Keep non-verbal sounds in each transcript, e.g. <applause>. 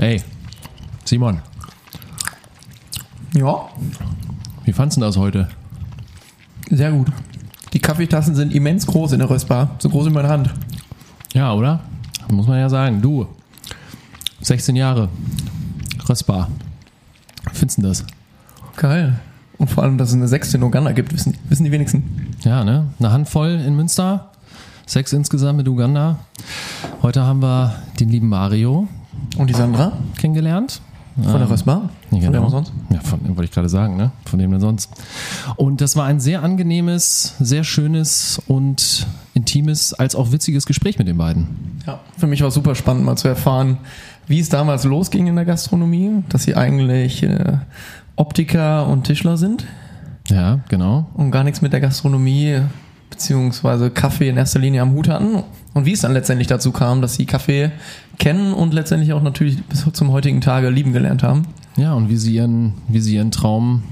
Hey, Simon, Ja, wie fandst du das heute? sehr gut. Die Kaffeetassen sind immens groß in der Röstbar. So groß wie meine Hand. Ja, oder? Muss man ja sagen. Du, 16 Jahre, Röstbar. Wie findest du das? Geil. Und vor allem, dass es eine sechste in Uganda gibt, wissen, wissen die wenigsten. Ja, ne? Eine Handvoll in Münster. Sechs insgesamt mit Uganda. Heute haben wir den lieben Mario Und die Sandra kennengelernt. von der Röstbar. Ja, Von der genau. auch sonst. Ja, von dem wollte ich gerade sagen, ne? Von dem denn sonst. Und das war ein sehr angenehmes, sehr schönes und intimes, als auch witziges Gespräch mit den beiden. Ja, für mich war es super spannend, mal zu erfahren, wie es damals losging in der Gastronomie, dass sie eigentlich äh, Optiker und Tischler sind Ja, genau. und gar nichts mit der Gastronomie beziehungsweise Kaffee in erster Linie am Hut hatten und wie es dann letztendlich dazu kam, dass sie Kaffee kennen und letztendlich auch natürlich bis zum heutigen Tage lieben gelernt haben. Ja, und wie sie ihren, wie sie ihren Traum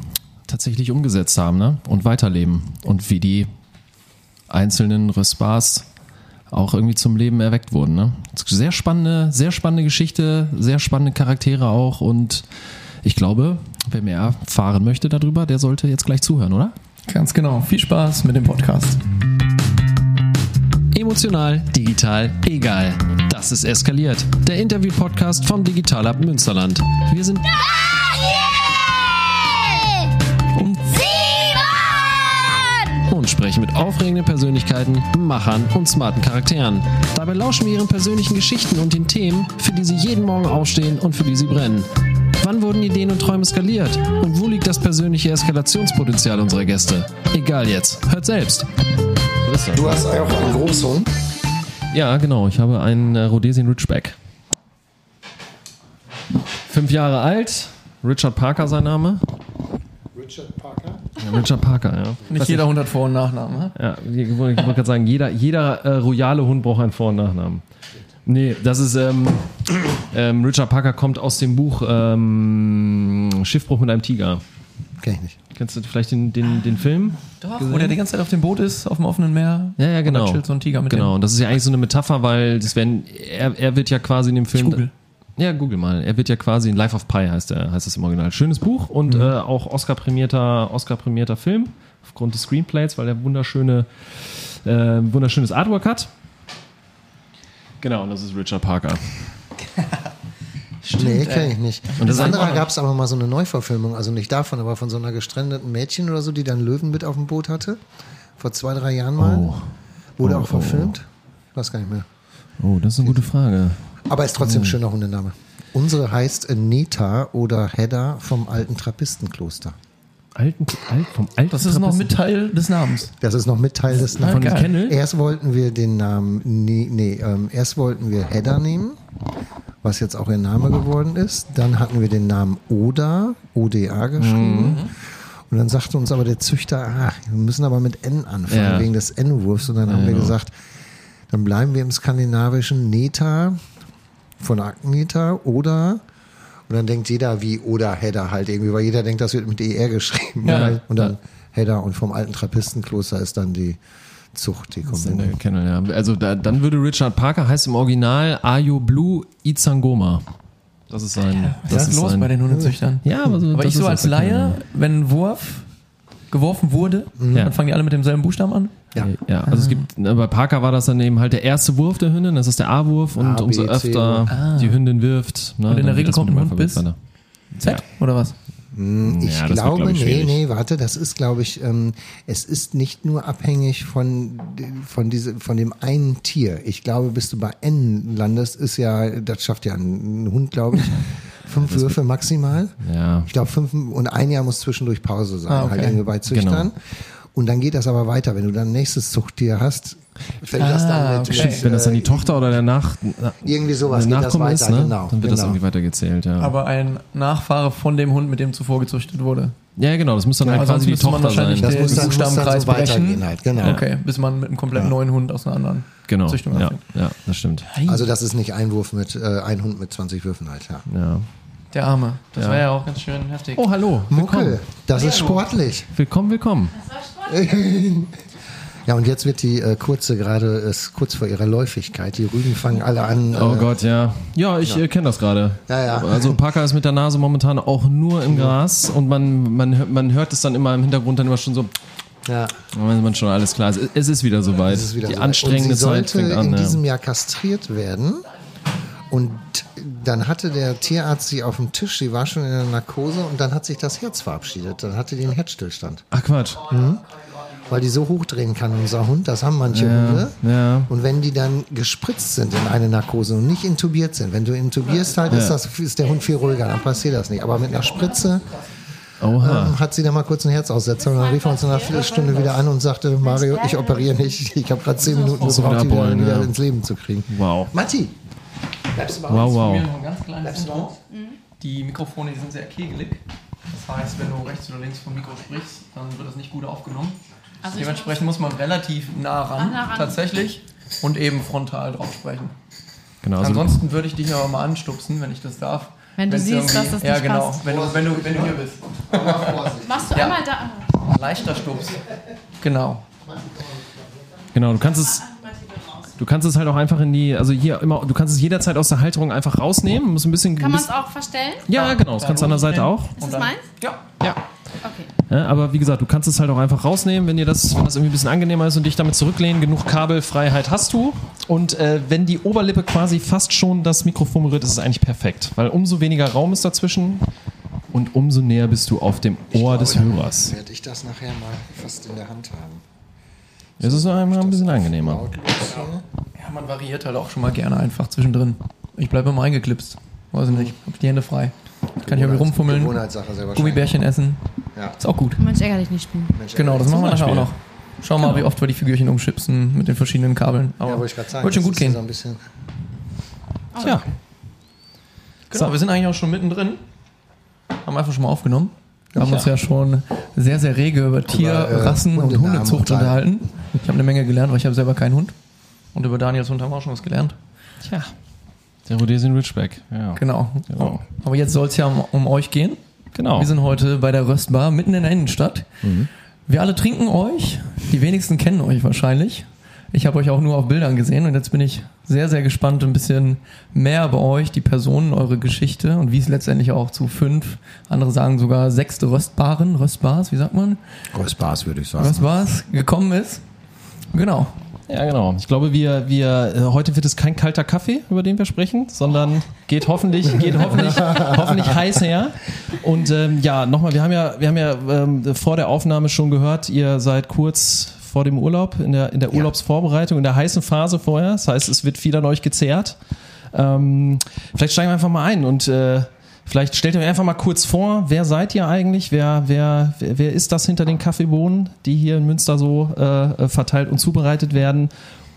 tatsächlich umgesetzt haben, ne? Und weiterleben. Und wie die einzelnen Röstbars auch irgendwie zum Leben erweckt wurden, ne? Sehr spannende, sehr spannende Geschichte, sehr spannende Charaktere auch und ich glaube, wer mehr erfahren möchte darüber, der sollte jetzt gleich zuhören, oder? Ganz genau. Viel Spaß mit dem Podcast. Emotional, digital, egal. Das ist eskaliert. Der Interview-Podcast vom Digital Hub Münsterland. Wir sind Und und sprechen mit aufregenden Persönlichkeiten, Machern und smarten Charakteren. Dabei lauschen wir ihren persönlichen Geschichten und den Themen, für die sie jeden Morgen aufstehen und für die sie brennen. Wann wurden Ideen und Träume skaliert? Und wo liegt das persönliche Eskalationspotenzial unserer Gäste? Egal jetzt. Hört selbst. Du hast auch einen Großhund. Ja, genau. Ich habe einen äh, Rhodesian Ridgeback. Fünf Jahre alt. Richard Parker sein Name. Richard Parker. Ja, Richard Parker, ja. nicht jeder Hund hat Vor- und Nachnamen. Ja, ich wollte ich wollte gerade sagen, jeder, jeder äh, royale Hund braucht einen Vor- und Nachnamen. Nee, das ist, ähm, ähm, Richard Parker kommt aus dem Buch ähm, Schiffbruch mit einem Tiger. Kenn ich nicht. Kennst du vielleicht den, den, den Film? Doch, wo der die ganze Zeit auf dem Boot ist, auf dem offenen Meer. Ja, ja, Und genau. da chillt so ein Tiger mit Genau, dem. und das ist ja eigentlich so eine Metapher, weil das werden, er, er wird ja quasi in dem Film. Ich google. Ja, google mal. Er wird ja quasi in Life of Pi heißt er, heißt das im Original. Schönes Buch und Mhm. äh, auch Oscar-prämierter, Oscar-prämierter Film aufgrund des Screenplays, weil er wunderschöne, äh, wunderschönes Artwork hat. Genau, und das ist Richard Parker. nee, kenne ich nicht. Und das das andere gab es aber mal so eine Neuverfilmung, also nicht davon, aber von so einer gestrandeten Mädchen oder so, die dann Löwen mit auf dem Boot hatte. Vor zwei, drei Jahren mal. Oh. Wurde Oh, auch verfilmt. Weiß gar nicht mehr. Oh, das ist eine gute Frage. Aber ist trotzdem ein schöner Hundename. Unsere heißt Neta oder Hedda vom alten Trappistenkloster. Alten, alt, vom alten Das ist noch mit Teil des Namens. Das ist noch mit Teil des von dem geil. Kennel. Erst wollten wir den Namen, nee, nee ähm, erst wollten wir Hedda nehmen, was jetzt auch ihr Name geworden ist. Dann hatten wir den Namen Oda, ODA geschrieben. Mhm. Und dann sagte uns aber der Züchter, ach, wir müssen aber mit N anfangen, Ja. wegen des N-Wurfs. Und dann haben wir gesagt, dann bleiben wir im skandinavischen Neta von Agneta oder und dann denkt jeder wie oder Hedda halt irgendwie, weil jeder denkt, das wird mit ER geschrieben. Ja. Halt. Und dann Hedda und vom alten Trappistenkloster ist dann die Zucht, die kommt In der Kennel, ja. Also da, dann würde Richard Parker heißt im Original Ayo Blue Izangoma. Das ist sein. Was das ist los sein, bei den Hundezüchtern? Ja, aber so. Aber das ich so ist als Laie, wenn ein Wurf geworfen wurde, Ja. dann fangen die alle mit demselben Buchstaben an. Ja. Ja, also es gibt, ne, bei Parker war das dann eben halt der erste Wurf der Hündin, das ist der A-Wurf und A, B, umso öfter Ah. die Hündin wirft. Ne, Und in der Regel kommt ein Hund bis-. Z oder was? Ich Ja, glaube, glaub ich, nee, schwierig. nee, warte, das ist, glaube ich, ähm, es ist nicht nur abhängig von, von, diese, von dem einen Tier. Ich glaube, bis du bei N landest, ist ja, das schafft ja ein, ein Hund, glaube ich, <laughs> fünf Würfe maximal. Ja. Ich glaube, fünf und ein Jahr muss zwischendurch Pause sein, Ah, okay. halt irgendwie bei Züchtern. Genau. Und dann geht das aber weiter. Wenn du dann ein nächstes Zuchttier hast, das Ah, dann mit, okay. Wenn das dann die äh, Tochter oder der Nach irgendwie sowas der geht das Nachkomme weiter, ist, ne? genau. dann wird das genau. irgendwie weitergezählt, ja. Aber ein Nachfahre von dem Hund, mit dem zuvor gezüchtet wurde. ja, genau, das muss dann halt also quasi die müsste man Tochter sein. wahrscheinlich Das muss dann, muss dann Buchstabenkreis so weitergehen halt, genau. Okay, bis man mit einem komplett neuen Hund aus einer anderen Genau, Züchtung ja, ja, das stimmt. Also das ist nicht ein Wurf mit, äh, ein Hund mit 20 Würfen halt, ja. Ja. Der Arme. Das Ja. war ja auch ganz schön heftig. Oh, hallo. Muckel, das ist sportlich. Willkommen, willkommen. <laughs> Ja, und jetzt wird die äh, kurze gerade, ist kurz vor ihrer Läufigkeit. Die Rüben fangen alle an. Oh äh, Gott, ja. Ja, ich äh, kenne das gerade. Ja, ja. Also Parker ist mit der Nase momentan auch nur im Gras und man, man, hört- man hört es dann immer im Hintergrund dann immer schon so, Ja, dann weiß man schon alles klar. Es, es ist wieder soweit. es ist wieder die so. anstrengende und sie Zeit sollte fängt an. in Ja. diesem Jahr kastriert werden. Und dann hatte der Tierarzt sie auf dem Tisch, sie war schon in der Narkose und dann hat sich das Herz verabschiedet. Dann hatte die einen Herzstillstand. Ach Quatsch. Weil die so hochdrehen kann, unser Hund, das haben manche Hunde. Ja. Und wenn die dann gespritzt sind in eine Narkose und nicht intubiert sind, wenn du intubierst halt, ist, das, ist der Hund viel ruhiger, dann passiert das nicht. Aber mit einer Spritze. Ähm, hat sie dann mal kurz einen Herzaussetzer und dann rief er uns in einer Viertelstunde wieder an und sagte, Mario, ich operiere nicht. Ich habe gerade zehn Minuten gebraucht, die wieder wieder, ja. ins Leben zu kriegen. Wow. Matti, bleibst du bei Wow, wow. Noch ein ganz kleines Intro. Die Mikrofone die sind sehr kegelig. Das heißt, wenn du rechts oder links vom Mikro sprichst, dann wird das nicht gut aufgenommen. Also Dementsprechend muss man relativ nah ran, Ah, nah ran. tatsächlich, und eben frontal drauf sprechen. Genau. Also, Ansonsten würde ich dich aber mal anstupsen, wenn ich das darf. Wenn du Wenn's siehst, dass das Ja, nicht genau. passt. Wenn du, wenn, du, wenn du hier bist. Machst du Ja. einmal da. Leichter Stups. Genau. genau, du kannst es. Du kannst es halt auch einfach in die, also hier immer, du kannst es jederzeit aus der Halterung einfach rausnehmen, musst ein bisschen. Kann man es auch verstellen? ja, genau, das kannst du an der Seite auch. Ist das meins? Ja. Ja. Okay. Ja, aber wie gesagt, du kannst es halt auch einfach rausnehmen, wenn dir das, wenn das irgendwie ein bisschen angenehmer ist und dich damit zurücklehnen. Genug Kabelfreiheit hast du. Und äh, wenn die Oberlippe quasi fast schon das Mikrofon berührt, ist es eigentlich perfekt. Weil umso weniger Raum ist dazwischen und umso näher bist du auf dem Ohr des Hörers. Werde ich das nachher mal fast in der Hand haben. Es ist einmal ein bisschen angenehmer. Ja, man variiert halt auch schon mal gerne einfach zwischendrin. Ich bleibe immer eingeklipst. Weiß ich nicht. Hab die Hände frei. Kann ich irgendwie rumfummeln, Gewohnheitssache sehr. Gummibärchen essen. Ja. Ist auch gut. Mensch, ärgerlich nicht spielen. Mensch, Genau, das machen wir nachher auch noch. Schau mal, wie oft wir die Figürchen umschipsen mit den verschiedenen Kabeln. Aber Ja, wollte ich gerade sagen. wird schon gut ja gehen. So ein bisschen Tja, Genau, wir sind eigentlich auch schon mittendrin. Haben einfach schon mal aufgenommen. Wir haben uns ja schon sehr, sehr rege über Tierrassen und Hundenamen Hundezucht unterhalten. unterhalten. Ich habe eine Menge gelernt, weil ich habe selber keinen Hund. Und über Daniels Hund haben wir auch schon was gelernt. tja. Der Rhodesian Ridgeback. Ja. Genau. Genau. Aber jetzt soll es ja um, um euch gehen. Genau. Wir sind heute bei der Röstbar mitten in der Innenstadt. Wir alle trinken euch. Die wenigsten kennen euch wahrscheinlich. Ich habe euch auch nur auf Bildern gesehen und jetzt bin ich sehr, sehr gespannt, ein bisschen mehr über euch, die Personen, eure Geschichte und wie es letztendlich auch zu fünf, andere sagen sogar sechste Röstbaren, Röstbars, wie sagt man? Spaß, würde ich sagen. Röstbars gekommen ist. Genau. Ja, genau. Ich glaube, wir, wir, äh, heute wird es kein kalter Kaffee, über den wir sprechen, sondern geht hoffentlich, geht hoffentlich, <laughs> hoffentlich heiß her. Und ähm, ja, nochmal, wir haben ja, wir haben ja ähm, vor der Aufnahme schon gehört, ihr seid kurz vor dem Urlaub, in der, in der Urlaubsvorbereitung, in der heißen Phase vorher. Das heißt, es wird viel an euch gezehrt. Ähm, vielleicht steigen wir einfach mal ein und äh, vielleicht stellt ihr euch einfach mal kurz vor, wer seid ihr eigentlich? Wer, wer, wer, ist das hinter den Kaffeebohnen, die hier in Münster so äh, verteilt und zubereitet werden?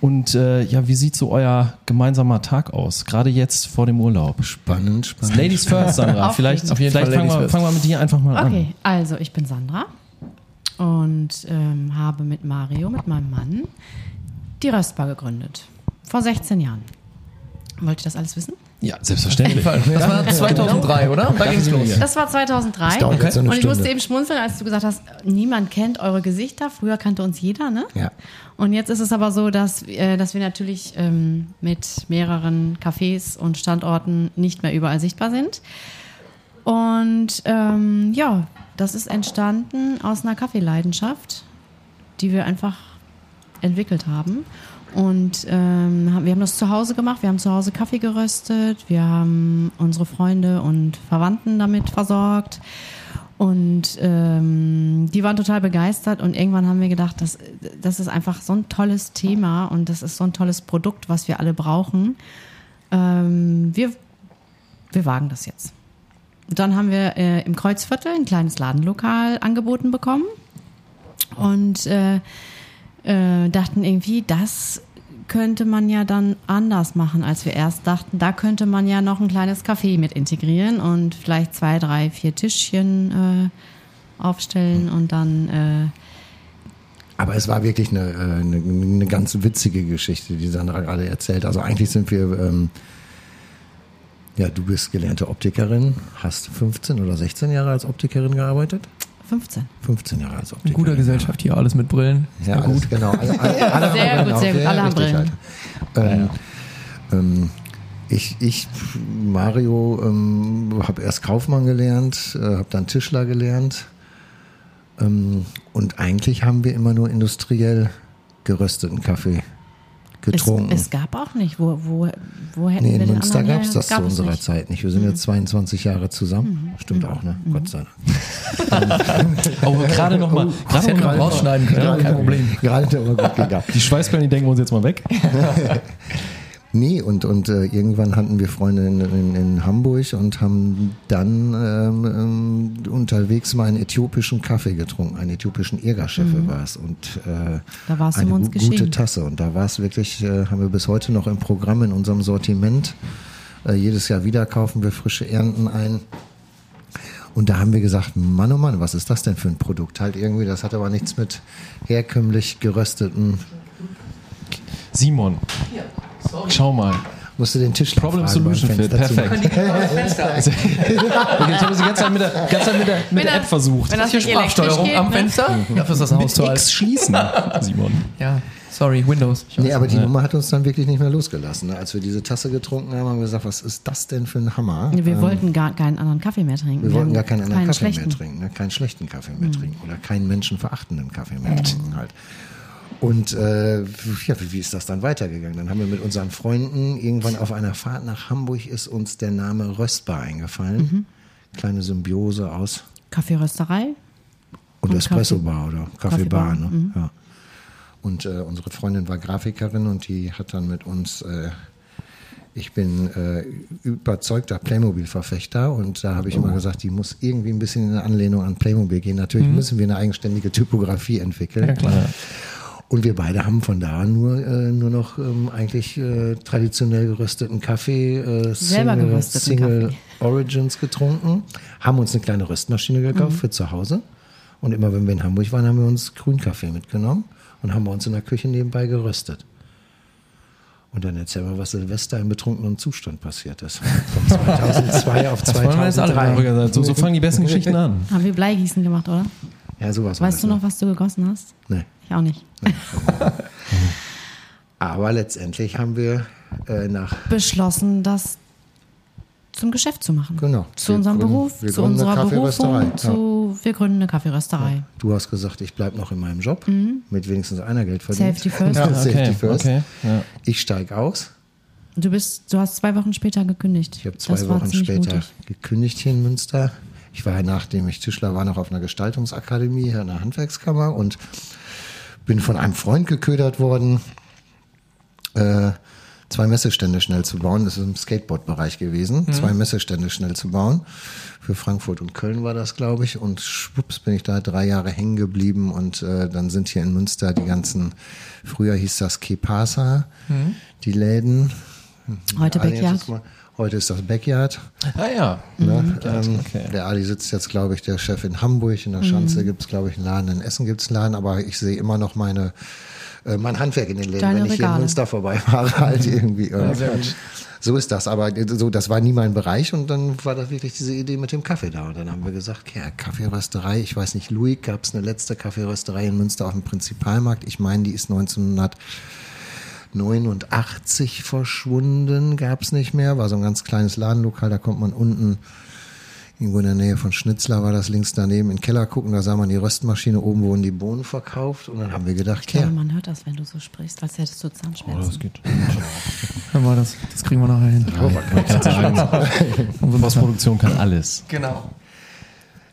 Und äh, ja, wie sieht so euer gemeinsamer Tag aus? Gerade jetzt vor dem Urlaub. Spannend, spannend. Ladies first, Sandra. Auf vielleicht Auf jeden vielleicht Fall fangen, wir, fangen wir mit dir einfach mal an. Okay, also ich bin Sandra und ähm, habe mit Mario, mit meinem Mann, die Röstbar gegründet. Vor 16 Jahren. Wollt ihr das alles wissen? Ja, selbstverständlich. Das war 2003, oder? Da ging's los. Das war 2003. dauert jetzt so und ich musste eben schmunzeln, als du gesagt hast, niemand kennt eure Gesichter. Früher kannte uns jeder, ne? Ja. Und jetzt ist es aber so, dass, äh, dass wir natürlich ähm, mit mehreren Cafés und Standorten nicht mehr überall sichtbar sind. Und ähm, ja, das ist entstanden aus einer Kaffeeleidenschaft, die wir einfach entwickelt haben. Und ähm, wir haben das zu Hause gemacht. Wir haben zu Hause Kaffee geröstet. Wir haben unsere Freunde und Verwandten damit versorgt. Und ähm, die waren total begeistert. Und irgendwann haben wir gedacht, das, das ist einfach so ein tolles Thema und das ist so ein tolles Produkt, was wir alle brauchen. Ähm, wir, wir wagen das jetzt. Dann haben wir äh, im Kreuzviertel ein kleines Ladenlokal angeboten bekommen und äh, äh, dachten irgendwie, das könnte man ja dann anders machen, als wir erst dachten. Da könnte man ja noch ein kleines Café mit integrieren und vielleicht zwei, drei, vier Tischchen äh, aufstellen und dann äh, Aber es war wirklich eine, äh, eine, eine ganz witzige Geschichte, die Sandra gerade erzählt. Also eigentlich sind wir, ähm, ja, du bist gelernte Optikerin, hast 15 oder 16 Jahre als Optikerin gearbeitet. 15. 15 Jahre als In Optiker. guter Gesellschaft hier, alles mit Brillen. Ja, Ja, alles, gut. genau. Alle, alle, <laughs> alle Sehr haben gut, Brillen sehr gut. Alle haben Brillen. Ähm, ähm, ich, ich, Mario, ähm, habe erst Kaufmann gelernt, äh, habe dann Tischler gelernt. Ähm, und eigentlich haben wir immer nur industriell gerösteten Kaffee getrunken. es gab auch nicht. Wo, wo, wo hätten Nee, wir in den Münster gab es das gab zu es unserer nicht. Zeit nicht. Wir sind jetzt 22 Jahre zusammen. Stimmt auch, ne? Gott sei Dank. <laughs> Oh, gerade noch mal. Das hätten wir rausschneiden können, kein Problem. Gerade der war gut gegangen. Die Schweißperlen, die denken wir uns jetzt mal weg. <laughs> Nee, und, und äh, irgendwann hatten wir Freunde in, in, in Hamburg und haben dann ähm, ähm, unterwegs mal einen äthiopischen Kaffee getrunken, einen äthiopischen Irga-Scheffe war es. Und äh, Da war es um eine uns gu- gute geschehen. Tasse. Und da war es wirklich, äh, haben wir bis heute noch im Programm in unserem Sortiment. Äh, jedes Jahr wieder kaufen wir frische Ernten ein. Und da haben wir gesagt, Mann, oh Mann, was ist das denn für ein Produkt? Halt irgendwie, das hat aber nichts mit herkömmlich gerösteten. Simon, schau mal. Musst du den Tisch Problem Solution Fit, perfekt. <laughs> Okay, ich habe es die ganze Zeit mit der, ganze Zeit mit der, mit der er- App versucht. Wenn das Hier Sprachsteuerung geht, am ne? Fenster. Dafür ist das Haus zu alt. Schließen, <laughs> Simon. Ja, sorry, Windows. Nee, aber die Nummer hat uns dann wirklich nicht mehr losgelassen. Ne? Als wir diese Tasse getrunken haben, haben wir gesagt, was ist das denn für ein Hammer? Wir Ähm, wollten gar keinen anderen Kaffee mehr trinken. wir wollten gar keinen anderen Kaffee schlechten. mehr trinken, ne? keinen schlechten Kaffee mehr trinken oder keinen menschenverachtenden Kaffee mehr trinken halt. Und äh, ja, wie ist das dann weitergegangen? Dann haben wir mit unseren Freunden irgendwann auf einer Fahrt nach Hamburg ist uns der Name Röstbar eingefallen. Kleine Symbiose aus Kaffeerösterei. und Und Espresso Bar oder Kaffeebar. Kaffeebar, Ne? Ja. Und äh, unsere Freundin war Grafikerin und die hat dann mit uns, äh, ich bin äh, überzeugter Playmobil-Verfechter und da habe ich immer gesagt, die muss irgendwie ein bisschen in eine Anlehnung an Playmobil gehen. Natürlich müssen wir eine eigenständige Typografie entwickeln. Ja, klar. Und wir beide haben von da an nur, äh, nur noch ähm, eigentlich äh, traditionell gerösteten Kaffee, äh, Selber Single, gerösteten Single Kaffee. Origins getrunken, haben uns eine kleine Röstmaschine gekauft Mhm. für zu Hause. Und immer wenn wir in Hamburg waren, haben wir uns Grünkaffee mitgenommen und haben bei uns in der Küche nebenbei geröstet. Und dann erzähl mal, was Silvester im betrunkenen Zustand passiert ist. Von <laughs> 2002 auf Das wollen wir jetzt alle 2003. So, so fangen die besten Geschichten an. Haben wir Bleigießen gemacht, oder? Ja, sowas Weißt du noch, was du gegossen hast? Nee. Ich auch nicht. <laughs> Aber letztendlich haben wir äh, nach Beschlossen, das zum Geschäft zu machen. Genau. Zu Wir unserem gründen- Beruf, wir zu unserer Berufung, zu, wir gründen eine Kaffeerösterei. Du hast gesagt, ich bleibe noch in meinem Job, mit wenigstens einer Geld Mhm. verdient. Safety <laughs> first. Ja, Ja, Safety okay, first. okay, ja. Ich steige aus. Du bist, du hast zwei Wochen später gekündigt. Ich habe zwei Das Wochen später mutig. gekündigt hier in Münster. Ich war, nachdem ich Tischler war, noch auf einer Gestaltungsakademie hier in der Handwerkskammer und bin von einem Freund geködert worden, äh, zwei Messestände schnell zu bauen. Das ist im Skateboard-Bereich gewesen. Mhm. Zwei Messestände schnell zu bauen. Für Frankfurt und Köln war das, glaube ich. Und schwupps bin ich da drei Jahre hängen geblieben. Und äh, dann sind hier in Münster die ganzen, früher hieß das Kepasa, die Läden. Heute mal- Heute ist das Backyard. Ah ja. Ne? Ähm, okay. Der Ali sitzt jetzt, glaube ich, der Chef in Hamburg. In der Schanze gibt es, glaube ich, einen Laden. In Essen gibt es einen Laden. Aber ich sehe immer noch meine, äh, mein Handwerk in den Läden, Deine wenn ich hier in Regale. Münster vorbeifahre. <laughs> Halt irgendwie. Äh, so ist das. Aber so, das war nie mein Bereich. Und dann war das wirklich diese Idee mit dem Kaffee da. Und dann haben wir gesagt, ja, Kaffeerösterei. Ich weiß nicht, Louis gab es eine letzte Kaffeerösterei in Münster auf dem Prinzipalmarkt. Ich meine, die ist 1900 89 verschwunden, gab es nicht mehr, war so ein ganz kleines Ladenlokal, da kommt man unten, irgendwo in der Nähe von Schnitzler war das links daneben, in den Keller gucken, da sah man die Röstmaschine, oben wurden die Bohnen verkauft und dann haben wir gedacht, Ich glaube, ja, man hört das, wenn du so sprichst, als hättest du Oh, Zahnschmerzen. das geht. <laughs> Hör mal, das, das kriegen wir nachher hin. <laughs> Unsere Postproduktion kann alles. Genau.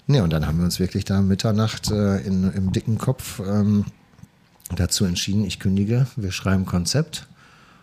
Ne, und dann haben wir uns wirklich da Mitternacht äh, in, im dicken Kopf ähm, dazu entschieden, ich kündige, wir schreiben Konzept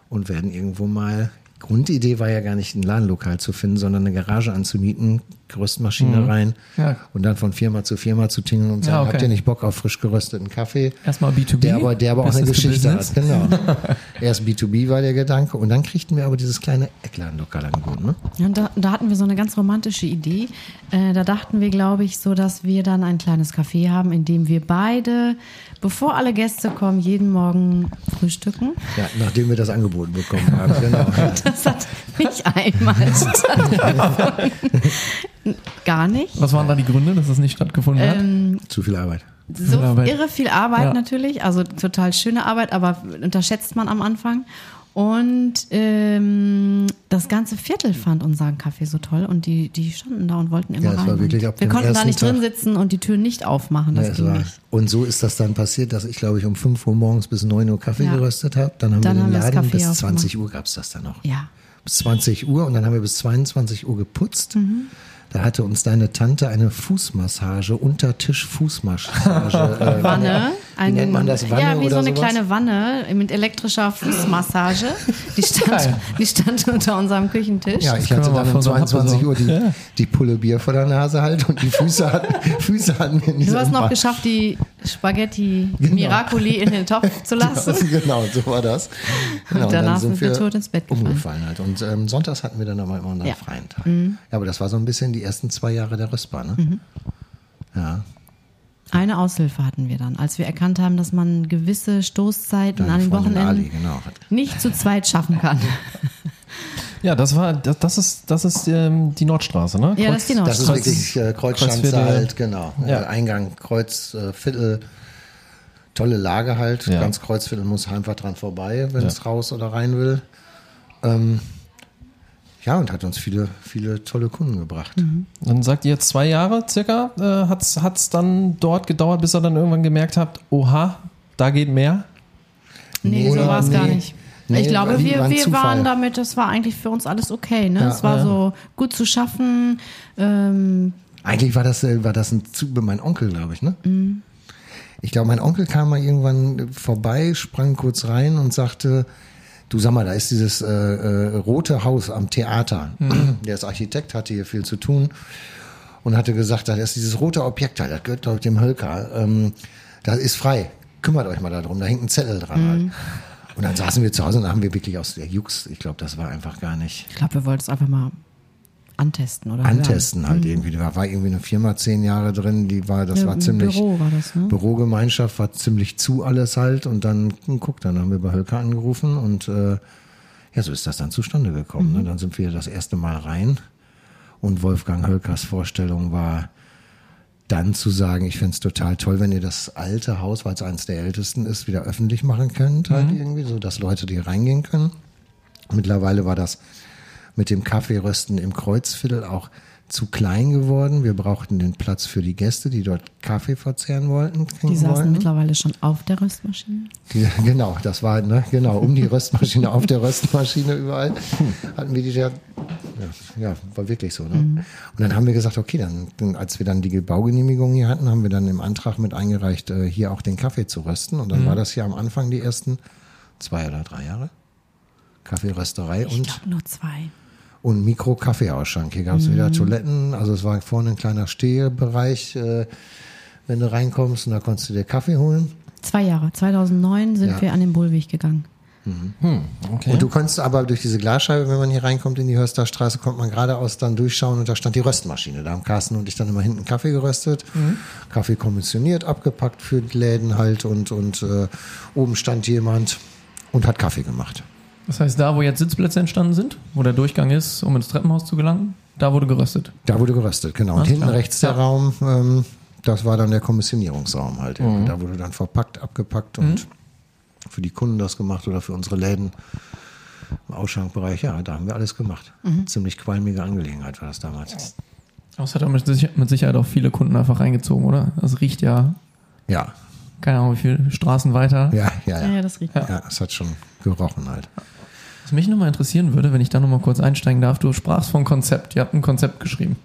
und werden irgendwo mal. Grundidee war ja gar nicht ein Ladenlokal zu finden, sondern eine Garage anzumieten, Gerüstmaschine rein Ja. und dann von Firma zu Firma zu tingeln und sagen, Ja, okay. habt ihr nicht Bock auf frisch gerösteten Kaffee? Erstmal B2B. Der aber, der aber auch eine Geschichte hat, genau. <laughs> Erst B2B war der Gedanke und dann kriegten wir aber dieses kleine Eckladenlokal angeboten, ne? Ja, und da, da hatten wir so eine ganz romantische Idee. Äh, da dachten wir, glaube ich, so, dass wir dann ein kleines Café haben, in dem wir beide, bevor alle Gäste kommen, jeden Morgen frühstücken. Ja, nachdem wir das angeboten bekommen <laughs> haben, genau. Das hat nicht einmal. <laughs> Gar nicht. Was waren da die Gründe, dass es nicht stattgefunden hat? Ähm, Zu viel Arbeit. so Viel Arbeit. irre viel Arbeit Ja. natürlich, also total schöne Arbeit, aber unterschätzt man am Anfang. Und ähm, das ganze Viertel fand unseren Kaffee so toll und die, die standen da und wollten immer Ja, es rein. war wirklich und ab wir konnten da nicht drin Tag- sitzen und die Türen nicht aufmachen. Das Ja, ging war, nicht. und so ist das dann passiert, dass ich, glaube ich, um 5 Uhr morgens bis 9 Uhr Kaffee Ja. geröstet habe. Dann haben Dann wir haben den das Laden bis aufgemacht. 20 Uhr gab es das dann noch. Ja. Bis 20 Uhr und dann haben wir bis 22 Uhr geputzt. Mhm. Da hatte uns deine Tante eine Fußmassage, Untertisch-Fußmassage. <laughs> äh, Wanne. Wie nennt man das? Wanne ja, wie so eine sowas? kleine Wanne mit elektrischer Fußmassage. <laughs> Die stand, die stand unter unserem Küchentisch. Ja, ich hatte dann um unseren Hub 22 Uhr die, besorgen. die Pulle Bier vor der Nase halt und die Füße hatten, <laughs> Füße hatten in du hast noch Bad. geschafft, die Spaghetti Genau. Miracoli in den Topf <laughs> zu lassen. genau, so war das. Genau, Und danach sind wir tot ins Bett gefallen. umgefallen halt. Und ähm, sonntags hatten wir dann aber immer unseren Ja. freien Tag. Ja, aber das war so ein bisschen die ersten zwei Jahre der Röstbar, ne? Mhm. Ja. Eine Aushilfe hatten wir dann, als wir erkannt haben, dass man gewisse Stoßzeiten Deine an den Freundin Wochenenden Ali, genau. nicht zu zweit schaffen kann. <laughs> Ja, das war, das, das ist, das ist ähm, die Nordstraße, ne? Ja, das ist die Das ist Nordstraße. wirklich äh, Kreuzschanze halt, genau. Ja. Äh, Eingang, Kreuz, äh, Viertel. Tolle Lage halt. Ja. Ganz Kreuzviertel muss einfach dran vorbei, wenn es Ja. raus oder rein will. Ähm, ja, und hat uns viele, viele tolle Kunden gebracht. Mhm. Dann sagt ihr zwei Jahre circa, äh, hat's hat's dann dort gedauert, bis ihr dann irgendwann gemerkt habt, oha, da geht mehr? Nee, so Oder- war es gar nee. nicht. Nee, ich glaube, wir, war wir waren damit, das war eigentlich für uns alles okay. Ne? Ja, es war ja. so gut zu schaffen. Ähm, Eigentlich war das, äh, war das ein Zug mein Onkel, glaube ich, ne? Mhm. Ich glaube, mein Onkel kam mal irgendwann vorbei, sprang kurz rein und sagte, du sag mal, da ist dieses äh, äh, rote Haus am Theater. Mhm. Der ist Architekt, hatte hier viel zu tun und hatte gesagt, da ist dieses rote Objekt da, das gehört, glaube ich, dem Hölker. Ähm, das ist frei. Kümmert euch mal darum, da hängt ein Zettel dran. Mhm. Halt. Und dann saßen wir zu Hause und haben wir wirklich aus der Jux, ich glaube, das war einfach gar nicht ich glaube, wir wollten es einfach mal antesten oder antesten halt irgendwie. Da war irgendwie eine Firma zehn Jahre drin, die war, das Ja, war ziemlich. Büro war das, ne? Bürogemeinschaft war ziemlich zu alles halt und dann, guck, dann haben wir bei Hölker angerufen und äh, ja, so ist das dann zustande gekommen. Mhm. Ne? Dann sind wir das erste Mal rein und Wolfgang Hölkers Vorstellung war dann zu sagen, ich find's total toll, wenn ihr das alte Haus, weil es eines der ältesten ist, wieder öffentlich machen könnt, halt Mhm. irgendwie, so dass Leute die reingehen können. Mittlerweile war das mit dem Kaffeerösten im Kreuzviertel auch zu klein geworden. Wir brauchten den Platz für die Gäste, die dort Kaffee verzehren wollten. Die saßen wollten. mittlerweile schon auf der Röstmaschine. Die, genau, das war, ne, genau, um die Röstmaschine, auf der Röstmaschine überall hatten wir die ja, ja, war wirklich so, ne? Und dann haben wir gesagt, okay, dann, als wir dann die Baugenehmigung hier hatten, haben wir dann im Antrag mit eingereicht, äh, hier auch den Kaffee zu rösten. Und dann war das hier am Anfang die ersten zwei oder drei Jahre. Kaffeerösterei Ich und, glaube nur zwei. Und Mikro-Kaffeeausschank. Hier gab es wieder Toiletten, also es war vorne ein kleiner Stehbereich, äh, wenn du reinkommst und da konntest du dir Kaffee holen. Zwei Jahre. 2009 sind Ja. wir an den Bullweg gegangen. Okay. Und du konntest aber durch diese Glasscheibe, wenn man hier reinkommt in die Hörsterstraße, kommt man geradeaus dann durchschauen und da stand die Röstmaschine. Da haben Carsten und ich dann immer hinten Kaffee geröstet, Kaffee kommissioniert, abgepackt für die Läden halt und, und äh, oben stand jemand und hat Kaffee gemacht. Das heißt, da, wo jetzt Sitzplätze entstanden sind, wo der Durchgang ist, um ins Treppenhaus zu gelangen, da wurde geröstet. Da wurde geröstet, genau. Und hinten klar. rechts der Ja. Raum, ähm, das war dann der Kommissionierungsraum halt. irgendwie. Da wurde dann verpackt, abgepackt und für die Kunden das gemacht oder für unsere Läden im Ausschankbereich. Ja, da haben wir alles gemacht. Ziemlich qualmige Angelegenheit war das damals. Das hat aber mit, mit Sicherheit auch viele Kunden einfach reingezogen, oder? Das riecht ja, Ja, keine Ahnung, wie viele Straßen weiter. ja, ja, Ja, ja. ja das riecht. Ja, es hat schon gerochen halt. Mich nochmal interessieren würde, wenn ich da nochmal kurz einsteigen darf, du sprachst von Konzept. Ihr habt ein Konzept geschrieben.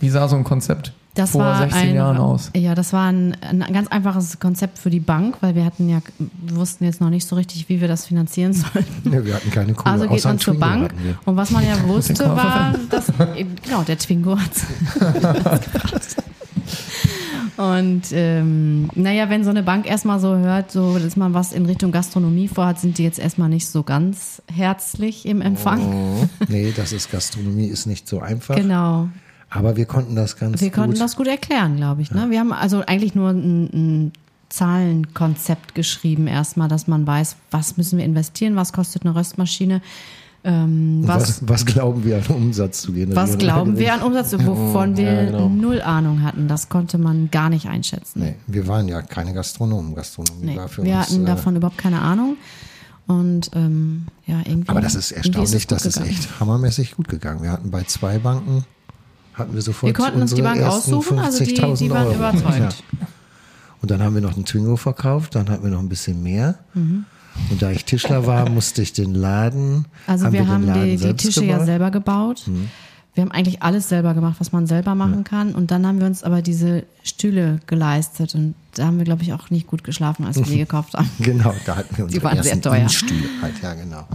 Wie sah so ein Konzept Das vor war 16 ein, Jahren aus? Ja, das war ein, ein ganz einfaches Konzept für die Bank, weil wir hatten ja, wir wussten jetzt noch nicht so richtig, wie wir das finanzieren sollten. Ja, wir hatten keine Kohle. Also geht man zur Bank und was man ja <laughs> wusste war, dass eben, genau der Twingo hat's. <laughs> <laughs> und ähm, naja, wenn so eine Bank erstmal so hört, so dass man was in Richtung Gastronomie vorhat, sind die jetzt erstmal nicht so ganz herzlich im Empfang. Nee, das ist Gastronomie, ist nicht so einfach. Genau. Aber wir konnten das ganz Wir konnten gut. das gut erklären, glaube ich. Ne? Wir haben also eigentlich nur ein, ein Zahlenkonzept geschrieben, erstmal, dass man weiß, was müssen wir investieren, was kostet eine Röstmaschine, Ähm, was, Was, was glauben wir an Umsatz zu gehen? was glauben wir an Umsatz, wovon wir Ja, genau. null Ahnung hatten? Das konnte man gar nicht einschätzen. Nee, wir waren ja keine Gastronomen. Gastronomie Nee, war für wir uns. hatten äh, davon überhaupt keine Ahnung. Und ähm, ja, irgendwie. Aber das ist erstaunlich, das ist echt hammermäßig gut gegangen. Wir hatten bei zwei Banken, hatten wir sofort Wir konnten uns die unsere Bank ersten aussuchen, also die, 50.000 die waren Euro. überzeugt. Ja. Und dann haben wir noch einen Twingo verkauft, dann hatten wir noch ein bisschen mehr. Mhm. Und da ich Tischler war, musste ich den Laden. Also wir den haben Laden die, die selbst Tische ja gebaut. Mhm. selber gebaut. Wir haben eigentlich alles selber gemacht, was man selber machen kann. Und dann haben wir uns aber diese Stühle geleistet. Und da haben wir, glaube ich, auch nicht gut geschlafen, als wir die <laughs> gekauft haben. Genau, da hatten wir unsere waren sehr ersten teuer. Stühle halt, ja genau.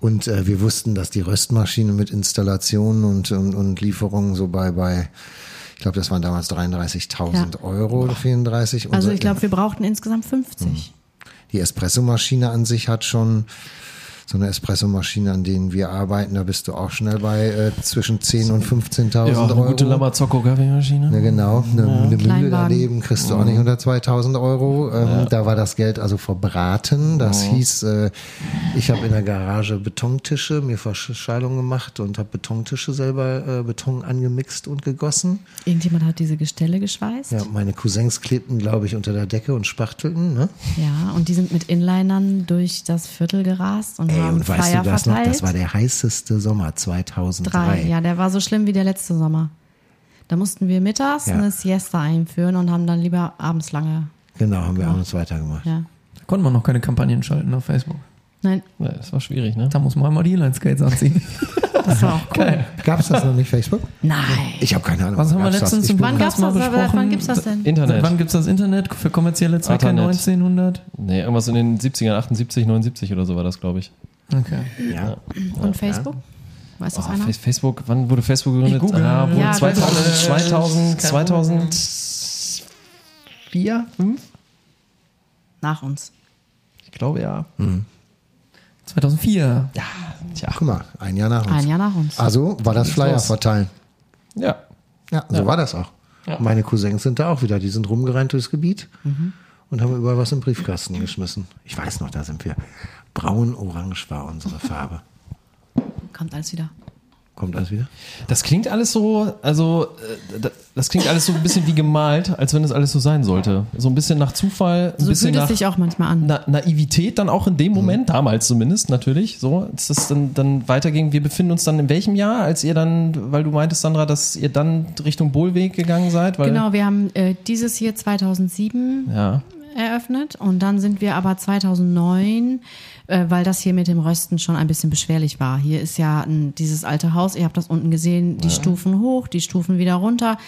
Und äh, wir wussten, dass die Röstmaschine mit Installationen und, und, und Lieferungen so bei, bei ich glaube, das waren damals 33.000 Ja. Euro oder 34. Also ich glaube, wir brauchten insgesamt 50. Die Espressomaschine an sich hat schon so eine Espressomaschine, an denen wir arbeiten, da bist du auch schnell bei äh, zwischen 10.000 und 15.000 Ja, eine Euro. gute Lamazocco-Kaffeemaschine. Ja, genau. Eine, eine Mühle daneben kriegst du auch nicht unter 2000 Euro. Ähm, Da war das Geld also verbraten. Das hieß, äh, ich habe in der Garage Betontische, mir Verschallung gemacht und habe Betontische selber äh, Beton angemixt und gegossen. Irgendjemand hat diese Gestelle geschweißt. Ja, meine Cousins klebten, glaube ich, unter der Decke und spachtelten. Ne? Ja, und die sind mit Inlinern durch das Viertel gerast und Ey, haben und weißt Flyer du das noch? verteilt. Das war der heißeste Sommer 2003. Drei, ja, der war so schlimm wie der letzte Sommer. Da mussten wir mittags Ja. eine Siesta einführen und haben dann lieber abends lange. Genau, haben wir abends weitergemacht. Ja. Da konnte man noch keine Kampagnen schalten auf Facebook. Nein, Ja, das war schwierig, ne? Da muss man mal die Inline-Skates anziehen. <laughs> das war auch cool. Geil. Gab es das noch nicht, Facebook? Nein. Ich habe keine Ahnung. Was haben wir letztens im Wann gab's das? besprochen? Wann gibt's das denn? Internet. wann gibt's das Internet für kommerzielle Zwecke? Internet. 1900? Nee, irgendwas in den 70ern, 78, 79 oder so war das, glaube ich. Okay. Ja. Und Facebook? Weiß das Oh, einer? Facebook, wann wurde Facebook gegründet? Ich google. Ah, wohl Ja, 2000, das- 2000, Kein 2004, 5? Nach uns. Ich glaube ja. 2004. Ja, tja. Guck mal, ein Jahr nach uns. Ein Jahr nach uns. Also war das Flyer los. verteilen. Ja. Ja, so war das auch. Meine Cousins sind da auch wieder. Die sind rumgerannt durchs Gebiet und haben überall was im Briefkasten geschmissen. Ich weiß noch, da sind wir. Braun-orange war unsere Farbe. Kommt alles wieder. Kommt alles wieder? Das klingt alles so, also äh, da- das klingt alles so ein bisschen wie gemalt, als wenn es alles so sein sollte. So ein bisschen nach Zufall, ein So bisschen fühlt es nach sich auch manchmal an. Na Naivität dann auch in dem Moment, damals zumindest natürlich, so, als das dann, dann weiterging. Wir befinden uns dann in welchem Jahr, als ihr dann, weil du meintest, Sandra, dass ihr dann Richtung Bohlweg gegangen seid? Weil, Genau, wir haben äh, dieses hier 2007 Ja. eröffnet und dann sind wir aber 2009, äh, weil das hier mit dem Rösten schon ein bisschen beschwerlich war. Hier ist ja ein, dieses alte Haus, ihr habt das unten gesehen, die Stufen hoch, die Stufen wieder runter.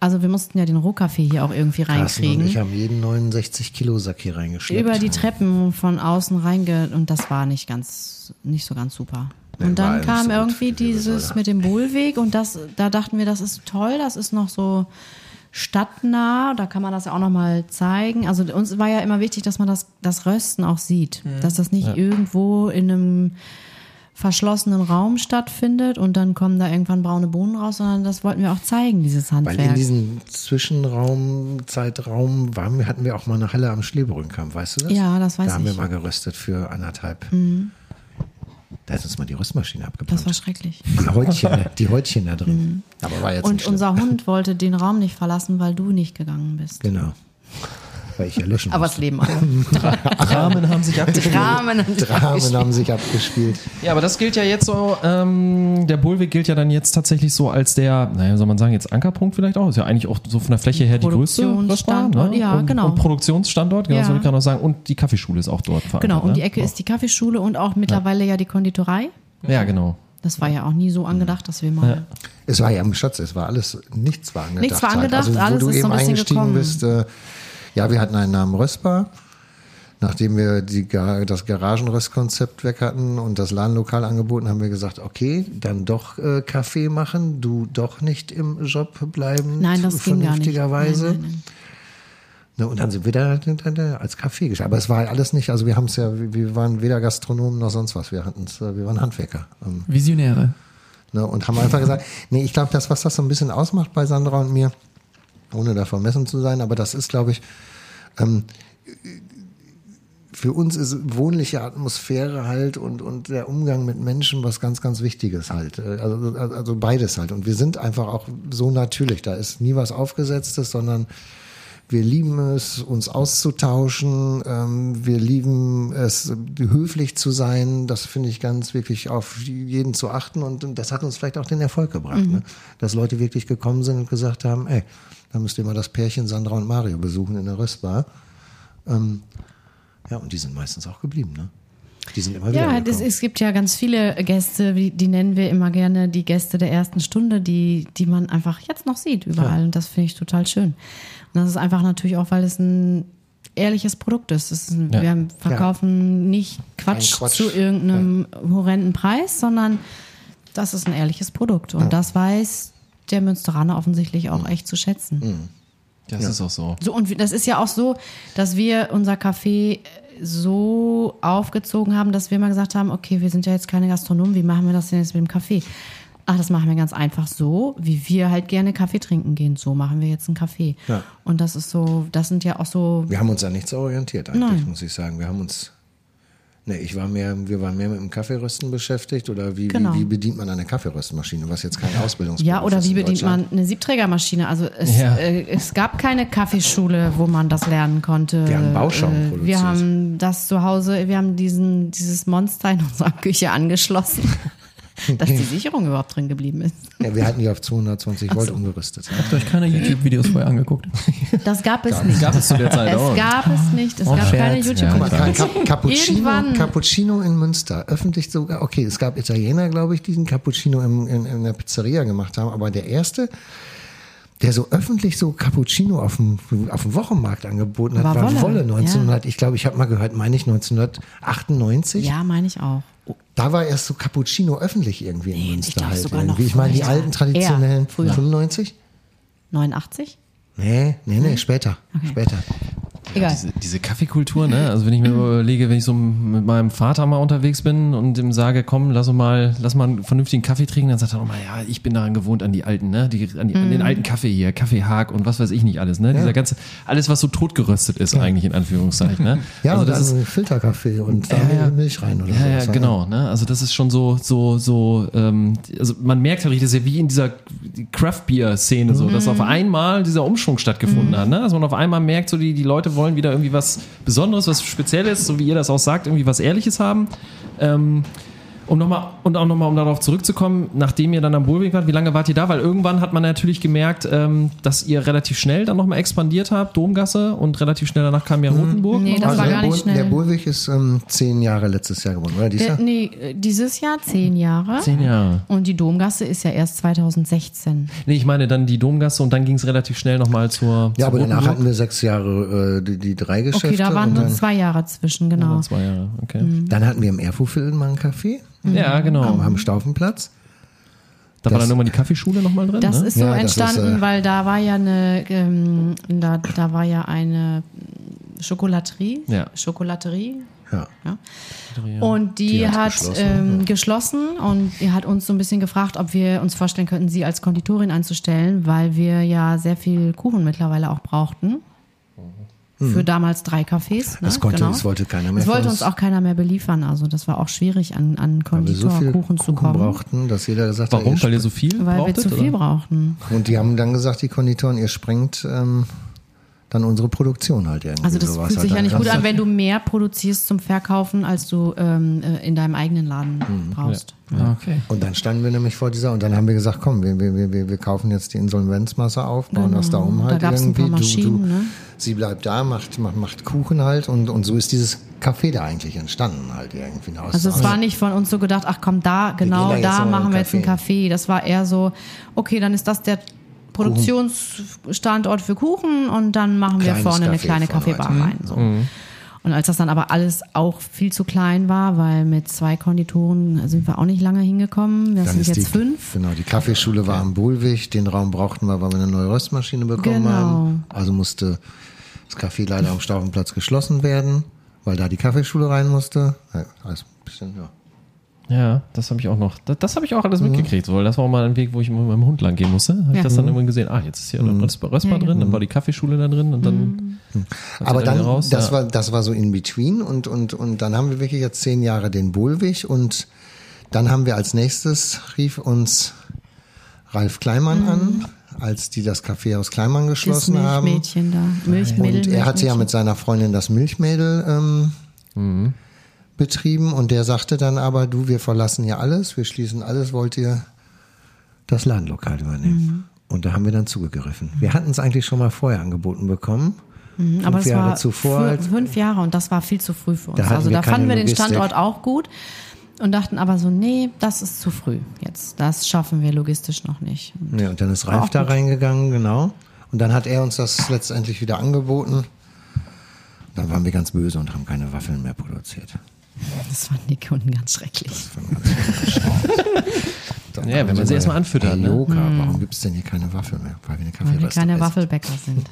Also wir mussten ja den Rohkaffee hier auch irgendwie reinkriegen. ich haben jeden 69 Kilo Sack hier reingeschleppt. Über die Treppen von außen reinge und das war nicht ganz, nicht so ganz super. Nee, Und dann kam so irgendwie dieses mit dem Bohlweg und das, da dachten wir, das ist toll, das ist noch so stadtnah, da kann man das ja auch nochmal zeigen. Also uns war ja immer wichtig, dass man das, das Rösten auch sieht, dass das nicht irgendwo in einem verschlossenen Raum stattfindet und dann kommen da irgendwann braune Bohnen raus, sondern das wollten wir auch zeigen, dieses Weil Handwerk. in diesem Zwischenraum, Zeitraum waren, wir- hatten wir auch mal eine Halle am Schlebrückenkamp, weißt du das? Ja, das weiß Da haben ich. Mhm. wir mal geröstet für anderthalb. Da ist uns mal die Röstmaschine abgebrannt. das war schrecklich. Die Häutchen, die Häutchen da drin. Aber war jetzt Und unser Hund wollte den Raum nicht verlassen, weil du nicht gegangen bist. Genau. Weil ich ja löschen Aber musste. das Leben alle. <laughs> Rahmen haben sich abgespielt. Und Dramen haben sich abgespielt. Ja, aber das gilt ja jetzt so, ähm, der Bohlweg gilt ja dann jetzt tatsächlich so als der, naja, soll man sagen, jetzt Ankerpunkt vielleicht auch. Ist ja eigentlich auch so von der Fläche her die größte Produktionsstandort, ja, und, genau. Und Produktionsstandort, genau, Ja. wollte ich gerade noch sagen. Und die Kaffeeschule ist auch dort. Genau, um die ne? Ecke ist die Kaffeeschule und auch mittlerweile ja die Konditorei. Ja, genau. Das war ja auch nie so angedacht, dass wir mal. Es war ja im Schatz, es war alles, nichts war angedacht. Nichts war angedacht, also, wo alles du ist so eben ein bisschen eingestiegen gekommen. bist, äh, ja, wir hatten einen Namen Röstbar. Nachdem wir die, das Garagenröstkonzept weg hatten und das Ladenlokal angeboten, haben wir gesagt, okay, dann doch äh, Kaffee machen, du doch nicht im Job bleiben, Nein, das ging gar nicht. vernünftigerweise. Nein, nein, nein. Ne, und dann sind wir da, da, da als Kaffee gestartet. Aber es war alles nicht, also wir haben es ja, wir- waren weder Gastronomen noch sonst was. Wir hatten's, äh, wir waren Handwerker. Ähm, Visionäre. Ne, und haben einfach gesagt, nee, ich glaube, das, was das so ein bisschen ausmacht bei Sandra und mir, ohne da vermessen zu sein, aber das ist, glaube ich, ähm, für uns ist wohnliche Atmosphäre halt und, und der Umgang mit Menschen was ganz, ganz Wichtiges halt. Äh, Also, also beides halt. Und wir sind einfach auch so natürlich. Da ist nie was Aufgesetztes, sondern wir lieben es, uns auszutauschen. Ähm, wir lieben es, höflich zu sein. Das finde ich ganz wirklich auf jeden zu achten. Und das hat uns vielleicht auch den Erfolg gebracht, ne? dass Leute wirklich gekommen sind und gesagt haben, ey, da müsst ihr mal das Pärchen Sandra und Mario besuchen in der Röstbar. Ähm, ja, und die sind meistens auch geblieben. Ne? Die sind immer wieder Ja, das, es gibt ja ganz viele Gäste, wie- die nennen wir immer gerne die Gäste der ersten Stunde, die, die man einfach jetzt noch sieht überall. Und das finde ich total schön. Und das ist einfach natürlich auch, weil es ein ehrliches Produkt ist. Ist ein, Ja. Wir verkaufen nicht Quatsch, Quatsch. zu irgendeinem horrenden Preis, sondern das ist ein ehrliches Produkt. Und das weiß der Münsteraner offensichtlich auch echt zu schätzen. Das ist auch so. So, und das ist ja auch so, dass wir unser Café so aufgezogen haben, dass wir mal gesagt haben, okay, wir sind ja jetzt keine Gastronomen, wie machen wir das denn jetzt mit dem Kaffee? Ach, das machen wir ganz einfach so, wie wir halt gerne Kaffee trinken gehen. So machen wir jetzt einen Kaffee. Ja. Und das ist so, das sind ja auch so, Wir haben uns an nichts orientiert eigentlich, Nein. muss ich sagen. Wir haben uns, ne, ich war mehr, wir waren mehr mit dem Kaffeerösten beschäftigt oder wie, Genau. wie, wie bedient man eine Kaffeeröstmaschine, was jetzt keine Ausbildungsberuf ja, oder ist wie bedient man eine Siebträgermaschine? Also es, Ja. äh, es gab keine Kaffeeschule, wo man das lernen konnte. Wir haben Bauschaum Äh, produziert. Wir haben das zu Hause, wir haben diesen, dieses Monster in unserer Küche angeschlossen, <laughs> <laughs> dass die Sicherung überhaupt drin geblieben ist. Ja, wir hatten die auf 220 Volt umgerüstet. Habt ihr euch keine YouTube-Videos vorher angeguckt? <laughs> Das gab es nicht. Gab es zu der Zeit Es auch. gab es nicht. Es Oh, gab keine Scherz. youtube Ja, Ka- Ka- Cappuccino, Irgendwann- Cappuccino in Münster, öffentlich sogar, okay, es gab Italiener, glaube ich, die diesen Cappuccino im, in, in der Pizzeria gemacht haben, aber der erste, der so öffentlich so Cappuccino auf dem, auf dem Wochenmarkt angeboten hat, War war, Wolle, Wolle, 1900, ich glaube, ich habe mal gehört, meine ich 1998. Ja, meine ich auch. Da war erst so Cappuccino öffentlich irgendwie in Münster glaube halt. sogar noch irgendwie. Ich meine, die alten traditionellen früher. 95? 89? Nee, nee, nee, später. Später. Egal. Diese, diese Kaffeekultur, ne? Also wenn ich mir überlege, wenn ich so mit meinem Vater mal unterwegs bin und ihm sage, komm, lass uns mal, lass mal einen vernünftigen Kaffee trinken, dann sagt er auch mal, ja, ich bin daran gewohnt an die alten, ne? Die, an, die, an Mhm. den alten Kaffee hier, Kaffeehag und was weiß ich nicht alles, ne? Dieser ganze, alles, was so totgeröstet ist eigentlich in Anführungszeichen, ne? Ja, also das dann ist, Filterkaffee und da Ja, ja. Milch rein oder ja, ja, sowas, genau, ne? Also das ist schon so, so, so, ähm, also man merkt halt richtig, das ist ja wie in dieser Craft Beer Szene so, dass auf einmal dieser Umschwung stattgefunden hat, ne? Dass man auf einmal merkt, so die, die Leute wollen wieder irgendwie was Besonderes, was Spezielles, so wie ihr das auch sagt, irgendwie was Ehrliches haben. Ähm, um nochmal, und auch nochmal, um darauf zurückzukommen, nachdem ihr dann am Bullweg wart, wie lange wart ihr da? Weil irgendwann hat man natürlich gemerkt, ähm, dass ihr relativ schnell dann nochmal expandiert habt, Domgasse, und relativ schnell danach kam ja Rotenburg. Nee, das was. war der gar nicht schnell. Der Bullwig ist ähm, zehn Jahre letztes Jahr geworden, oder? Dieses Der, Jahr? nee, äh, dieses Jahr zehn Jahre. Zehn Jahre. Und die Domgasse ist ja erst 2016. Nee, ich meine dann die Domgasse und dann ging es relativ schnell nochmal zur. Ja, zur aber danach Rotenburg. hatten wir sechs Jahre äh, die, die drei Geschäfte. Okay, da waren nur dann, zwei Jahre zwischen, genau. Zwei Jahre, okay. dann hatten wir im Erfurtviertel mal einen Café Ja, genau. am, am Staufenplatz. Da war das- dann irgendwann die Kaffeeschule nochmal drin. Das ne? ist so Ja, entstanden, ist, äh, weil da war ja eine, ähm, da, da war ja eine Schokolaterie, Ja. Schokolaterie, Ja. ja. Und die, Die hat hat geschlossen, ähm, geschlossen und die hat uns so ein bisschen gefragt, ob wir uns vorstellen könnten, sie als Konditorin anzustellen, weil wir ja sehr viel Kuchen mittlerweile auch brauchten. Für damals drei Cafés. Ne? Das konnte- genau. das wollte keiner mehr Das wollte uns auch keiner mehr beliefern. Also das war auch schwierig, an, an Weil wir so Konditorkuchen zu Kuchen kommen. brauchten, dass jeder gesagt hat, Warum? ihr Weil ihr so viel Weil wir brauchtet? zu viel oder? brauchten. Und die haben dann gesagt, die Konditoren, ihr sprengt ähm, dann unsere Produktion halt irgendwie. Also das sowas fühlt halt sich ja dann. nicht gut an, wenn du mehr produzierst zum Verkaufen, als du ähm, äh, in deinem eigenen Laden Mhm. brauchst. Ah, okay. Und dann standen wir nämlich vor dieser, und dann haben wir gesagt, komm, wir, wir, wir, wir kaufen jetzt die Insolvenzmasse auf, bauen das da um Genau. Da halt ein irgendwie. paar Maschinen, du, du, ne? Sie bleibt da, macht, macht, macht Kuchen halt und, und so ist dieses Café da eigentlich entstanden halt irgendwie. Aus, Also es war nicht von uns so gedacht, ach komm, da, genau, da da machen ein wir jetzt einen. Café. Das war eher so, okay, dann ist das der Produktionsstandort für Kuchen und dann machen wir Kleines vorne eine Café kleine Kaffeebar rein. So. Und als das dann aber alles auch viel zu klein war, weil mit zwei Konditoren sind wir auch nicht lange hingekommen. Wir Dann sind ist jetzt die, fünf. Genau, die Kaffeeschule war am Bullwig, den Raum brauchten wir, weil wir eine neue Röstmaschine bekommen Genau. haben. Also musste das Café leider am Staufenplatz geschlossen werden, weil da die Kaffeeschule rein musste. Ja, alles ein bisschen, ja. Ja, das habe ich auch noch. Das, das habe ich auch alles mitgekriegt, weil das war auch mal ein Weg, wo ich mit meinem Hund lang gehen musste. Habe ich Ja. das dann irgendwann gesehen, ah, jetzt ist hier mhm. Rösper, Rösper Ja, drin, dann war die Kaffeeschule da drin und dann. als Aber wir wieder dann, raus, das ja. war, das war so in between und, und, und dann haben wir wirklich jetzt zehn Jahre den Bullwig und dann haben wir als nächstes rief uns Ralf Kleimann an, als die das Café aus Kleimann Mhm. Das geschlossen haben. Milchmädchen da. Milchmädel. Und er hatte ja mit seiner Freundin das Milchmädel ähm, betrieben und der sagte dann aber, du, wir verlassen ja alles, wir schließen alles, wollt ihr das Ladenlokal übernehmen? Und da haben wir dann zugegriffen. Wir hatten es eigentlich schon mal vorher angeboten bekommen. Mhm, Aber fünf es Jahre war zuvor fü- fünf Jahre und das war viel zu früh für uns. Da also da fanden wir den Logistik. Standort auch gut und dachten aber so, nee, das ist zu früh jetzt. Das schaffen wir logistisch noch nicht. Und Ja, und dann ist Ralf da gut. reingegangen, genau. Und dann hat er uns das letztendlich wieder angeboten. Dann waren wir ganz böse und haben keine Waffeln mehr produziert. Das fanden die Kunden ganz schrecklich. <laughs> Ja, wenn man sie erstmal anfüttert, Hey, ne? Yoga, warum gibt es denn hier keine Waffel mehr? Weil wir eine Weil wir keine. Waffelbäcker sind.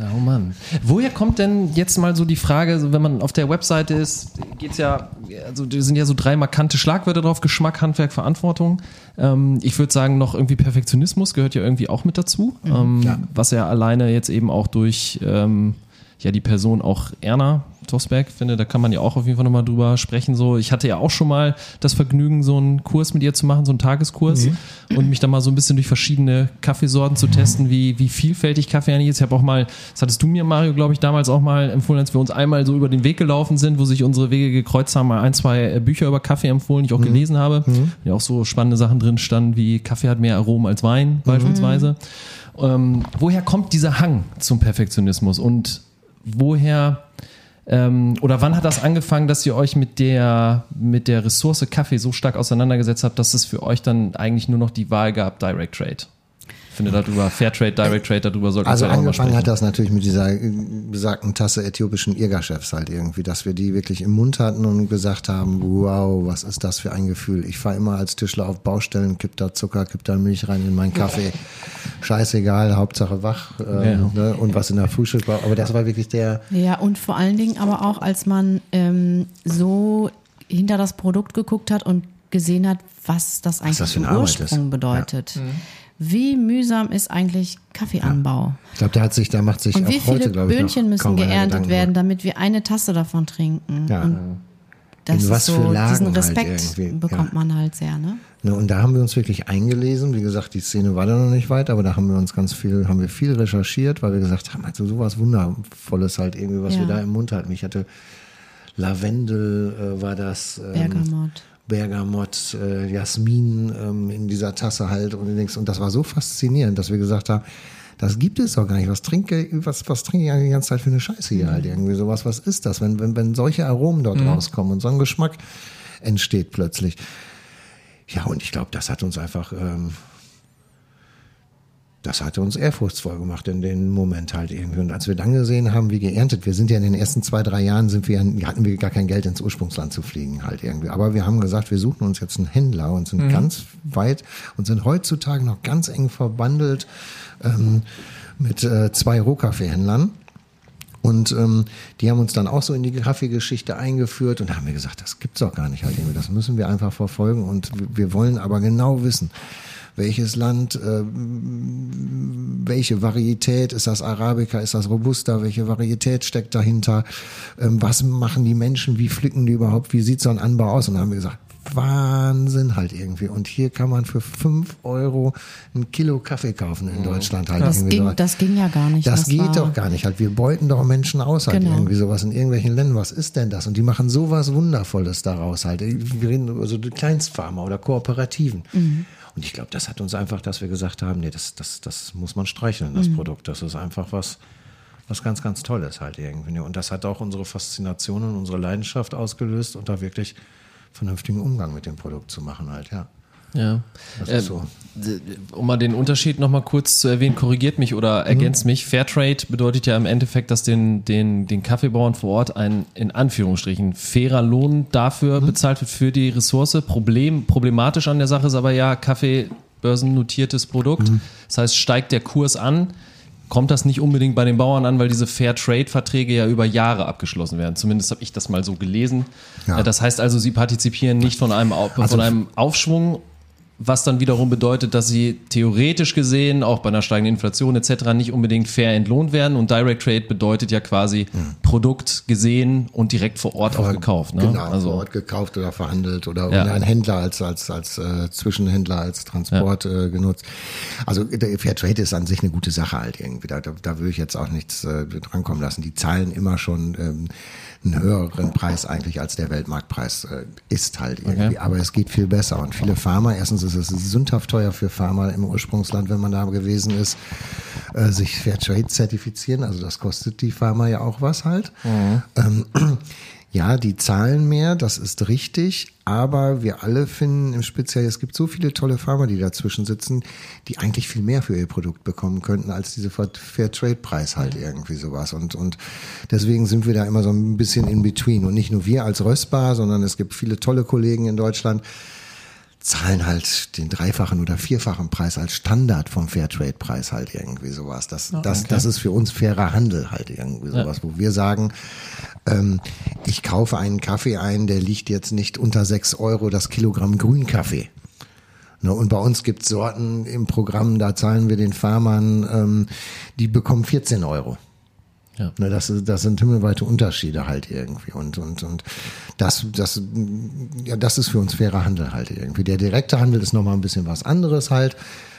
Ja, <laughs> oh Mann. Woher kommt denn jetzt mal so die Frage, wenn man auf der Webseite ist, geht's ja, also da sind ja so drei markante Schlagwörter drauf, Geschmack, Handwerk, Verantwortung. Ähm, ich würde sagen, noch irgendwie Perfektionismus gehört ja irgendwie auch mit dazu, ähm, Ja. was ja alleine jetzt eben auch durch ähm, ja die Person auch Erna Tosberg finde, da kann man ja auch auf jeden Fall nochmal drüber sprechen. So, ich hatte ja auch schon mal das Vergnügen, so einen Kurs mit ihr zu machen, so einen Tageskurs und mich dann mal so ein bisschen durch verschiedene Kaffeesorten zu testen, wie, wie vielfältig Kaffee eigentlich ist. Ich habe auch mal, das hattest du mir, Mario, glaube ich, damals auch mal empfohlen, als wir uns einmal so über den Weg gelaufen sind, wo sich unsere Wege gekreuzt haben, mal ein, zwei äh, Bücher über Kaffee empfohlen, die ich auch gelesen habe. Ja, auch so spannende Sachen drin standen, wie Kaffee hat mehr Aromen als Wein, beispielsweise. Ähm, woher kommt dieser Hang zum Perfektionismus und woher ähm, oder wann hat das angefangen, dass ihr euch mit der, mit der Ressource Kaffee so stark auseinandergesetzt habt, dass es für euch dann eigentlich nur noch die Wahl gab, Direct Trade? Ich finde darüber, Fairtrade, Direct Trade, darüber sollten Also wir auch mal angefangen hat das natürlich mit dieser äh, besagten Tasse äthiopischen Irga-Chefs halt irgendwie, dass wir die wirklich im Mund hatten und gesagt haben, wow, was ist das für ein Gefühl. Ich fahre immer als Tischler auf Baustellen, kipp da Zucker, kipp da Milch rein in meinen Kaffee. Scheißegal, Hauptsache wach ähm, ne, und was in der Frühstück war. Aber das war wirklich der, Ja, und vor allen Dingen aber auch, als man ähm, so hinter das Produkt geguckt hat und gesehen hat, was das eigentlich das eine Arbeit Ursprung ist. bedeutet. Wie mühsam ist eigentlich Kaffeeanbau? ich glaube, der hat sich, der macht sich Und auch wie viele heute, glaube ich, noch Böhnchen müssen geerntet werden, damit wir eine Tasse davon trinken? Ja. Und das In was ist für so, Lagen diesen halt Respekt irgendwie, bekommt ja. man halt sehr, ne? Ne, und da haben wir uns wirklich eingelesen. Wie gesagt, die Szene war da noch nicht weit, aber da haben wir uns ganz viel, haben wir viel recherchiert, weil wir gesagt haben, also sowas Wundervolles halt irgendwie, was Ja. wir da im Mund hatten. Ich hatte Lavendel, äh, war das. Ähm, Bergamot. Bergamott, äh, Jasmin ähm, in dieser Tasse halt und links. Und das war so faszinierend, dass wir gesagt haben, das gibt es doch gar nicht. Was trinke, was, was trinke ich eigentlich die ganze Zeit für eine Scheiße hier halt irgendwie sowas? Was ist das, wenn, wenn, wenn solche Aromen dort rauskommen und so ein Geschmack entsteht plötzlich? Ja, und ich glaube, das hat uns einfach, ähm, das hatte uns ehrfurchtsvoll gemacht in dem Moment halt irgendwie. Und als wir dann gesehen haben, wie geerntet, wir sind ja in den ersten zwei, drei Jahren sind wir, hatten wir gar kein Geld ins Ursprungsland zu fliegen halt irgendwie. Aber wir haben gesagt, wir suchen uns jetzt einen Händler und sind ganz weit und sind heutzutage noch ganz eng verbandelt ähm, mit äh, zwei Rohkaffeehändlern. Und ähm, die haben uns dann auch so in die Kaffeegeschichte eingeführt und da haben wir gesagt, das gibt's doch gar nicht halt irgendwie. Das müssen wir einfach verfolgen und wir wollen aber genau wissen, welches Land, äh, welche Varietät, ist das Arabica, ist das Robusta, welche Varietät steckt dahinter, ähm, was machen die Menschen, wie pflücken die überhaupt, wie sieht so ein Anbau aus? Und dann haben wir gesagt, Wahnsinn halt irgendwie. Und hier kann man für fünf Euro ein Kilo Kaffee kaufen in Deutschland halt Das irgendwie. ging, so. das ging ja gar nicht. Das, geht war, doch gar nicht. Halt, wir beuten doch Menschen aus halt Genau. irgendwie sowas in irgendwelchen Ländern. Was ist denn das? Und die machen sowas Wundervolles daraus halt. Wir reden über so die Kleinstfarmer oder Kooperativen. Mhm. Und ich glaube, das hat uns einfach, dass wir gesagt haben, nee, das, das, das muss man streicheln, das Produkt. Das ist einfach was, was ganz, ganz Tolles halt irgendwie. Und das hat auch unsere Faszination und unsere Leidenschaft ausgelöst und da wirklich vernünftigen Umgang mit dem Produkt zu machen halt, ja. Ja. Das Äh, so. um mal den Unterschied nochmal kurz zu erwähnen, korrigiert mich oder ergänzt mich. Fairtrade bedeutet ja im Endeffekt, dass den, den, den Kaffeebauern vor Ort ein in Anführungsstrichen fairer Lohn dafür bezahlt wird für die Ressource. Problem, problematisch an der Sache ist aber ja, Kaffee börsennotiertes Produkt. Das heißt, steigt der Kurs an, kommt das nicht unbedingt bei den Bauern an, weil diese Fair Trade Verträge ja über Jahre abgeschlossen werden. Zumindest habe ich das mal so gelesen. Ja. Äh, Das heißt also, sie partizipieren nicht von einem, Au- Also- von einem Aufschwung, was dann wiederum bedeutet, dass sie theoretisch gesehen auch bei einer steigenden Inflation etc. nicht unbedingt fair entlohnt werden. Und Direct Trade bedeutet ja quasi Produkt gesehen und direkt vor Ort auch gekauft. Ne? Genau, also, vor Ort gekauft oder verhandelt oder, Ja. ein Händler als, als, als äh, Zwischenhändler, als Transport äh, genutzt. Also der Fairtrade ist an sich eine gute Sache halt irgendwie. Da, da, da würde ich jetzt auch nichts äh, drankommen lassen. Die zahlen immer schon ähm, einen höheren Preis eigentlich als der Weltmarktpreis äh, ist halt irgendwie. Okay. Aber es geht viel besser. Und viele Farmer, erstens ist es sündhaft teuer für Farmer im Ursprungsland, wenn man da gewesen ist, äh, sich Fairtrade zertifizieren. Also das kostet die Farmer ja auch was halt. Ähm, <clears throat> ja, die zahlen mehr, das ist richtig, aber wir alle finden im Speziellen, es gibt so viele tolle Farmer, die dazwischen sitzen, die eigentlich viel mehr für ihr Produkt bekommen könnten als diese Fairtrade-Preis halt irgendwie sowas. Und, und deswegen sind wir da immer so ein bisschen in between. Und nicht nur wir als Röstbar, sondern es gibt viele tolle Kollegen in Deutschland, zahlen halt den dreifachen oder vierfachen Preis als Standard vom Fairtrade-Preis halt irgendwie sowas. Das, das, das ist für uns fairer Handel halt irgendwie sowas, wo wir sagen, ähm, ich kaufe einen Kaffee ein, der liegt jetzt nicht unter sechs Euro das Kilogramm Grünkaffee. Ne, und bei uns gibt's Sorten im Programm, da zahlen wir den Farmern, ähm, die bekommen 14 Euro. Ja. Ne, das, das sind himmelweite Unterschiede halt irgendwie. Und, und, und das, das, ja, das ist für uns fairer Handel halt irgendwie. Der direkte Handel ist nochmal ein bisschen was anderes halt.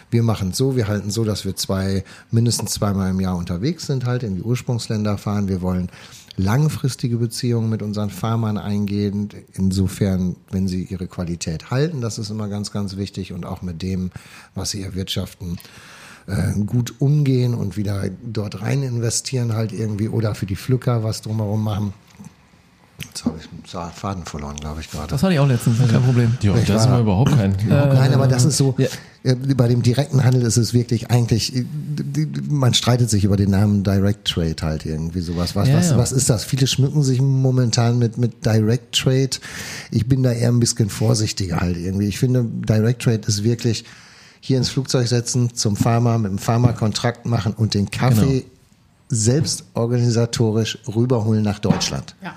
Wir machen so, wir halten so, dass wir zwei, mindestens zweimal im Jahr unterwegs sind, halt in die Ursprungsländer fahren. Wir wollen langfristige Beziehungen mit unseren Farmern eingehen. Insofern, wenn sie ihre Qualität halten, das ist immer ganz, ganz wichtig und auch mit dem, was sie erwirtschaften, äh, gut umgehen und wieder dort rein investieren halt irgendwie oder für die Pflücker was drumherum machen. Jetzt habe ich den Faden verloren, glaube ich gerade. Das hatte ich auch letztens, kein Problem. ja, Ich das ist war- mal überhaupt kein. Nein, aber das ist so, Ja. äh, bei dem direkten Handel ist es wirklich eigentlich, äh, man streitet sich über den Namen Direct Trade halt irgendwie sowas. Was, Ja, was, ja. was ist das? Viele schmücken sich momentan mit, mit Direct Trade. Ich bin da eher ein bisschen vorsichtiger halt irgendwie. Ich finde, Direct Trade ist wirklich hier ins Flugzeug setzen, zum Farmer, mit dem Farmer Kontrakt machen und den Kaffee selbst organisatorisch rüberholen nach Deutschland. Ja.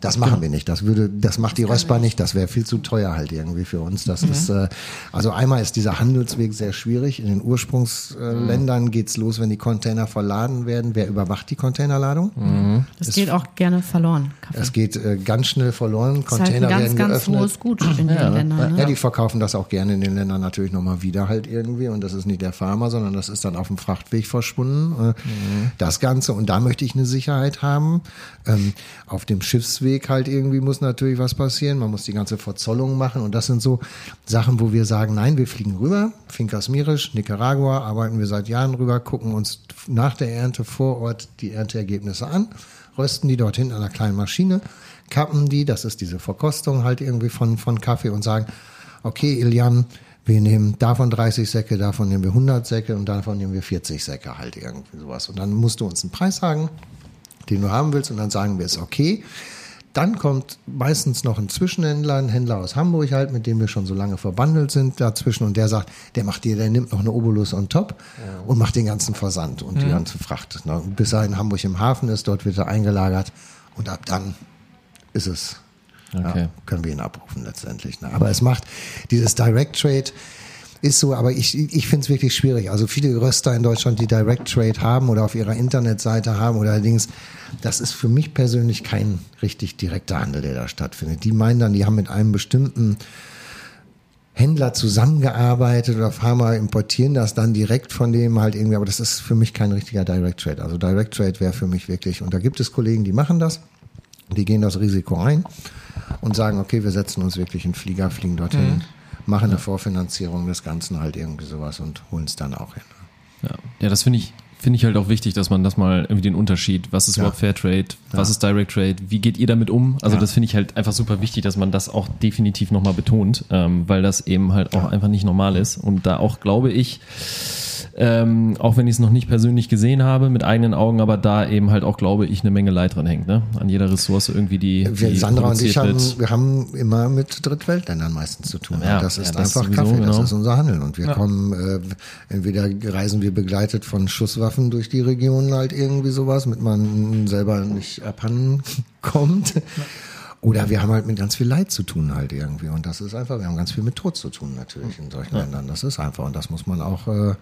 Das machen wir nicht. Das würde, das macht die Röstbar nicht. Das wäre viel zu teuer halt irgendwie für uns. Das ist, äh, also einmal ist dieser Handelsweg sehr schwierig. In den Ursprungsländern geht's los, wenn die Container verladen werden. Wer überwacht die Containerladung? Das geht auch gerne verloren. Kaffee. Es geht äh, ganz schnell verloren. Das ist halt ein Container ganz, werden ganz geöffnet. hohes Gut in den Ländern. Ja, Ne? die verkaufen das auch gerne in den Ländern natürlich nochmal wieder halt irgendwie. Und das ist nicht der Farmer, sondern das ist dann auf dem Frachtweg verschwunden. Äh, Das Ganze. Und da möchte ich eine Sicherheit haben. Ähm, auf dem Schiffsweg halt irgendwie muss natürlich was passieren. Man muss die ganze Verzollung machen. Und das sind so Sachen, wo wir sagen, nein, wir fliegen rüber. Fincas Mirisch, Nicaragua, arbeiten wir seit Jahren rüber, gucken uns nach der Ernte vor Ort die Ernteergebnisse an, rösten die dorthin an einer kleinen Maschine, kappen die, das ist diese Verkostung halt irgendwie von, von Kaffee und sagen, okay, Ilian, wir nehmen davon 30 Säcke, davon nehmen wir 100 Säcke und davon nehmen wir 40 Säcke halt irgendwie sowas. Und dann musst du uns einen Preis sagen, den du haben willst und dann sagen wir es okay. Dann kommt meistens noch ein Zwischenhändler, ein Händler aus Hamburg halt, mit dem wir schon so lange verbandelt sind dazwischen und der sagt, der macht dir, der nimmt noch eine Obolus on top und macht den ganzen Versand und die ganze Fracht. Ne? Bis er in Hamburg im Hafen ist, dort wird er eingelagert und ab dann ist es, Okay. ja, können wir ihn abrufen letztendlich. Ne? Aber es macht dieses Direct Trade ist so, aber ich, ich finde es wirklich schwierig. Also viele Röster in Deutschland, die Direct Trade haben oder auf ihrer Internetseite haben oder Dings, das ist für mich persönlich kein richtig direkter Handel, der da stattfindet. Die meinen dann, die haben mit einem bestimmten Händler zusammengearbeitet oder Farmer importieren das dann direkt von dem halt irgendwie, aber das ist für mich kein richtiger Direct Trade. Also Direct Trade wäre für mich wirklich, und da gibt es Kollegen, die machen das, die gehen das Risiko ein und sagen, okay, wir setzen uns wirklich in Flieger, fliegen dorthin, machen eine Vorfinanzierung des Ganzen halt irgendwie sowas und holen es dann auch hin. Ja, ja das finde ich, finde ich halt auch wichtig, dass man das mal irgendwie den Unterschied, was ist Ja. überhaupt Fair Trade, was ist Direct Trade, wie geht ihr damit um? Also Ja. das finde ich halt einfach super wichtig, dass man das auch definitiv nochmal betont, ähm, weil das eben halt auch einfach nicht normal ist und da auch, glaube ich, ähm, auch wenn ich es noch nicht persönlich gesehen habe mit eigenen Augen, aber da eben halt auch glaube ich eine Menge Leid dran hängt, ne? An jeder Ressource irgendwie die. Wir, die Sandra und ich haben, wird. wir haben immer mit Drittweltländern meistens zu tun. Ja, das ja, ist das einfach sowieso, Kaffee, das genau. ist unser Handeln. Und wir kommen, äh, entweder reisen wir begleitet von Schusswaffen durch die Region halt irgendwie sowas, mit man selber nicht abhanden <laughs> kommt. Oder wir haben halt mit ganz viel Leid zu tun halt irgendwie. Und das ist einfach, wir haben ganz viel mit Tod zu tun natürlich in solchen Ländern. Das ist einfach. Und das muss man auch, äh,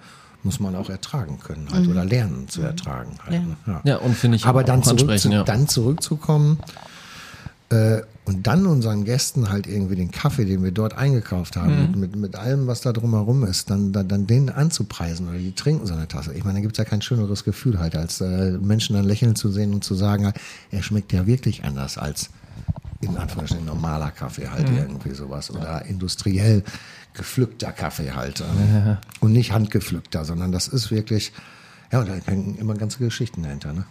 muss man auch ertragen können halt. Oder lernen zu ertragen halt. Ja. Ne? Ja. Ja, und finde ich Aber auch dann, zurück zu, ja. dann zurückzukommen äh, und dann unseren Gästen halt irgendwie den Kaffee, den wir dort eingekauft haben, mit, mit, mit allem, was da drumherum ist, dann, dann, dann den anzupreisen oder die trinken so eine Tasse. Ich meine, da gibt's ja kein schöneres Gefühl halt, als äh, Menschen dann lächeln zu sehen und zu sagen, er schmeckt ja wirklich anders als in Anführungsstrichen normaler Kaffee halt irgendwie sowas oder industriell gepflückter Kaffee halt. ähm, Und nicht handgepflückter, sondern das ist wirklich, ja, und da hängen immer ganze Geschichten dahinter, ne?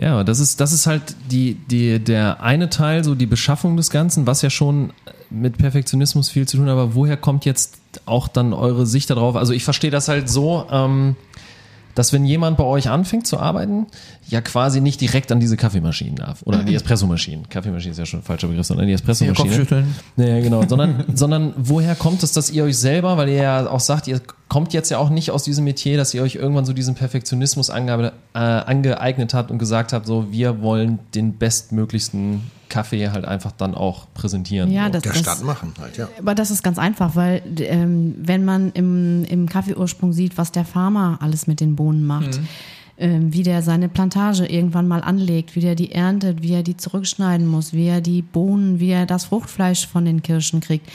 Ja. Das ist, das ist halt die, die, der eine Teil, so die Beschaffung des Ganzen, was ja schon mit Perfektionismus viel zu tun hat, aber woher kommt jetzt auch dann eure Sicht darauf? Also ich verstehe das halt so, ähm, dass wenn jemand bei euch anfängt zu arbeiten, ja quasi nicht direkt an diese Kaffeemaschinen darf. Oder an die Espressomaschinen. Kaffeemaschine ist ja schon ein falscher Begriff, sondern an die Espressomaschine. Kopfschütteln. Ja, genau. Sondern, <laughs> sondern woher kommt es, dass ihr euch selber, weil ihr ja auch sagt, ihr kommt jetzt ja auch nicht aus diesem Metier, dass ihr euch irgendwann so diesen Perfektionismus ange, äh, angeeignet habt und gesagt habt, so wir wollen den bestmöglichsten Kaffee halt einfach dann auch präsentieren. Ja, das, Der das, Stadt machen halt, ja. Aber das ist ganz einfach, weil ähm, wenn man im, im Kaffeeursprung sieht, was der Farmer alles mit den Bohnen macht, ähm, wie der seine Plantage irgendwann mal anlegt, wie der die erntet, wie er die zurückschneiden muss, wie er die Bohnen, wie er das Fruchtfleisch von den Kirschen kriegt.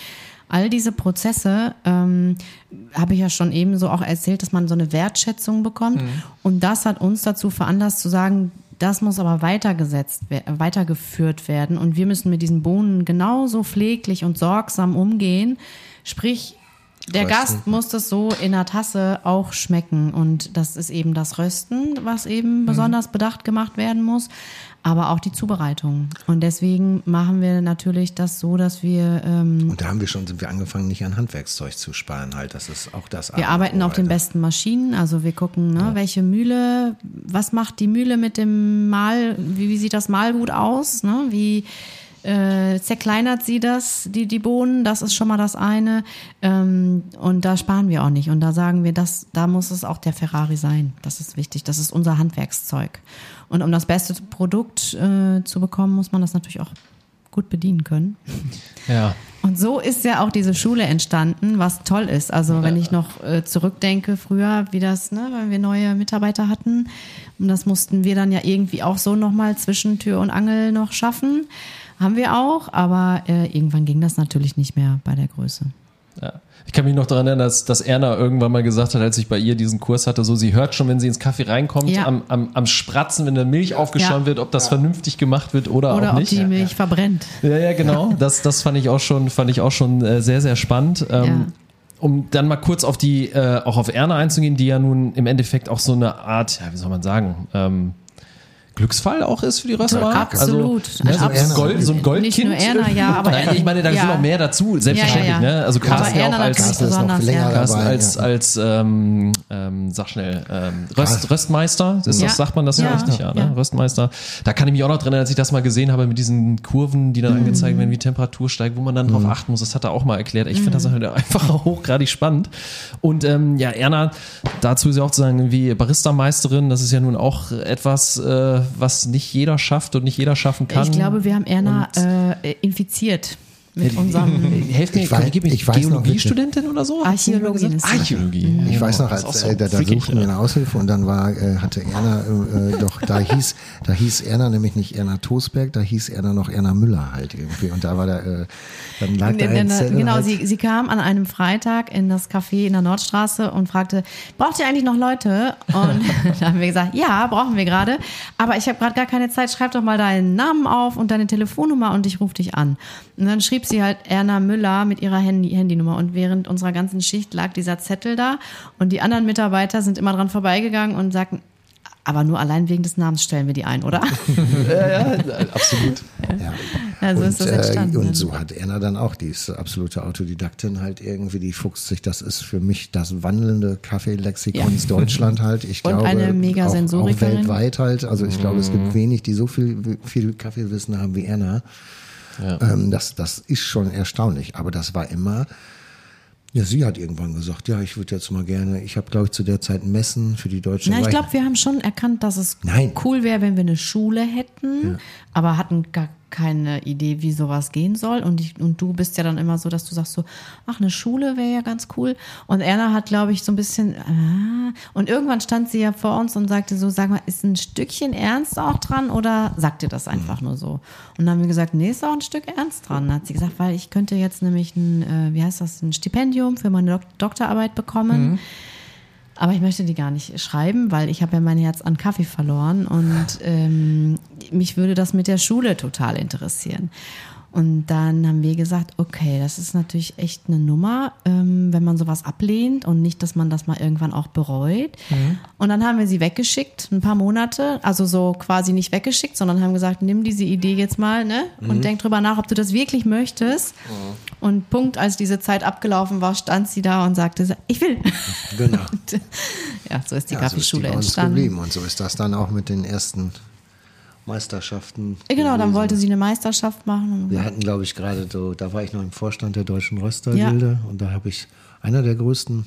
All diese Prozesse ähm, habe ich ja schon eben so auch erzählt, dass man so eine Wertschätzung bekommt. Und das hat uns dazu veranlasst zu sagen, das muss aber weitergesetzt, weitergeführt werden. Und wir müssen mit diesen Bohnen genauso pfleglich und sorgsam umgehen. Sprich, der Rösten. Gast muss das so in der Tasse auch schmecken. Und das ist eben das Rösten, was eben besonders bedacht gemacht werden muss. Aber auch die Zubereitung. Und deswegen machen wir natürlich das so, dass wir ähm, Und da haben wir schon, sind wir angefangen, nicht an Handwerkszeug zu sparen halt. Das ist auch das. Wir arbeiten auf den besten Maschinen, also wir gucken, ne, welche Mühle, was macht die Mühle mit dem Mal, wie, wie sieht das Mahlgut aus, ne? wie äh, zerkleinert sie das, die, die Bohnen, das ist schon mal das eine ähm, und da sparen wir auch nicht und da sagen wir, das, da muss es auch der Ferrari sein, das ist wichtig, das ist unser Handwerkszeug und um das beste Produkt äh, zu bekommen, muss man das natürlich auch gut bedienen können. <laughs> Ja. Und so ist ja auch diese Schule entstanden, was toll ist. Also wenn ich noch äh, zurückdenke, früher, wie das, ne, wenn wir neue Mitarbeiter hatten, und das mussten wir dann ja irgendwie auch so nochmal zwischen Tür und Angel noch schaffen. Haben wir auch, aber äh, irgendwann ging das natürlich nicht mehr bei der Größe. Ja. Ich kann mich noch daran erinnern, dass, dass Erna irgendwann mal gesagt hat, als ich bei ihr diesen Kurs hatte, so sie hört schon, wenn sie ins Kaffee reinkommt, Ja. am, am, am Spratzen, wenn der Milch aufgeschäumt Ja. wird, ob das vernünftig gemacht wird oder, Oder auch ob nicht. die Milch verbrennt. Ja, ja, genau. Das, das fand ich auch schon, fand ich auch schon äh, sehr, sehr spannend. Ähm, Ja. Um dann mal kurz auf die, äh, auch auf Erna einzugehen, die ja nun im Endeffekt auch so eine Art, ja, wie soll man sagen, ähm, Glücksfall auch ist für die Rösterei. Absolut. Also, ne, Ein so. Gold, so ein Goldkind. Nicht nur Erna, ja, aber <laughs> Nein, ich meine, da ja. sind noch mehr dazu, selbstverständlich. Ja, ja, ja. Ne? Also Carsten ja Erna auch als, Carsten ist noch besonders, länger ja. Carsten dabei, als, als ähm, ähm, sag schnell, ähm, Röst, Röstmeister, ist Ja. das, sagt man das so Ja. richtig? Ja, ne? Ja. Röstmeister. Da kann ich mich auch noch dran erinnern, als ich das mal gesehen habe mit diesen Kurven, die dann angezeigt werden, wie Temperatur steigt, wo man dann drauf achten muss. Das hat er auch mal erklärt. Ich finde das halt einfach <laughs> hochgradig spannend. Und ähm, ja, Erna, dazu ist ja auch zu sagen, wie Barista-Meisterin, das ist ja nun auch etwas, äh, was nicht jeder schafft und nicht jeder schaffen kann. Ich glaube, wir haben Erna äh, infiziert mit unserem <laughs> Helft mir, Ich weiß- gib ich weiß noch, Geologiestudentin oder so? Archäologin sie. Archäologie. Ich weiß noch, als so äh, da, da suchten wir eine Aushilfe und dann war, äh, hatte Erna äh, doch, da <laughs> hieß, da hieß Erna nämlich nicht Erna Tosberg, da hieß Erna noch Erna Müller halt irgendwie. Und da war da, äh, dann lag da ein Zettel Genau, halt, sie, sie kam an einem Freitag in das Café in der Nordstraße und fragte, braucht ihr eigentlich noch Leute? Und <laughs> da haben wir gesagt, ja, brauchen wir gerade. Aber ich habe gerade gar keine Zeit, schreib doch mal deinen Namen auf und deine Telefonnummer und ich rufe dich an. Und dann schrieb sie halt Erna Müller mit ihrer Handy Handynummer. Und während unserer ganzen Schicht lag dieser Zettel da und die anderen Mitarbeiter sind immer dran vorbeigegangen und sagten, aber nur allein wegen des Namens stellen wir die ein, oder? <laughs> Absolut. ja. Ja, so und, ist das entstanden. Äh, und so hat Erna dann auch, die ist absolute Autodidaktin halt irgendwie, die fuchst sich, das ist für mich das wandelnde Kaffeelexikons Ja. Deutschland halt. Ich Und glaube, eine mega auch, auch weltweit halt. Also ich glaube, es Mhm. gibt wenig, die so viel, viel Kaffeewissen haben wie Erna. Ja. Ähm, das, das ist schon erstaunlich. Aber das war immer, ja, sie hat irgendwann gesagt, ja, ich würde jetzt mal gerne, ich habe, glaube ich, zu der Zeit Messen für die Deutsche Na, ich glaube, wir haben schon erkannt, dass es Nein. cool wäre, wenn wir eine Schule hätten, aber hatten gar keine Idee, wie sowas gehen soll. Und, ich, und du bist ja dann immer so, dass du sagst so, ach, eine Schule wäre ja ganz cool. Und Erna hat, glaube ich, so ein bisschen, ah, und irgendwann stand sie ja vor uns und sagte so, sag mal, ist ein Stückchen Ernst auch dran oder sagt ihr das einfach nur so? Und dann haben wir gesagt, nee, ist auch ein Stück Ernst dran. Dann hat sie gesagt, weil ich könnte jetzt nämlich ein, äh, wie heißt das, ein Stipendium für meine Dok Doktorarbeit bekommen. Aber ich möchte die gar nicht schreiben, weil ich habe ja mein Herz an Kaffee verloren und ähm, mich würde das mit der Schule total interessieren. Und dann haben wir gesagt, okay, das ist natürlich echt eine Nummer, ähm, wenn man sowas ablehnt und nicht, dass man das mal irgendwann auch bereut. Und dann haben wir sie weggeschickt, ein paar Monate, also so quasi nicht weggeschickt, sondern haben gesagt, nimm diese Idee jetzt mal ne? und denk drüber nach, ob du das wirklich möchtest. Und Punkt, als diese Zeit abgelaufen war, stand sie da und sagte, so, ich will. Genau. Und, <laughs> ja, so ist die Ja, so bei uns entstanden. geblieben. Und so ist das dann auch mit den ersten Meisterschaften. Genau, dann gewesen. wollte sie eine Meisterschaft machen. Wir hatten, glaube ich, gerade so, da war ich noch im Vorstand der Deutschen Röstergilde und da habe ich einer der größten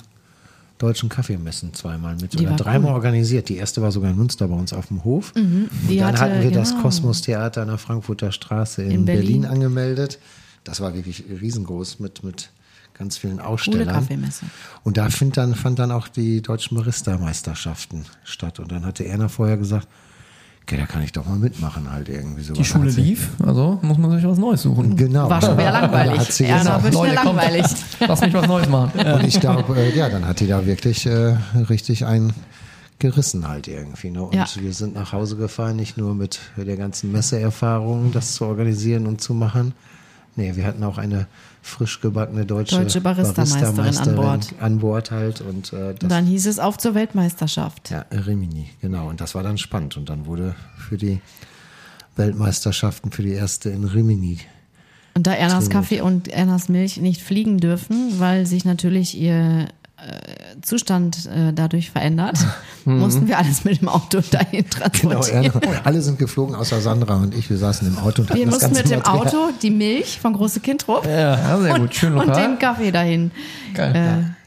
deutschen Kaffeemessen zweimal mit Die oder dreimal cool. organisiert. Die erste war sogar in Münster bei uns auf dem Hof. die und dann hatte- hatten wir das genau. Kosmos Theater an der Frankfurter Straße in, In Berlin. Berlin. angemeldet. Das war wirklich riesengroß mit, mit ganz vielen Coole Ausstellern. Kaffeemesse. Und da find dann, fand dann auch die deutschen Barista-Meisterschaften statt. Und dann hatte Erna vorher gesagt, okay, da kann ich doch mal mitmachen halt irgendwie so. Die Schule lief, also muss man sich was Neues suchen. Genau. War schon wieder langweilig. hat sie Erna gesagt, wird schnell langweilig. <laughs> Lass mich was Neues machen. Und ich glaube, äh, ja, dann hat die da wirklich äh, richtig ein gerissen halt irgendwie. Ne? Und Ja. wir sind nach Hause gefahren, nicht nur mit der ganzen Messeerfahrung, das zu organisieren und zu machen. Nee, wir hatten auch eine frisch gebackene deutsche, Deutsche Barista-Meisterin an Barista-Meisterin Bord. an Bord halt. Und, äh, Und dann hieß es auf zur Weltmeisterschaft. Ja, Rimini, genau. Und das war dann spannend. Und dann wurde für die Weltmeisterschaften, für die erste in Rimini. Und da Ernas. Kaffee und Ernas Milch nicht fliegen dürfen, weil sich natürlich ihr Zustand äh, dadurch verändert, <laughs> mussten wir alles mit dem Auto dahin <laughs> Genau, transportieren. ja, alle sind geflogen, außer Sandra und ich. Wir saßen im Auto und hatten Wir mussten mit dem Material. Auto die Milch von Große Kindrup Ja, sehr gut. Schön und lokal. den Kaffee dahin. Geil.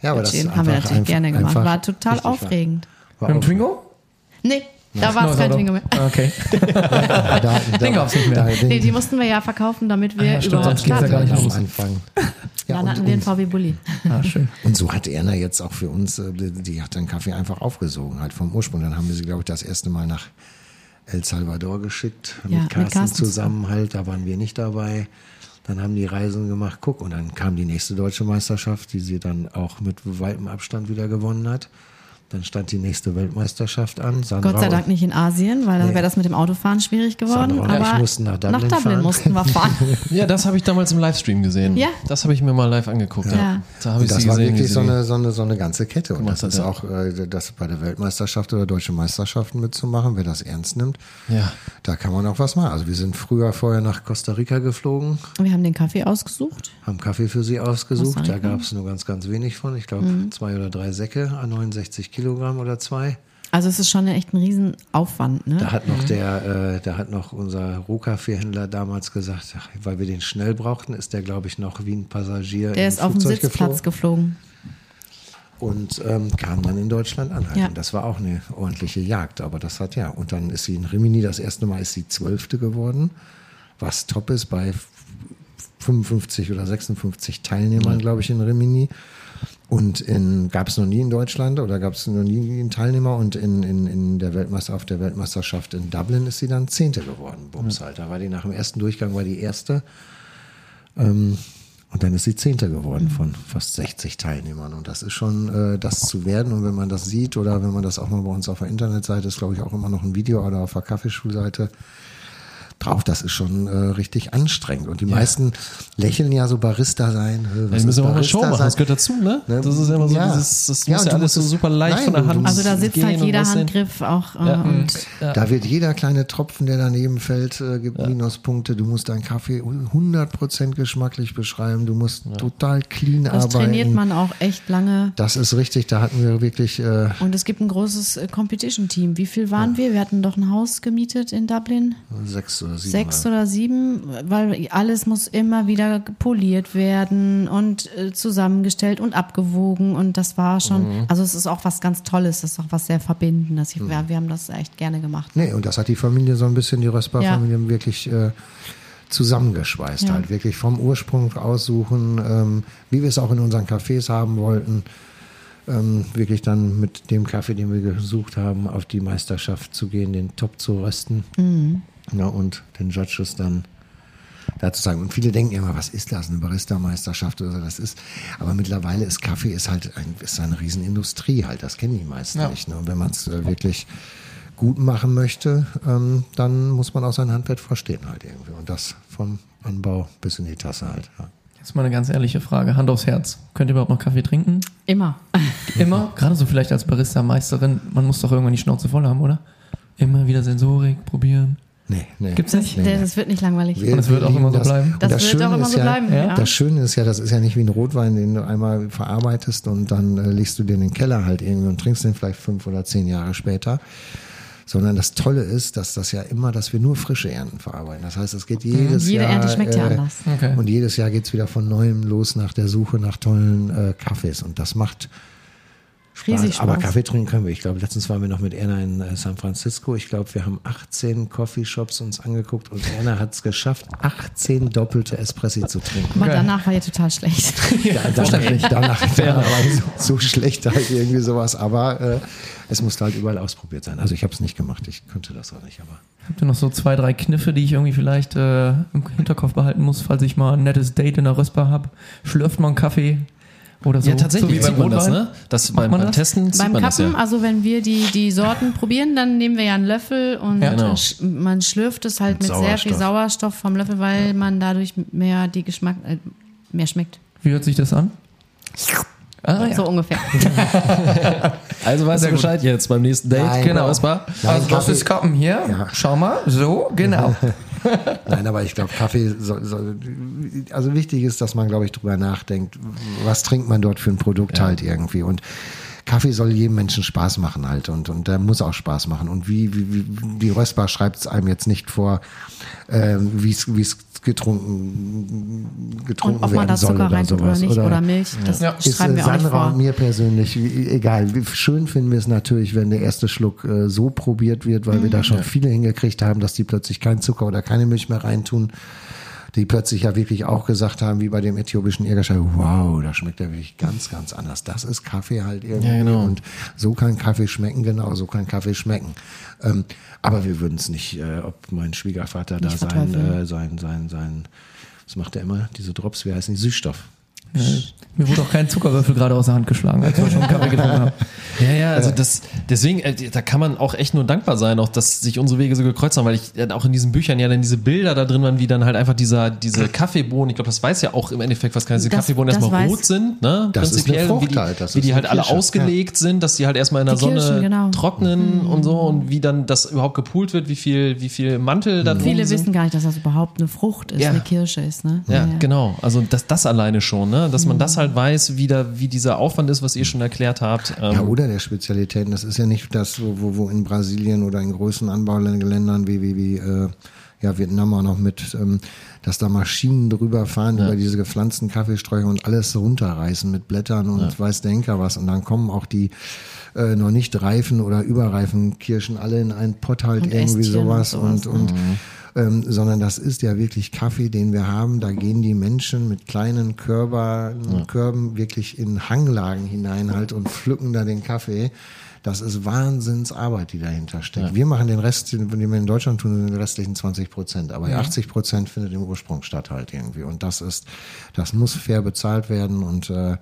Äh, Ja, aber das haben wir einfach- natürlich gerne einfach- gemacht. War total aufregend. War Mit dem Twingo? Nee, da war es kein Twingo mehr. Ah, Okay. <laughs> Da, da, Den gab's nicht mehr. Nee, die mussten wir ja verkaufen, damit wir ja, stimmt, überhaupt sonst geht's ja gar starten. nicht am los. Anfang. Ja, Dann und, hatten wir einen VW Bulli. Ah, schön. und so hat Erna jetzt auch für uns, äh, die, hat den Kaffee einfach aufgesogen, halt vom Ursprung. Dann haben wir sie, glaube ich, das erste Mal nach El Salvador geschickt, Ja, mit mit Carsten Carsten zusammen halt, da waren wir nicht dabei. Dann haben die Reisen gemacht, guck, und dann kam die nächste deutsche Meisterschaft, die sie dann auch mit weitem Abstand wieder gewonnen hat. Dann stand die nächste Weltmeisterschaft an. Sandra Gott sei Dank nicht in Asien, weil dann wäre das mit dem Autofahren schwierig geworden. Sandra und ich aber mussten nach Dublin fahren. mussten wir fahren. <laughs> Ja, das habe ich damals im Livestream gesehen. Ja. Das habe ich mir mal live angeguckt. Ja. Ja. Da habe ich das sie war gesehen. wirklich so eine, so, eine, so eine ganze Kette. Und das ist auch, äh, das bei der Weltmeisterschaft oder deutsche Meisterschaften mitzumachen, wer das ernst nimmt, Ja. da kann man auch was machen. Also wir sind früher vorher nach Costa Rica geflogen, Wir haben den Kaffee ausgesucht. Haben Kaffee für sie ausgesucht. Da gab es nur ganz, ganz wenig von. Ich glaube Mhm. zwei oder drei Säcke an 69 Kilogramm oder zwei. Also es ist schon echt ein Riesenaufwand. Ne? Da hat noch der, äh, da hat noch unser Rohkaffeehändler damals gesagt, ach, weil wir den schnell brauchten, ist der, glaube ich, noch wie ein Passagier Der in ist auf dem Sitzplatz geflogen. und ähm, kam dann in Deutschland an. Ja. Und das war auch eine ordentliche Jagd. Aber das hat ja. Und dann ist sie in Rimini, das erste Mal ist sie Zwölfte geworden, was top ist bei 55 oder 56 Teilnehmern, glaube ich, in Rimini. Und in, gab es noch nie in Deutschland oder gab es noch nie einen Teilnehmer und in, in, in der Weltmeister, auf der Weltmeisterschaft in Dublin ist sie dann Zehnte geworden. Bums halt. Da war die nach dem ersten Durchgang war die erste. Ähm, und dann ist sie Zehnte geworden von fast 60 Teilnehmern. Und das ist schon äh, das zu werden. Und wenn man das sieht oder wenn man das auch mal bei uns auf der Internetseite ist, glaube ich, auch immer noch ein Video oder auf der Kaffeeschulseite, drauf. Das ist schon äh, richtig anstrengend. Und die meisten lächeln ja so Barista sein. äh, was Wir müssen ist auch mal Barista Show machen, sein? das gehört dazu, ne? Ne? Das ist ja immer so Ja. dieses, das Ja, muss ja du alles so super leicht Nein, von der Hand Also da sitzt halt jeder. Handgriff auch äh, Ja. und Da wird jeder kleine Tropfen, der daneben fällt, äh, gibt Minuspunkte. Du musst deinen Kaffee 100% geschmacklich beschreiben. Du musst total clean das arbeiten. trainiert man auch echt lange. Das ist richtig. Da hatten wir wirklich äh, Und es gibt ein großes äh, Competition-Team. Wie viel waren wir? Wir hatten doch ein Haus gemietet in Dublin. sechs oder sieben. Sechs oder sieben, weil alles muss immer wieder poliert werden und äh, zusammengestellt und abgewogen. Und das war schon, Mhm. also es ist auch was ganz Tolles, das ist auch was sehr Verbindendes. Ich, wir, wir haben das echt gerne gemacht. Nee, und das hat die Familie so ein bisschen, die Röstbar-Familie wirklich äh, zusammengeschweißt Ja. halt. Wirklich vom Ursprung aussuchen, ähm, wie wir es auch in unseren Cafés haben wollten. Ähm, wirklich dann mit dem Kaffee, den wir gesucht haben, auf die Meisterschaft zu gehen, den Top zu rösten. Ja, und den Judges dann dazu sagen. Und viele denken immer, was ist das, eine Barista-Meisterschaft oder so, das ist, aber mittlerweile ist Kaffee ist halt ein, ist eine Riesenindustrie halt, das kennen die meisten nicht. Ne? Und wenn man es äh, wirklich gut machen möchte, ähm, dann muss man auch sein Handwerk verstehen halt irgendwie. Und das vom Anbau bis in die Tasse halt. Ja. Jetzt mal eine ganz ehrliche Frage, Hand aufs Herz. Könnt ihr überhaupt noch Kaffee trinken? Immer. <laughs> Immer? Gerade so vielleicht als Barista-Meisterin, man muss doch irgendwann die Schnauze voll haben, oder? Immer wieder Sensorik probieren. Nee, nee. Gibt's nicht? Nee. Das wird nicht langweilig. Wir- Und es wird wir auch immer so bleiben? Und Das wird Schöne auch immer ist so ja, bleiben, ja. Das Schöne ist ja, das ist ja nicht wie ein Rotwein, den du einmal verarbeitest und dann äh, legst du den in den Keller halt irgendwie und trinkst den vielleicht fünf oder zehn Jahre später. Sondern das Tolle ist, dass das ja immer, dass wir nur frische Ernten verarbeiten. Das heißt, es geht jedes Jede Jahr. Ernte schmeckt ja anders. Okay. Und jedes Jahr geht's wieder von neuem los nach der Suche nach tollen äh, Kaffees. Und das macht Riesig Spaß. Aber. Kaffee trinken können wir. Ich glaube, letztens waren wir noch mit Erna in äh, San Francisco. Ich glaube, wir haben 18 Coffeeshops uns angeguckt und Erna hat es geschafft, 18 doppelte Espressi zu trinken. Aber danach war ihr total schlecht. Ja, danach, danach, <laughs> danach war so, so schlecht halt irgendwie sowas. Aber äh, es musste halt überall ausprobiert sein. Also ich habe es nicht gemacht. Ich könnte das auch nicht. Aber Habt ihr noch so zwei, drei Kniffe, die ich irgendwie vielleicht äh, im Hinterkopf behalten muss, falls ich mal ein nettes Date in der Röstbar habe? Schlürft man Kaffee? Oder so? Ja, tatsächlich so wie sieht beim man das, ne? Das beim, man beim das? Testen Beim man das Kappen, ja. also wenn wir die, die Sorten probieren, dann nehmen wir ja einen Löffel und Ja. Genau. sch- man schlürft es halt Mit mit, sehr viel Sauerstoff. Vom Löffel, weil man dadurch mehr die Geschmack, äh, mehr schmeckt. Wie hört sich das an? Ah, ja. So <laughs> ungefähr. <laughs> Also weißt du Bescheid jetzt beim nächsten Date. Nein, genau. Ausbar. Also das ist Kappen hier. Ja. Schau mal. So, genau. <laughs> <laughs> Nein, aber ich glaube, Kaffee soll, soll, also wichtig ist, dass man, glaube ich, drüber nachdenkt, was trinkt man dort für ein Produkt halt irgendwie und Kaffee soll jedem Menschen Spaß machen halt und, und der muss auch Spaß machen. Und wie, wie, wie die Röstbar schreibt es einem jetzt nicht vor, äh, wie es wie es getrunken, getrunken Und ob man werden da soll Zucker oder reintut sowas. oder nicht oder, Milch, das Ja. ist schreiben äh, wir auch Sandra und vor. mir persönlich egal. Schön finden wir es natürlich, wenn der erste Schluck äh, so probiert wird, weil Mhm. wir da schon viele hingekriegt haben, dass die plötzlich keinen Zucker oder keine Milch mehr reintun. Die plötzlich ja wirklich auch gesagt haben, wie bei dem äthiopischen Irgerschei, wow, da schmeckt er wirklich ganz, ganz anders. Das ist Kaffee halt irgendwie. Ja, genau. Und so kann Kaffee schmecken, genau, so kann Kaffee schmecken. Ähm, aber wir würden es nicht, äh, ob mein Schwiegervater da Nicht sein, verteufeln. äh, sein, sein, sein, was macht er immer? Diese Drops, wie heißen die? Süßstoff. Mir wurde auch kein Zuckerwürfel gerade aus der Hand geschlagen, als wir schon Kaffee getrunken haben. <laughs> Ja, ja, also das, deswegen, äh, da kann man auch echt nur dankbar sein, auch dass sich unsere Wege so gekreuzt haben, weil ich äh, auch in diesen Büchern ja dann diese Bilder da drin waren, wie dann halt einfach dieser, diese Kaffeebohnen, ich glaube, das weiß ja auch im Endeffekt, was kann diese Das- Kaffeebohnen das erstmal weiß- rot sind, ne? Das ist eine Prinzipiell, Frucht wie die, halt, das wie ist die halt alle ausgelegt sind, dass die halt erstmal in der Die Sonne Kirschen, genau. trocknen und so und wie dann das überhaupt gepult wird, wie viel, wie viel Mantel da drin Viele sind. wissen gar nicht, dass das überhaupt eine Frucht ist, Ja. eine Kirsche ist. Ne? Ja, genau. Also das, das alleine schon, ne? Dass man Mhm. das halt weiß, wie, da, wie dieser Aufwand ist, was ihr schon erklärt habt. Ähm, Ja, oder der Spezialitäten. Das ist ja nicht das, wo, wo, in Brasilien oder in großen Anbauländern wie, wie, wie äh, ja, Vietnam auch noch mit, ähm, dass da Maschinen drüber fahren über diese gepflanzten Kaffeesträucher und alles runterreißen mit Blättern und weiß der Henker was. Und dann kommen auch die äh, noch nicht reifen oder überreifen Kirschen alle in einen Pott halt Und irgendwie Ästchen sowas und und, sowas, und ähm, sondern das ist ja wirklich Kaffee, den wir haben. Da gehen die Menschen mit kleinen Körber, Körben wirklich in Hanglagen hinein halt und pflücken da den Kaffee. Das ist Wahnsinnsarbeit, die dahinter steckt. Wir machen den Rest, den wir in Deutschland tun, den restlichen 20 Prozent. Aber 80 Prozent findet im Ursprung statt halt irgendwie. Und das ist, das muss fair bezahlt werden und äh,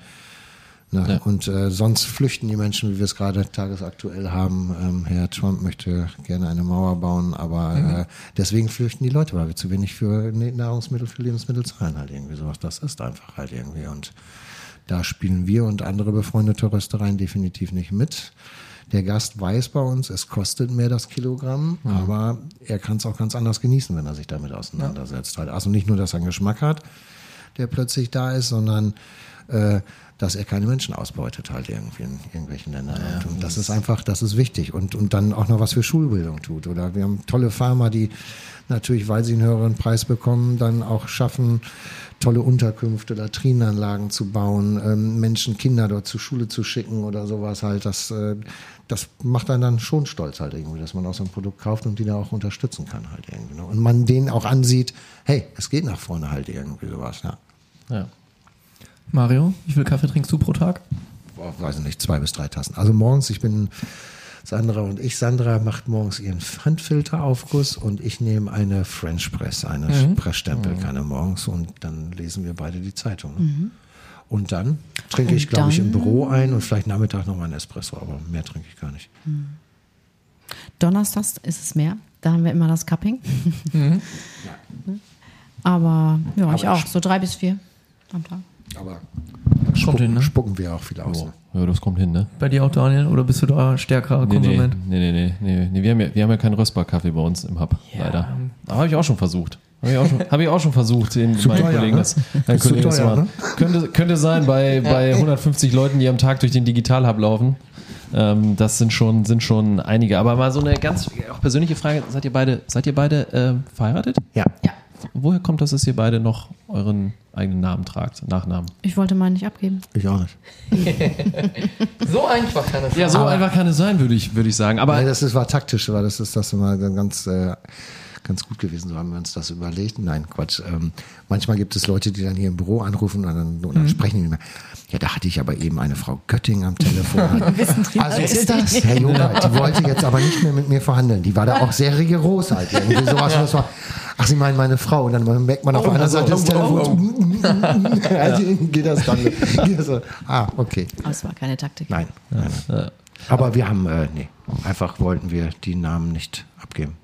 Ne? Ja. Und äh, sonst flüchten die Menschen, wie wir es gerade tagesaktuell haben. Ähm, Herr Trump möchte gerne eine Mauer bauen, aber äh, deswegen flüchten die Leute, weil wir zu wenig für Ne- Nahrungsmittel, für Lebensmittel zahlen halt irgendwie sowas. Das ist einfach halt irgendwie. Und da spielen wir und andere befreundete Röstereien definitiv nicht mit. Der Gast weiß bei uns, es kostet mehr das Kilogramm, aber er kann es auch ganz anders genießen, wenn er sich damit auseinandersetzt. Halt. Also nicht nur, dass er einen Geschmack hat, der plötzlich da ist, sondern äh, dass er keine Menschen ausbeutet halt irgendwie in irgendwelchen Ländern. und, und das ist einfach, das ist wichtig. Und, und dann auch noch was für Schulbildung tut. Oder wir haben tolle Farmer, die natürlich, weil sie einen höheren Preis bekommen, dann auch schaffen, tolle Unterkünfte, Latrinenanlagen zu bauen, ähm, Menschen, Kinder dort zur Schule zu schicken oder sowas halt. Das, äh, das macht einen dann schon stolz halt irgendwie, dass man auch so ein Produkt kauft und die da auch unterstützen kann halt irgendwie. Ne? Und man denen auch ansieht, hey, es geht nach vorne halt irgendwie sowas, ja. Ja. Mario, wie viel Kaffee trinkst du pro Tag? boah, weiß ich nicht, zwei bis drei Tassen. Also morgens, ich bin Sandra und ich. Sandra macht morgens ihren Handfilteraufguss und ich nehme eine French Press, eine Pressstempelkanne morgens und dann lesen wir beide die Zeitung. ne? Und dann trinke ich, Und glaube ich, im Büro ein und vielleicht Nachmittag noch mal einen Espresso, aber mehr trinke ich gar nicht. Donnerstags ist es mehr. Da haben wir immer das Cupping. <laughs> Aber ja, ich Aber auch. So drei bis vier am Tag. Aber Kommt spucken, hin, ne? spucken wir auch viel aus. ne? Ja, das kommt hin, ne? Bei dir auch, Daniel? Oder bist du da stärkerer Nee, Konsument? nee, nee, nee, nee, nee. Wir haben ja, wir haben ja keinen Röstbar-Kaffee bei uns im Hub, leider. Aber habe ich auch schon versucht. Habe ich, auch schon- hab ich auch schon versucht, den meinen teuer, Kollegen ne? das, zu Kollegen das teuer, mal. ne? Könnte, könnte sein, bei, bei 150 Leuten, die am Tag durch den Digital-Hub laufen. Ähm, das sind schon, sind schon einige. Aber mal so eine ganz auch persönliche Frage: Seid ihr beide, seid ihr beide ähm, verheiratet? Ja. Ja. Woher kommt das, dass ihr beide noch euren eigenen Namen tragt, Nachnamen? Ich wollte meinen nicht abgeben. Ich auch nicht. <laughs> So einfach kann es Ja, so einfach kann es sein, würde ich, würde ich sagen. Aber Nein, das ist, war taktisch, weil das ist das immer ganz, äh, ganz gut gewesen. So haben wir uns das überlegt. Nein, Quatsch. Ähm, manchmal gibt es Leute, die dann hier im Büro anrufen und dann, und dann sprechen die mir. Ja, da hatte ich aber eben eine Frau Götting am Telefon. <laughs> also ist das, Herr Junge, die wollte jetzt aber nicht mehr mit mir verhandeln. Die war da auch sehr rigoros halt. Irgendwie sowas. Und das war, ach, Sie meinen meine Frau. Und dann merkt man auf der anderen Seite des Telefons, <laughs> also geht das dann. Geht das. Ah, okay. Aber es war keine Taktik. Nein. nein, nein. Aber wir haben, äh, nee, einfach wollten wir die Namen nicht abgeben.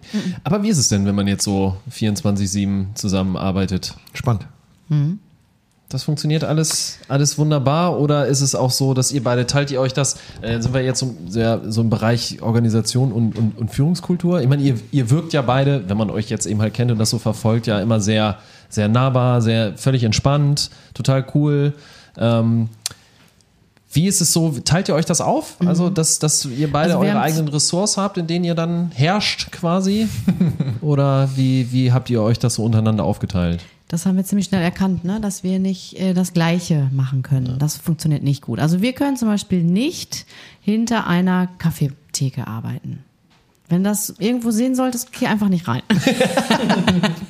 Aber wie ist es denn, wenn man jetzt so 24-7 zusammenarbeitet? Spannend. Das funktioniert alles, alles wunderbar oder ist es auch so, dass ihr beide teilt ihr euch das? Äh, sind wir jetzt so, sehr, so im Bereich Organisation und, und, und Führungskultur? Ich meine, ihr, ihr wirkt ja beide, wenn man euch jetzt eben halt kennt und das so verfolgt, ja immer sehr, sehr nahbar, sehr völlig entspannt, total cool. Ähm, wie ist es so? Teilt ihr euch das auf? Also, dass, dass ihr beide Also eure eigenen Ressorts habt, in denen ihr dann herrscht quasi? <laughs> Oder wie, wie habt ihr euch das so untereinander aufgeteilt? Das haben wir ziemlich schnell erkannt, ne? dass wir nicht äh, das Gleiche machen können. Das funktioniert nicht gut. Also wir können zum Beispiel nicht hinter einer Kaffeetheke arbeiten. Wenn das irgendwo sehen solltest, geh einfach nicht rein. <laughs>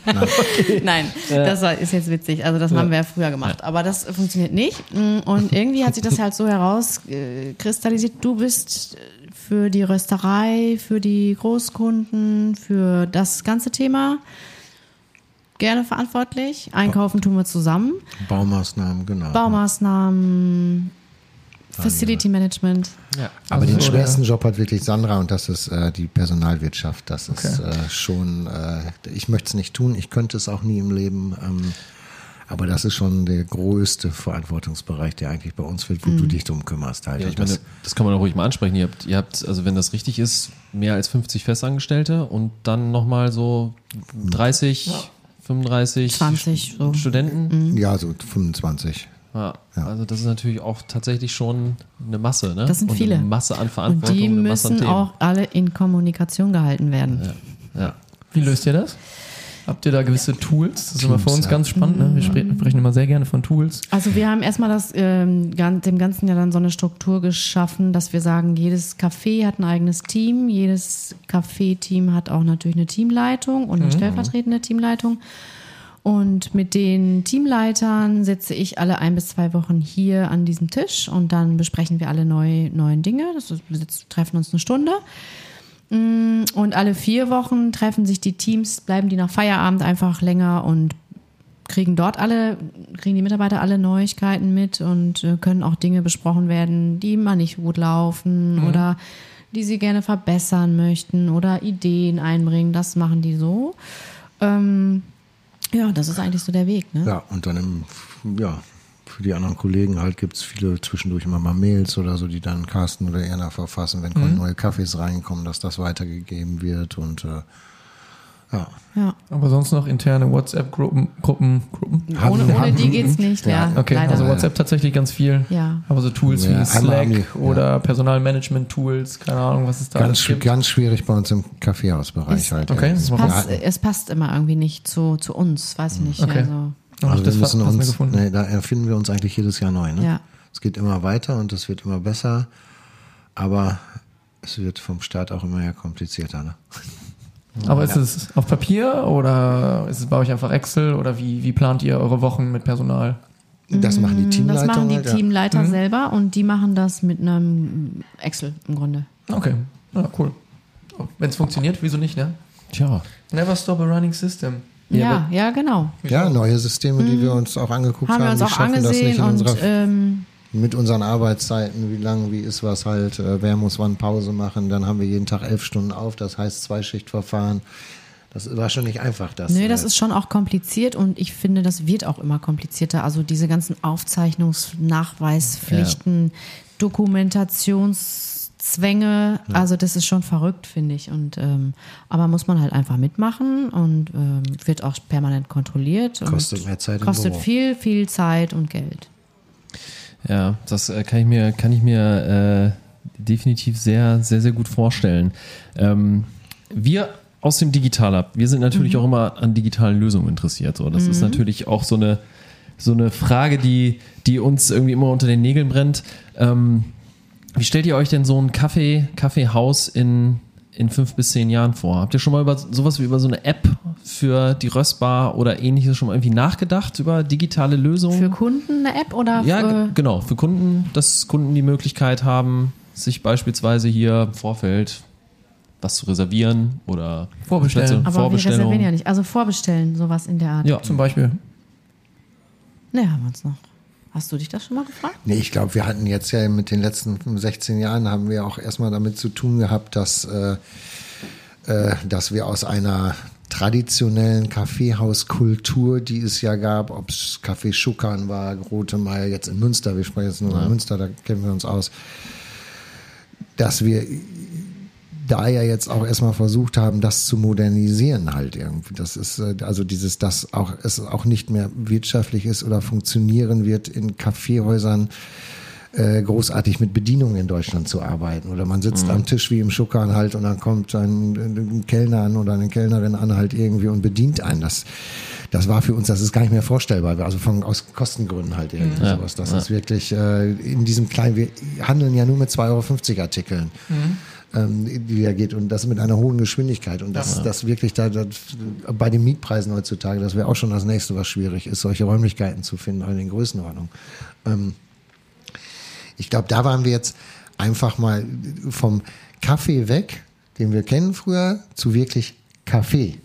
<laughs> Nein, das ist jetzt witzig. Also das haben wir ja früher gemacht. Aber das funktioniert nicht. Und irgendwie hat sich das halt so herauskristallisiert. Du bist für die Rösterei, für die Großkunden, für das ganze Thema gerne verantwortlich. Einkaufen tun wir zusammen. Baumaßnahmen, genau. Baumaßnahmen, Facility Management. Aber den Also, schwersten Job hat wirklich Sandra und das ist äh, die Personalwirtschaft. Das ist äh, schon, äh, ich möchte es nicht tun, ich könnte es auch nie im Leben. Ähm, aber das ist schon der größte Verantwortungsbereich, der eigentlich bei uns wird, wo du dich drum kümmerst. Halt. Ja, ich Und das, meine, das kann man auch ruhig mal ansprechen. Ihr habt, ihr habt, also wenn das richtig ist, mehr als 50 Festangestellte und dann nochmal so 30, 35 20 so. Studenten. ja, so 25. Ja. Ja. Also das ist natürlich auch tatsächlich schon eine Masse, ne? Das sind und viele. Eine Masse an Und Verantwortung. die Masse an müssen Themen. auch alle in Kommunikation gehalten werden. Ja. Wie löst ihr das? Habt ihr da gewisse Tools? Das ist immer für uns ja. ganz spannend. Ne? Wir spre- sprechen immer sehr gerne von Tools. Also wir haben erstmal das, ähm, dem Ganzen ja dann so eine Struktur geschaffen, dass wir sagen, jedes Café hat ein eigenes Team, jedes Café-Team hat auch natürlich eine Teamleitung und eine stellvertretende Teamleitung. Und mit den Teamleitern sitze ich alle ein bis zwei Wochen hier an diesem Tisch und dann besprechen wir alle neu, neuen Dinge. Das ist, wir treffen uns eine Stunde. Mm, Und alle vier Wochen treffen sich die Teams, bleiben die nach Feierabend einfach länger und kriegen dort alle, kriegen die Mitarbeiter alle Neuigkeiten mit und äh, können auch Dinge besprochen werden, die mal nicht gut laufen oder die sie gerne verbessern möchten oder Ideen einbringen. Das machen die so. Ähm, ja, das ist eigentlich so der Weg. Ne? Ja, und dann im, ja, für die anderen Kollegen halt gibt es viele zwischendurch immer mal Mails oder so, die dann Carsten oder Erna verfassen, wenn Mhm. neue Kaffees reinkommen, dass das weitergegeben wird und äh, ja. Ja. Aber sonst noch interne WhatsApp-Gruppen, Gruppen, Gruppen? Ohne, ohne die geht's nicht, ja. Ja, Okay, leider. also WhatsApp tatsächlich ganz viel. Ja. Aber so Tools Ja, wie Slack die- ja. oder Personalmanagement-Tools, keine Ahnung, was es da Ganz, gibt. ganz schwierig bei uns im Kaffeehausbereich Ist- halt. Okay, Es passt, es passt immer irgendwie nicht zu, zu uns, weiß ich nicht. Okay. Also, Oh, Also das wir müssen uns, gefunden. nee, da erfinden wir uns eigentlich jedes Jahr neu. Ne? Ja. Es geht immer weiter und es wird immer besser, aber es wird vom Staat auch immer ja komplizierter. Ne? <laughs> Aber ist es auf Papier oder ist es bei euch einfach Excel oder wie, wie plant ihr eure Wochen mit Personal? Das machen die das Teamleiter. machen die halt, ja. Teamleiter selber und die machen das mit einem Excel im Grunde. Okay, ja, cool. Wenn es funktioniert, wieso nicht, ne? Tja, Never stop a running system. Ja, ja, genau. Ja, neue Systeme, die wir uns auch angeguckt Haben haben, wir uns die auch schaffen das nicht in und unserer, ähm, mit unseren Arbeitszeiten, wie lang, wie ist was halt, äh, wer muss wann Pause machen, dann haben wir jeden Tag elf Stunden auf, das heißt Zweischichtverfahren. Das war schon nicht einfach, das. nee, das äh, ist schon auch kompliziert und ich finde, das wird auch immer komplizierter. Also diese ganzen Aufzeichnungs-, Nachweispflichten, Dokumentationszwänge, also das ist schon verrückt, finde ich. Und ähm, aber muss man halt einfach mitmachen und ähm, wird auch permanent kontrolliert. Kostet mehr Zeit Kostet viel, viel Zeit und Geld. Ja, das äh, kann ich mir, kann ich mir äh, definitiv sehr, sehr, sehr gut vorstellen. Ähm, wir aus dem Digital-Hub, wir sind natürlich auch immer an digitalen Lösungen interessiert. So. Das ist natürlich auch so eine, so eine Frage, die, die uns irgendwie immer unter den Nägeln brennt. Ähm, wie stellt ihr euch denn so ein Kaffee, Kaffeehaus in, in fünf bis zehn Jahren vor? Habt ihr schon mal über sowas wie über so eine App für die Röstbar oder ähnliches schon mal irgendwie nachgedacht über digitale Lösungen? Für Kunden eine App oder Ja, genau. Für Kunden, dass Kunden die Möglichkeit haben, sich beispielsweise hier im Vorfeld was zu reservieren oder Vorbestellen. Plätze- aber wir reservieren ja nicht. Also vorbestellen, sowas in der Art. Ja, Zum Beispiel. Ne, haben wir uns noch. Hast du dich das schon mal gefragt? Nee, ich glaube, wir hatten jetzt ja mit den letzten 16 Jahren haben wir auch erstmal damit zu tun gehabt, dass, äh, äh, dass wir aus einer traditionellen Kaffeehauskultur, die es ja gab, ob es Café Schuckern war, Rote Meier, jetzt in Münster, wir sprechen jetzt nur über Münster, da kennen wir uns aus, dass wir da ja jetzt auch erstmal versucht haben, das zu modernisieren halt irgendwie. Das ist äh, also dieses, dass auch es auch nicht mehr wirtschaftlich ist oder funktionieren wird in Kaffeehäusern äh, großartig mit Bedienungen in Deutschland zu arbeiten. Oder man sitzt am Tisch wie im Schuckern halt und dann kommt ein, ein Kellner an oder eine Kellnerin an halt irgendwie und bedient einen. Das, das war für uns, das ist gar nicht mehr vorstellbar. Also von, aus Kostengründen halt irgendwie Ja. sowas. Das ist wirklich äh, in diesem kleinen, wir handeln ja nur mit 2,50 Euro Artikeln ähm, die da geht und das mit einer hohen Geschwindigkeit und das, das wirklich da das, bei den Mietpreisen heutzutage, das wäre auch schon das nächste, was schwierig ist, solche Räumlichkeiten zu finden, auch in den Größenordnungen. Ähm, ich glaube, da waren wir jetzt einfach mal vom Kaffee weg, den wir kennen früher, zu wirklich Kaffee.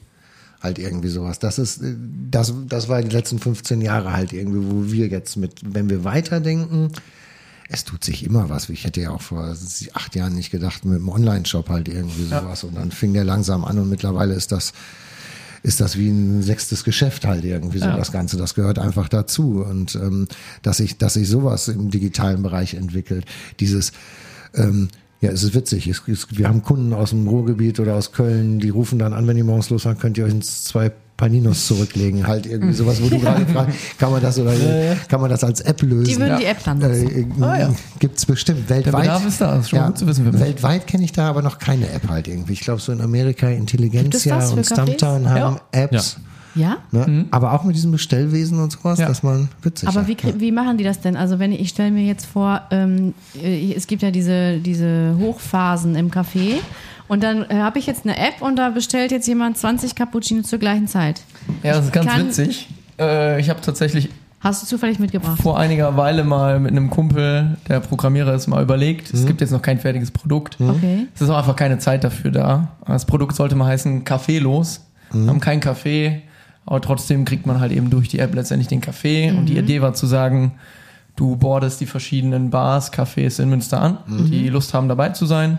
Halt irgendwie sowas. Das ist, äh, das, das war die letzten 15 Jahre halt irgendwie, wo wir jetzt mit, wenn wir weiterdenken, es tut sich immer was. Ich hätte ja auch vor acht Jahren nicht gedacht, mit einem Online-Shop halt irgendwie sowas. Und dann fing der langsam an und mittlerweile ist das, ist das wie ein sechstes Geschäft halt irgendwie so das Ganze. Das gehört einfach dazu. Und ähm, dass sich, dass sich sowas im digitalen Bereich entwickelt, dieses ähm, ja, es ist witzig. Es, es, wir haben Kunden aus dem Ruhrgebiet oder aus Köln, die rufen dann an, wenn die morgens losfahren, könnt ihr euch ins zwei Paninos zurücklegen. Halt irgendwie sowas, wo du gerade <laughs> fragst, kann man das oder kann man das als App lösen? Die würden die App dann nutzen. Äh, Ah, ja. Gibt's bestimmt weltweit. Bedarf ist da, ist schon gut zu wissen für mich. Weltweit kenne ich da aber noch keine App halt irgendwie. Ich glaube, so in Amerika für und? Stumptown haben Apps. Ja? Ne? Aber auch mit diesem Bestellwesen und sowas, Mhm. Ja. dass man witzig Aber ja. wie, wie machen die das denn? Also wenn ich, ich stelle mir jetzt vor, ähm, äh, es gibt ja diese, diese Hochphasen im Café und dann äh, habe ich jetzt eine App und da bestellt jetzt jemand 20 Cappuccino zur gleichen Zeit. Ja, das ist ganz Kann- witzig. Äh, ich habe tatsächlich Hast du zufällig mitgebracht? vor einiger Weile mal mit einem Kumpel, der Programmierer ist, mal überlegt. Es gibt jetzt noch kein fertiges Produkt. Okay. Es ist auch einfach keine Zeit dafür da. Das Produkt sollte mal heißen Kaffee los. Haben keinen Kaffee, Aber trotzdem kriegt man halt eben durch die App letztendlich den Kaffee. Und die Idee war zu sagen, du bordest die verschiedenen Bars, Cafés in Münster an, die Lust haben dabei zu sein.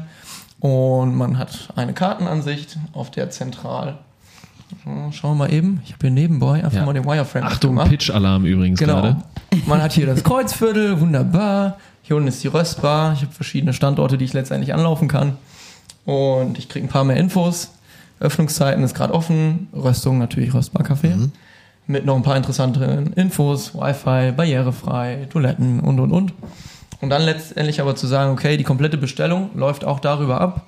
Und man hat eine Kartenansicht, auf der zentral. Schauen wir mal eben. Ich habe hier nebenbei einfach Ja. mal den Wireframe Achtung. Pitch-Alarm übrigens Genau. gerade. Man hat hier das <laughs> Kreuzviertel, wunderbar. Hier unten ist die Röstbar. Ich habe verschiedene Standorte, die ich letztendlich anlaufen kann. Und ich kriege ein paar mehr Infos. Öffnungszeiten ist gerade offen. Röstung natürlich Röstbar-Café. Mit noch ein paar interessanten Infos. Wi-Fi, barrierefrei, Toiletten und, und, und. Und dann letztendlich aber zu sagen, okay, die komplette Bestellung läuft auch darüber ab.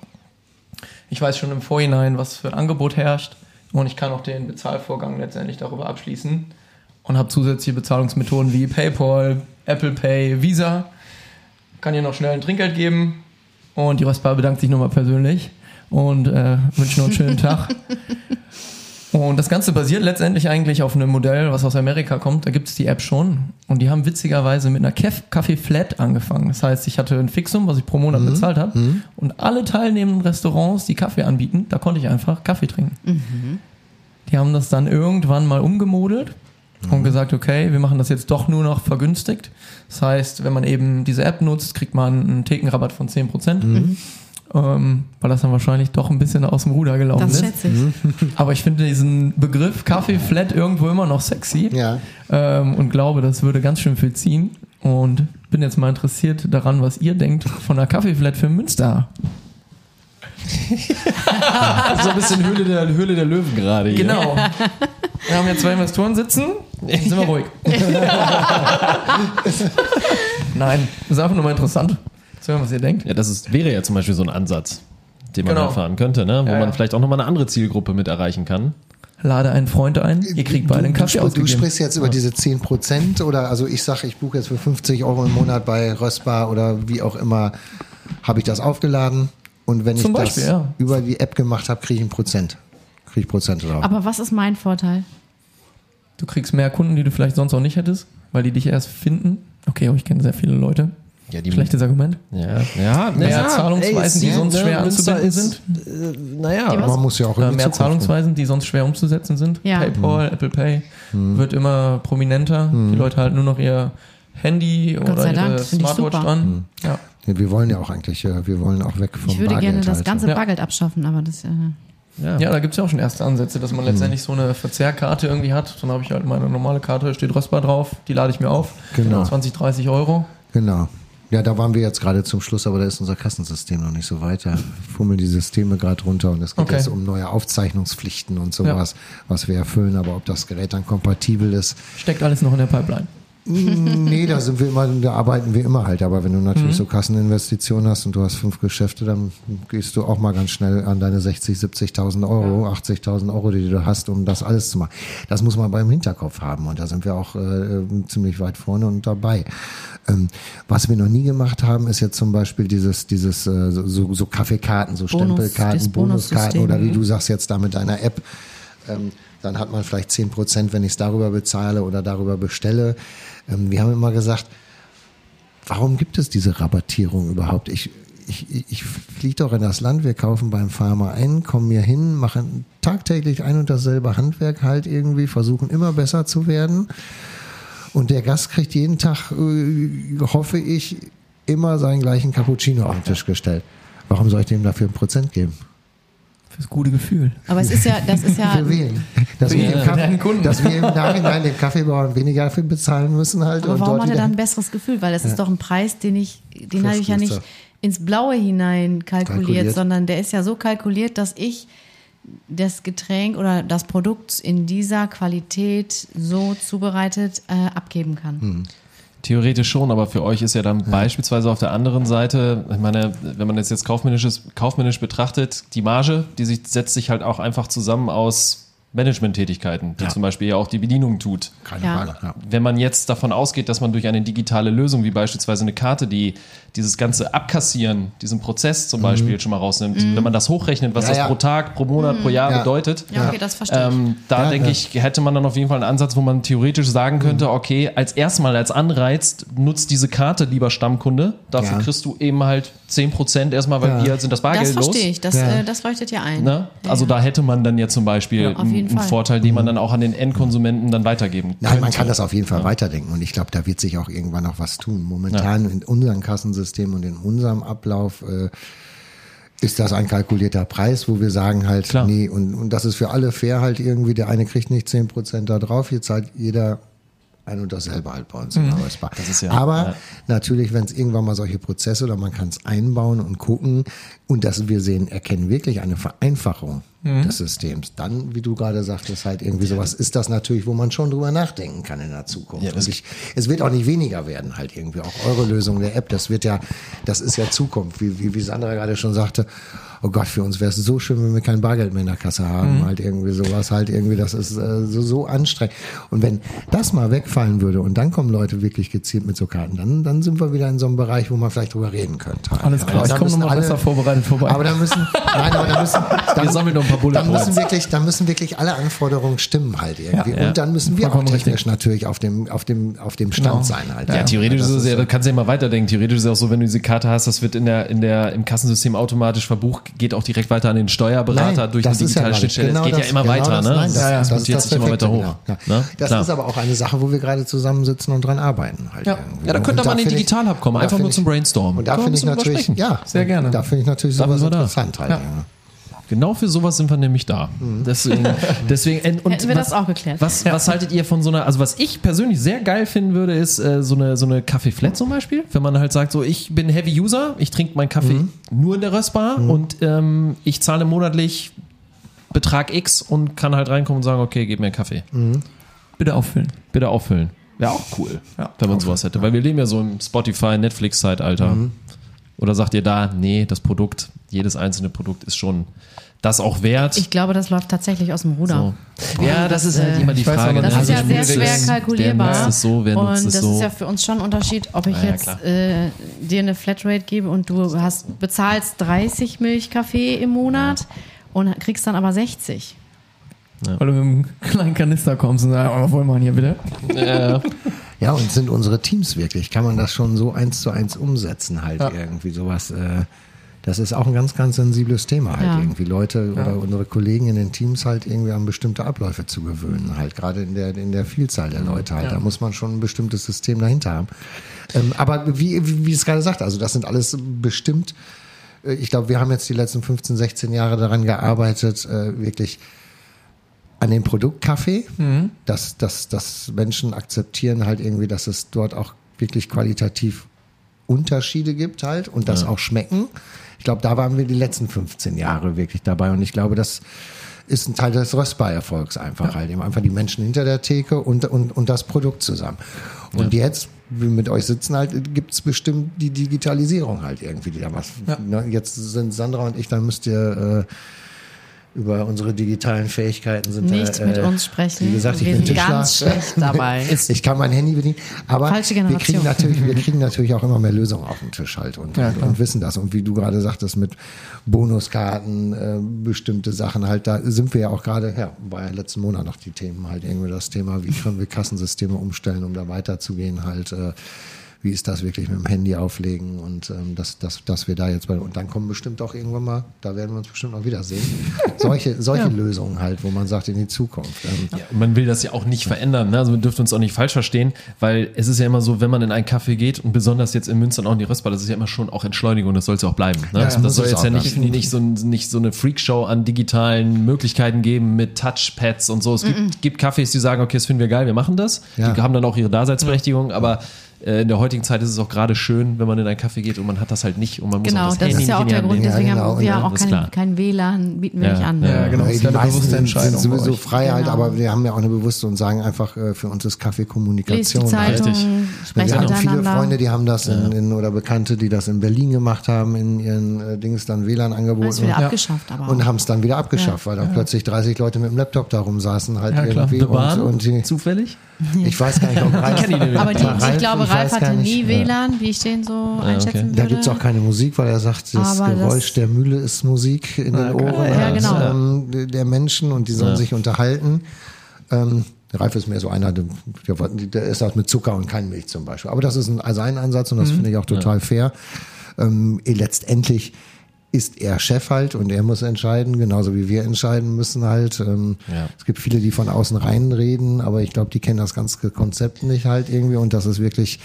Ich weiß schon im Vorhinein, was für ein Angebot herrscht. Und ich kann auch den Bezahlvorgang letztendlich darüber abschließen. Und habe zusätzliche Bezahlungsmethoden wie PayPal, Apple Pay, Visa. Kann ihr noch schnell ein Trinkgeld geben. Und die Rostbar bedankt sich nochmal persönlich und äh, wünscht noch einen schönen <laughs> Tag. Und das Ganze basiert letztendlich eigentlich auf einem Modell, was aus Amerika kommt. Da gibt es die App schon. Und die haben witzigerweise mit einer Kaffee Flat angefangen. Das heißt, ich hatte ein Fixum, was ich pro Monat bezahlt habe. Und alle teilnehmenden Restaurants, die Kaffee anbieten, da konnte ich einfach Kaffee trinken. Die haben das dann irgendwann mal umgemodelt und gesagt, okay, wir machen das jetzt doch nur noch vergünstigt. Das heißt, wenn man eben diese App nutzt, kriegt man einen Thekenrabatt von 10%. Ähm, weil das dann wahrscheinlich doch ein bisschen aus dem Ruder gelaufen Das ist. schätze ich. Aber ich finde diesen Begriff Kaffee Flat irgendwo immer noch sexy Ja. ähm, und glaube, das würde ganz schön viel ziehen. Und bin jetzt mal interessiert daran, was ihr denkt von der Kaffee Flat für Münster. <laughs> So ein bisschen Höhle der, Höhle der Löwen gerade hier. Genau. Wir haben hier zwei Investoren sitzen. Sind wir ruhig. <laughs> Nein, das ist einfach nur mal interessant. Zu hören, was ihr denkt. Ja, das ist, wäre ja zum Beispiel so ein Ansatz, den man Genau. erfahren könnte, ne? wo Ja, man ja. vielleicht auch nochmal eine andere Zielgruppe mit erreichen kann. Lade einen Freund ein, ihr kriegt beide einen du, Kaffee du, du sprichst jetzt über diese 10% oder also ich sage, ich buche jetzt für 50 Euro im Monat bei Röstbar oder wie auch immer, habe ich das aufgeladen und wenn Zum ich Beispiel, das ja. über die App gemacht habe, kriege ich ein Prozent. Kriege ich Prozent drauf. Aber was ist mein Vorteil? Du kriegst mehr Kunden, die du vielleicht sonst auch nicht hättest, weil die dich erst finden. Okay, aber ich kenne sehr viele Leute. Ja, die Schlechtes Argument. Ja, ja, Mehr ja, Zahlungsweisen, die ey, sonst ne, schwer Münster anzubinden ist, sind. Äh, naja, Die? Man muss ja auch Äh, die mehr Zukunft Zahlungsweisen, die sonst schwer umzusetzen sind. Ja. PayPal, Apple Pay wird immer prominenter. Die Leute halten nur noch ihr Handy Gott oder Dank, ihre Smartwatch dran. Ja. Ja, wir wollen ja auch eigentlich, äh, wir wollen auch weg vom Ich würde Bargeld gerne das halt. ganze Ja. Bargeld abschaffen, aber das. Äh, ja. ja, da gibt es ja auch schon erste Ansätze, dass man letztendlich so eine Verzehrkarte irgendwie hat. Dann habe ich halt meine normale Karte, steht Röstbar drauf, die lade ich mir auf. Genau. 20, 30 Euro. Genau. Ja, da waren wir jetzt gerade zum Schluss, aber da ist unser Kassensystem noch nicht so weit. Da fummeln die Systeme gerade runter und es geht Okay. jetzt um neue Aufzeichnungspflichten und sowas, was wir erfüllen, aber ob das Gerät dann kompatibel ist, Steckt alles noch in der Pipeline. Nee, da sind wir immer, da arbeiten wir immer halt. Aber wenn du natürlich so Kasseninvestitionen hast und du hast fünf Geschäfte, dann gehst du auch mal ganz schnell an deine 60, 70.000 Euro, 80.000 Euro, die du hast, um das alles zu machen. Das muss man beim Hinterkopf haben und da sind wir auch äh, ziemlich weit vorne und dabei. Ähm, was wir noch nie gemacht haben, ist jetzt zum Beispiel dieses, dieses äh, so, so Kaffeekarten, so Bonus- Stempelkarten, Bonuskarten oder wie du sagst jetzt da mit deiner App. Ähm, dann hat man vielleicht 10 Prozent, wenn ich es darüber bezahle oder darüber bestelle. Ähm, wir haben immer gesagt, warum gibt es diese Rabattierung überhaupt? Ich, ich, ich fliege doch in das Land, wir kaufen beim Farmer ein, kommen hier hin, machen tagtäglich ein und dasselbe Handwerk halt irgendwie, versuchen immer besser zu werden. Und der Gast kriegt jeden Tag, äh, hoffe ich, immer seinen gleichen Cappuccino auf den Tisch gestellt. Warum soll ich dem dafür ein Prozent geben? Fürs gute Gefühl. aber es ist ja, das ist ja. <laughs> Für wen? Dass, Für wir, für Kaffee, dass wir im Nachhinein den Kaffeebauern weniger dafür bezahlen müssen halt. Aber und warum hat er dann ein besseres Gefühl? Weil das ist doch ein Preis, den ich, den habe ich ja nicht ins Blaue hinein kalkuliert, Kalkuliert. sondern der ist ja so kalkuliert, dass ich das Getränk oder das Produkt in dieser Qualität so zubereitet äh, abgeben kann. Hm. Theoretisch schon, aber für euch ist ja dann beispielsweise auf der anderen Seite, ich meine, wenn man das jetzt kaufmännisches, kaufmännisch betrachtet, die Marge, die sich, setzt sich halt auch einfach zusammen aus Management-Tätigkeiten, die zum Beispiel ja auch die Bedienung tut. Keine Ja. Frage. Ja. Wenn man jetzt davon ausgeht, dass man durch eine digitale Lösung, wie beispielsweise eine Karte, die dieses ganze Abkassieren, diesen Prozess zum Beispiel schon mal rausnimmt, wenn man das hochrechnet, was Ja, das ja. pro Tag, pro Monat, pro Jahr Ja. bedeutet, Ja, okay, das verstehe ich. ähm, da Ja, denke ja. ich, hätte man dann auf jeden Fall einen Ansatz, wo man theoretisch sagen könnte, okay, als erstmal als Anreiz nutzt diese Karte, lieber Stammkunde. Dafür Ja. kriegst du eben halt 10% erstmal, weil Ja. wir sind das Das Bargeld los. verstehe ich. Das, Ja. äh, das leuchtet ja ein. Ne? Also Ja, da hätte man dann ja zum Beispiel Ja, einen, einen Fall. Vorteil, den man dann auch an den Endkonsumenten dann weitergeben Nein, könnte. man kann das auf jeden Fall weiterdenken und ich glaube, da wird sich auch irgendwann noch was tun. Momentan in unserem Kassensystem und in unserem Ablauf äh, ist das ein kalkulierter Preis, wo wir sagen halt, Klar. nee, und, und das ist für alle fair halt irgendwie, der eine kriegt nicht 10% da drauf, hier zahlt jeder ein und dasselbe halt bei uns im. Das ist ja- Aber ja. natürlich, wenn es irgendwann mal solche Prozesse oder man kann es einbauen und gucken und dass wir sehen, erkennen wirklich eine Vereinfachung Mhm. des Systems, dann, wie du gerade sagtest, halt irgendwie sowas, ist das natürlich, wo man schon drüber nachdenken kann in der Zukunft. Ja, das- ich, es wird auch nicht weniger werden, halt irgendwie. Auch eure Lösung der App, das wird ja, das ist ja Zukunft, wie, wie, wie Sandra gerade schon sagte. Oh Gott, für uns wäre es so schön, wenn wir kein Bargeld mehr in der Kasse haben. Mhm. Halt irgendwie sowas, halt irgendwie, das ist äh, so, so anstrengend. Und wenn das mal wegfallen würde und dann kommen Leute wirklich gezielt mit so Karten, dann, dann sind wir wieder in so einem Bereich, wo man vielleicht drüber reden könnte. Halt. Alles klar, ich da komme müssen nochmal besser vorbereitet vorbei. Aber da müssen, <laughs> nein, aber da müssen, dann, Wir sammeln noch ein paar Bullet dann müssen wirklich, dann müssen wirklich alle Anforderungen stimmen halt irgendwie. Ja. und dann müssen wir auch Vollkommen technisch richtig. natürlich auf dem, auf dem, auf dem Stand Genau. sein halt. Ja, theoretisch Das ist es ja, da kannst du ja mal weiterdenken. Theoretisch ist es auch so, wenn du diese Karte hast, das wird in der, in der, im Kassensystem automatisch verbucht, geht auch direkt weiter an den Steuerberater Nein, durch eine ja digitale nicht. Schnittstelle. Genau es geht das- ja immer genau weiter, das, ne? Nein, das, das, das, das das sich immer weiter hoch. genau. Ja. Ne? Das Klar. ist aber auch eine Sache, wo wir gerade zusammensitzen und dran arbeiten. Halt Ja. Ja, da könnte man in den finde ich- Digital-Hub kommen, einfach nur zum Brainstormen. Und da finde ich natürlich, ja, Sehr gerne. Da finde ich natürlich sowas interessant halt. Genau für sowas sind wir nämlich da. Deswegen, <laughs> deswegen und Hätten wir was, das auch geklärt. Was, was haltet ihr von so einer, also was ich persönlich sehr geil finden würde, ist äh, so eine, so eine Kaffee-Flat zum Beispiel. Wenn man halt sagt, so ich bin Heavy-User, ich trinke meinen Kaffee nur in der Röstbar und ähm, ich zahle monatlich Betrag X und kann halt reinkommen und sagen, okay, gib mir einen Kaffee. Bitte auffüllen. Bitte auffüllen. Wäre auch cool, Ja. wenn man sowas hätte. Weil wir leben ja so im Spotify, Netflix-Zeitalter. Oder sagt ihr da, nee, das Produkt, jedes einzelne Produkt ist schon das auch wert? Ich glaube, das läuft tatsächlich aus dem Ruder. so. Ja, das ist halt äh, immer die weiß Frage. aber, ne? Das ist ja Also sehr wer schwer kalkulierbar. Wer nutzt es so, wer und nutzt es das so? ist ja für uns schon ein Unterschied, ob ich Ja, ja, jetzt äh, dir eine Flatrate gebe und du hast bezahlst 30 Milchkaffee im Monat und kriegst dann aber 60. Weil du mit einem kleinen Kanister kommst und sagst, oh, was wollen wir hier bitte? Ja, und sind unsere Teams wirklich? Kann man das schon so eins zu eins umsetzen halt Ja. irgendwie sowas? Äh, das ist auch ein ganz, ganz sensibles Thema halt Ja. irgendwie. Leute oder unsere Kollegen in den Teams halt irgendwie an bestimmte Abläufe zu gewöhnen halt. Gerade in der, in der Vielzahl der Leute halt. Da muss man schon ein bestimmtes System dahinter haben. Ähm, aber wie, wie, wie es gerade sagt, also das sind alles bestimmt äh, ich glaube, wir haben jetzt die letzten 15, 16 Jahre daran gearbeitet, äh, wirklich an dem Produkt Kaffee, dass, dass, dass Menschen akzeptieren halt irgendwie, dass es dort auch wirklich qualitativ Unterschiede gibt halt und das auch schmecken. Ich glaube, da waren wir die letzten 15 Jahre wirklich dabei und ich glaube, das ist ein Teil des Röstbar-Erfolgs einfach halt. Eben einfach die Menschen hinter der Theke und, und, und das Produkt zusammen. Und jetzt, wie wir mit euch sitzen halt, gibt's bestimmt die Digitalisierung halt irgendwie, die da was. Ne, jetzt sind Sandra und ich, dann müsst ihr äh, über unsere digitalen Fähigkeiten sind Nicht da, mit äh, uns sprechen. Wie gesagt, ich wir bin sind Tischler. ganz schlecht dabei. <laughs> Ich kann mein Handy bedienen, aber Falsche wir kriegen Generation. natürlich, wir <laughs> kriegen natürlich auch immer mehr Lösungen auf den Tisch halt und, Ja, und wissen das. Und wie du gerade sagtest, mit Bonuskarten, äh, bestimmte Sachen halt, da sind wir ja auch gerade, ja, war ja letzten Monat noch die Themen halt irgendwie das Thema, wie können wir Kassensysteme umstellen, um da weiterzugehen halt, äh, wie ist das wirklich mit dem Handy auflegen und ähm, dass, dass, dass wir da jetzt bei, und dann kommen bestimmt auch irgendwann mal, da werden wir uns bestimmt noch wiedersehen, <laughs> solche, solche Lösungen halt, wo man sagt in die Zukunft. Ähm, Ja, und man will das ja auch nicht verändern. Ne? Also man dürfte uns auch nicht falsch verstehen, weil es ist ja immer so, wenn man in einen Café geht und besonders jetzt in Münster und auch in die Röstbar, das ist ja immer schon auch Entschleunigung, das soll es ja auch bleiben. Ne? Ja, also das soll es jetzt ja ja. nicht, nicht, so, nicht so eine Freakshow an digitalen Möglichkeiten geben mit Touchpads und so. Es gibt, gibt Cafés, die sagen, okay, das finden wir geil, wir machen das. Ja. Die haben dann auch ihre Daseinsberechtigung, aber in der heutigen Zeit ist es auch gerade schön, wenn man in einen Café geht und man hat das halt nicht und man muss Genau, auch das, das Handy ist ja auch der Grund, deswegen Ja, genau, haben wir ja, auch ist kein, kein WLAN, bieten wir Ja, nicht an. Ja, genau. Das die wäre eine meisten bewusste sind Entscheidung. sowieso. Freiheit, Genau. aber wir haben ja auch eine bewusste und sagen einfach, äh, für uns ist Kaffee Kommunikation. Zeitung, Richtig. wir haben viele. Freunde, die haben das in, in, oder Bekannte, die das in Berlin gemacht haben, in ihren äh, Dings dann WLAN angeboten ist wieder und, abgeschafft, aber und haben es dann wieder abgeschafft, weil dann plötzlich 30 Leute mit dem Laptop da rumsaßen halt irgendwie und, und die, Zufällig? ich weiß gar nicht, ob Ralf, aber die, ich glaube, Ralf hatte nicht, nie WLAN, wie ich den so einschätzen Da würde. gibt's auch keine Musik, weil er sagt, das Aber Geräusch das- der Mühle ist Musik in den Ohren Ja, genau. ähm, der Menschen und die sollen sich unterhalten. Ähm, Ralf ist mehr so einer, der, ist das mit Zucker und kein Milch zum Beispiel. Aber das ist ein, also ein Ansatz und das finde ich auch total fair. Ähm, eh, letztendlich ist er Chef halt und er muss entscheiden, genauso wie wir entscheiden müssen halt. Ähm, Ja. Es gibt viele, die von außen reinreden, aber ich glaube, die kennen das ganze Konzept nicht halt irgendwie und das ist wirklich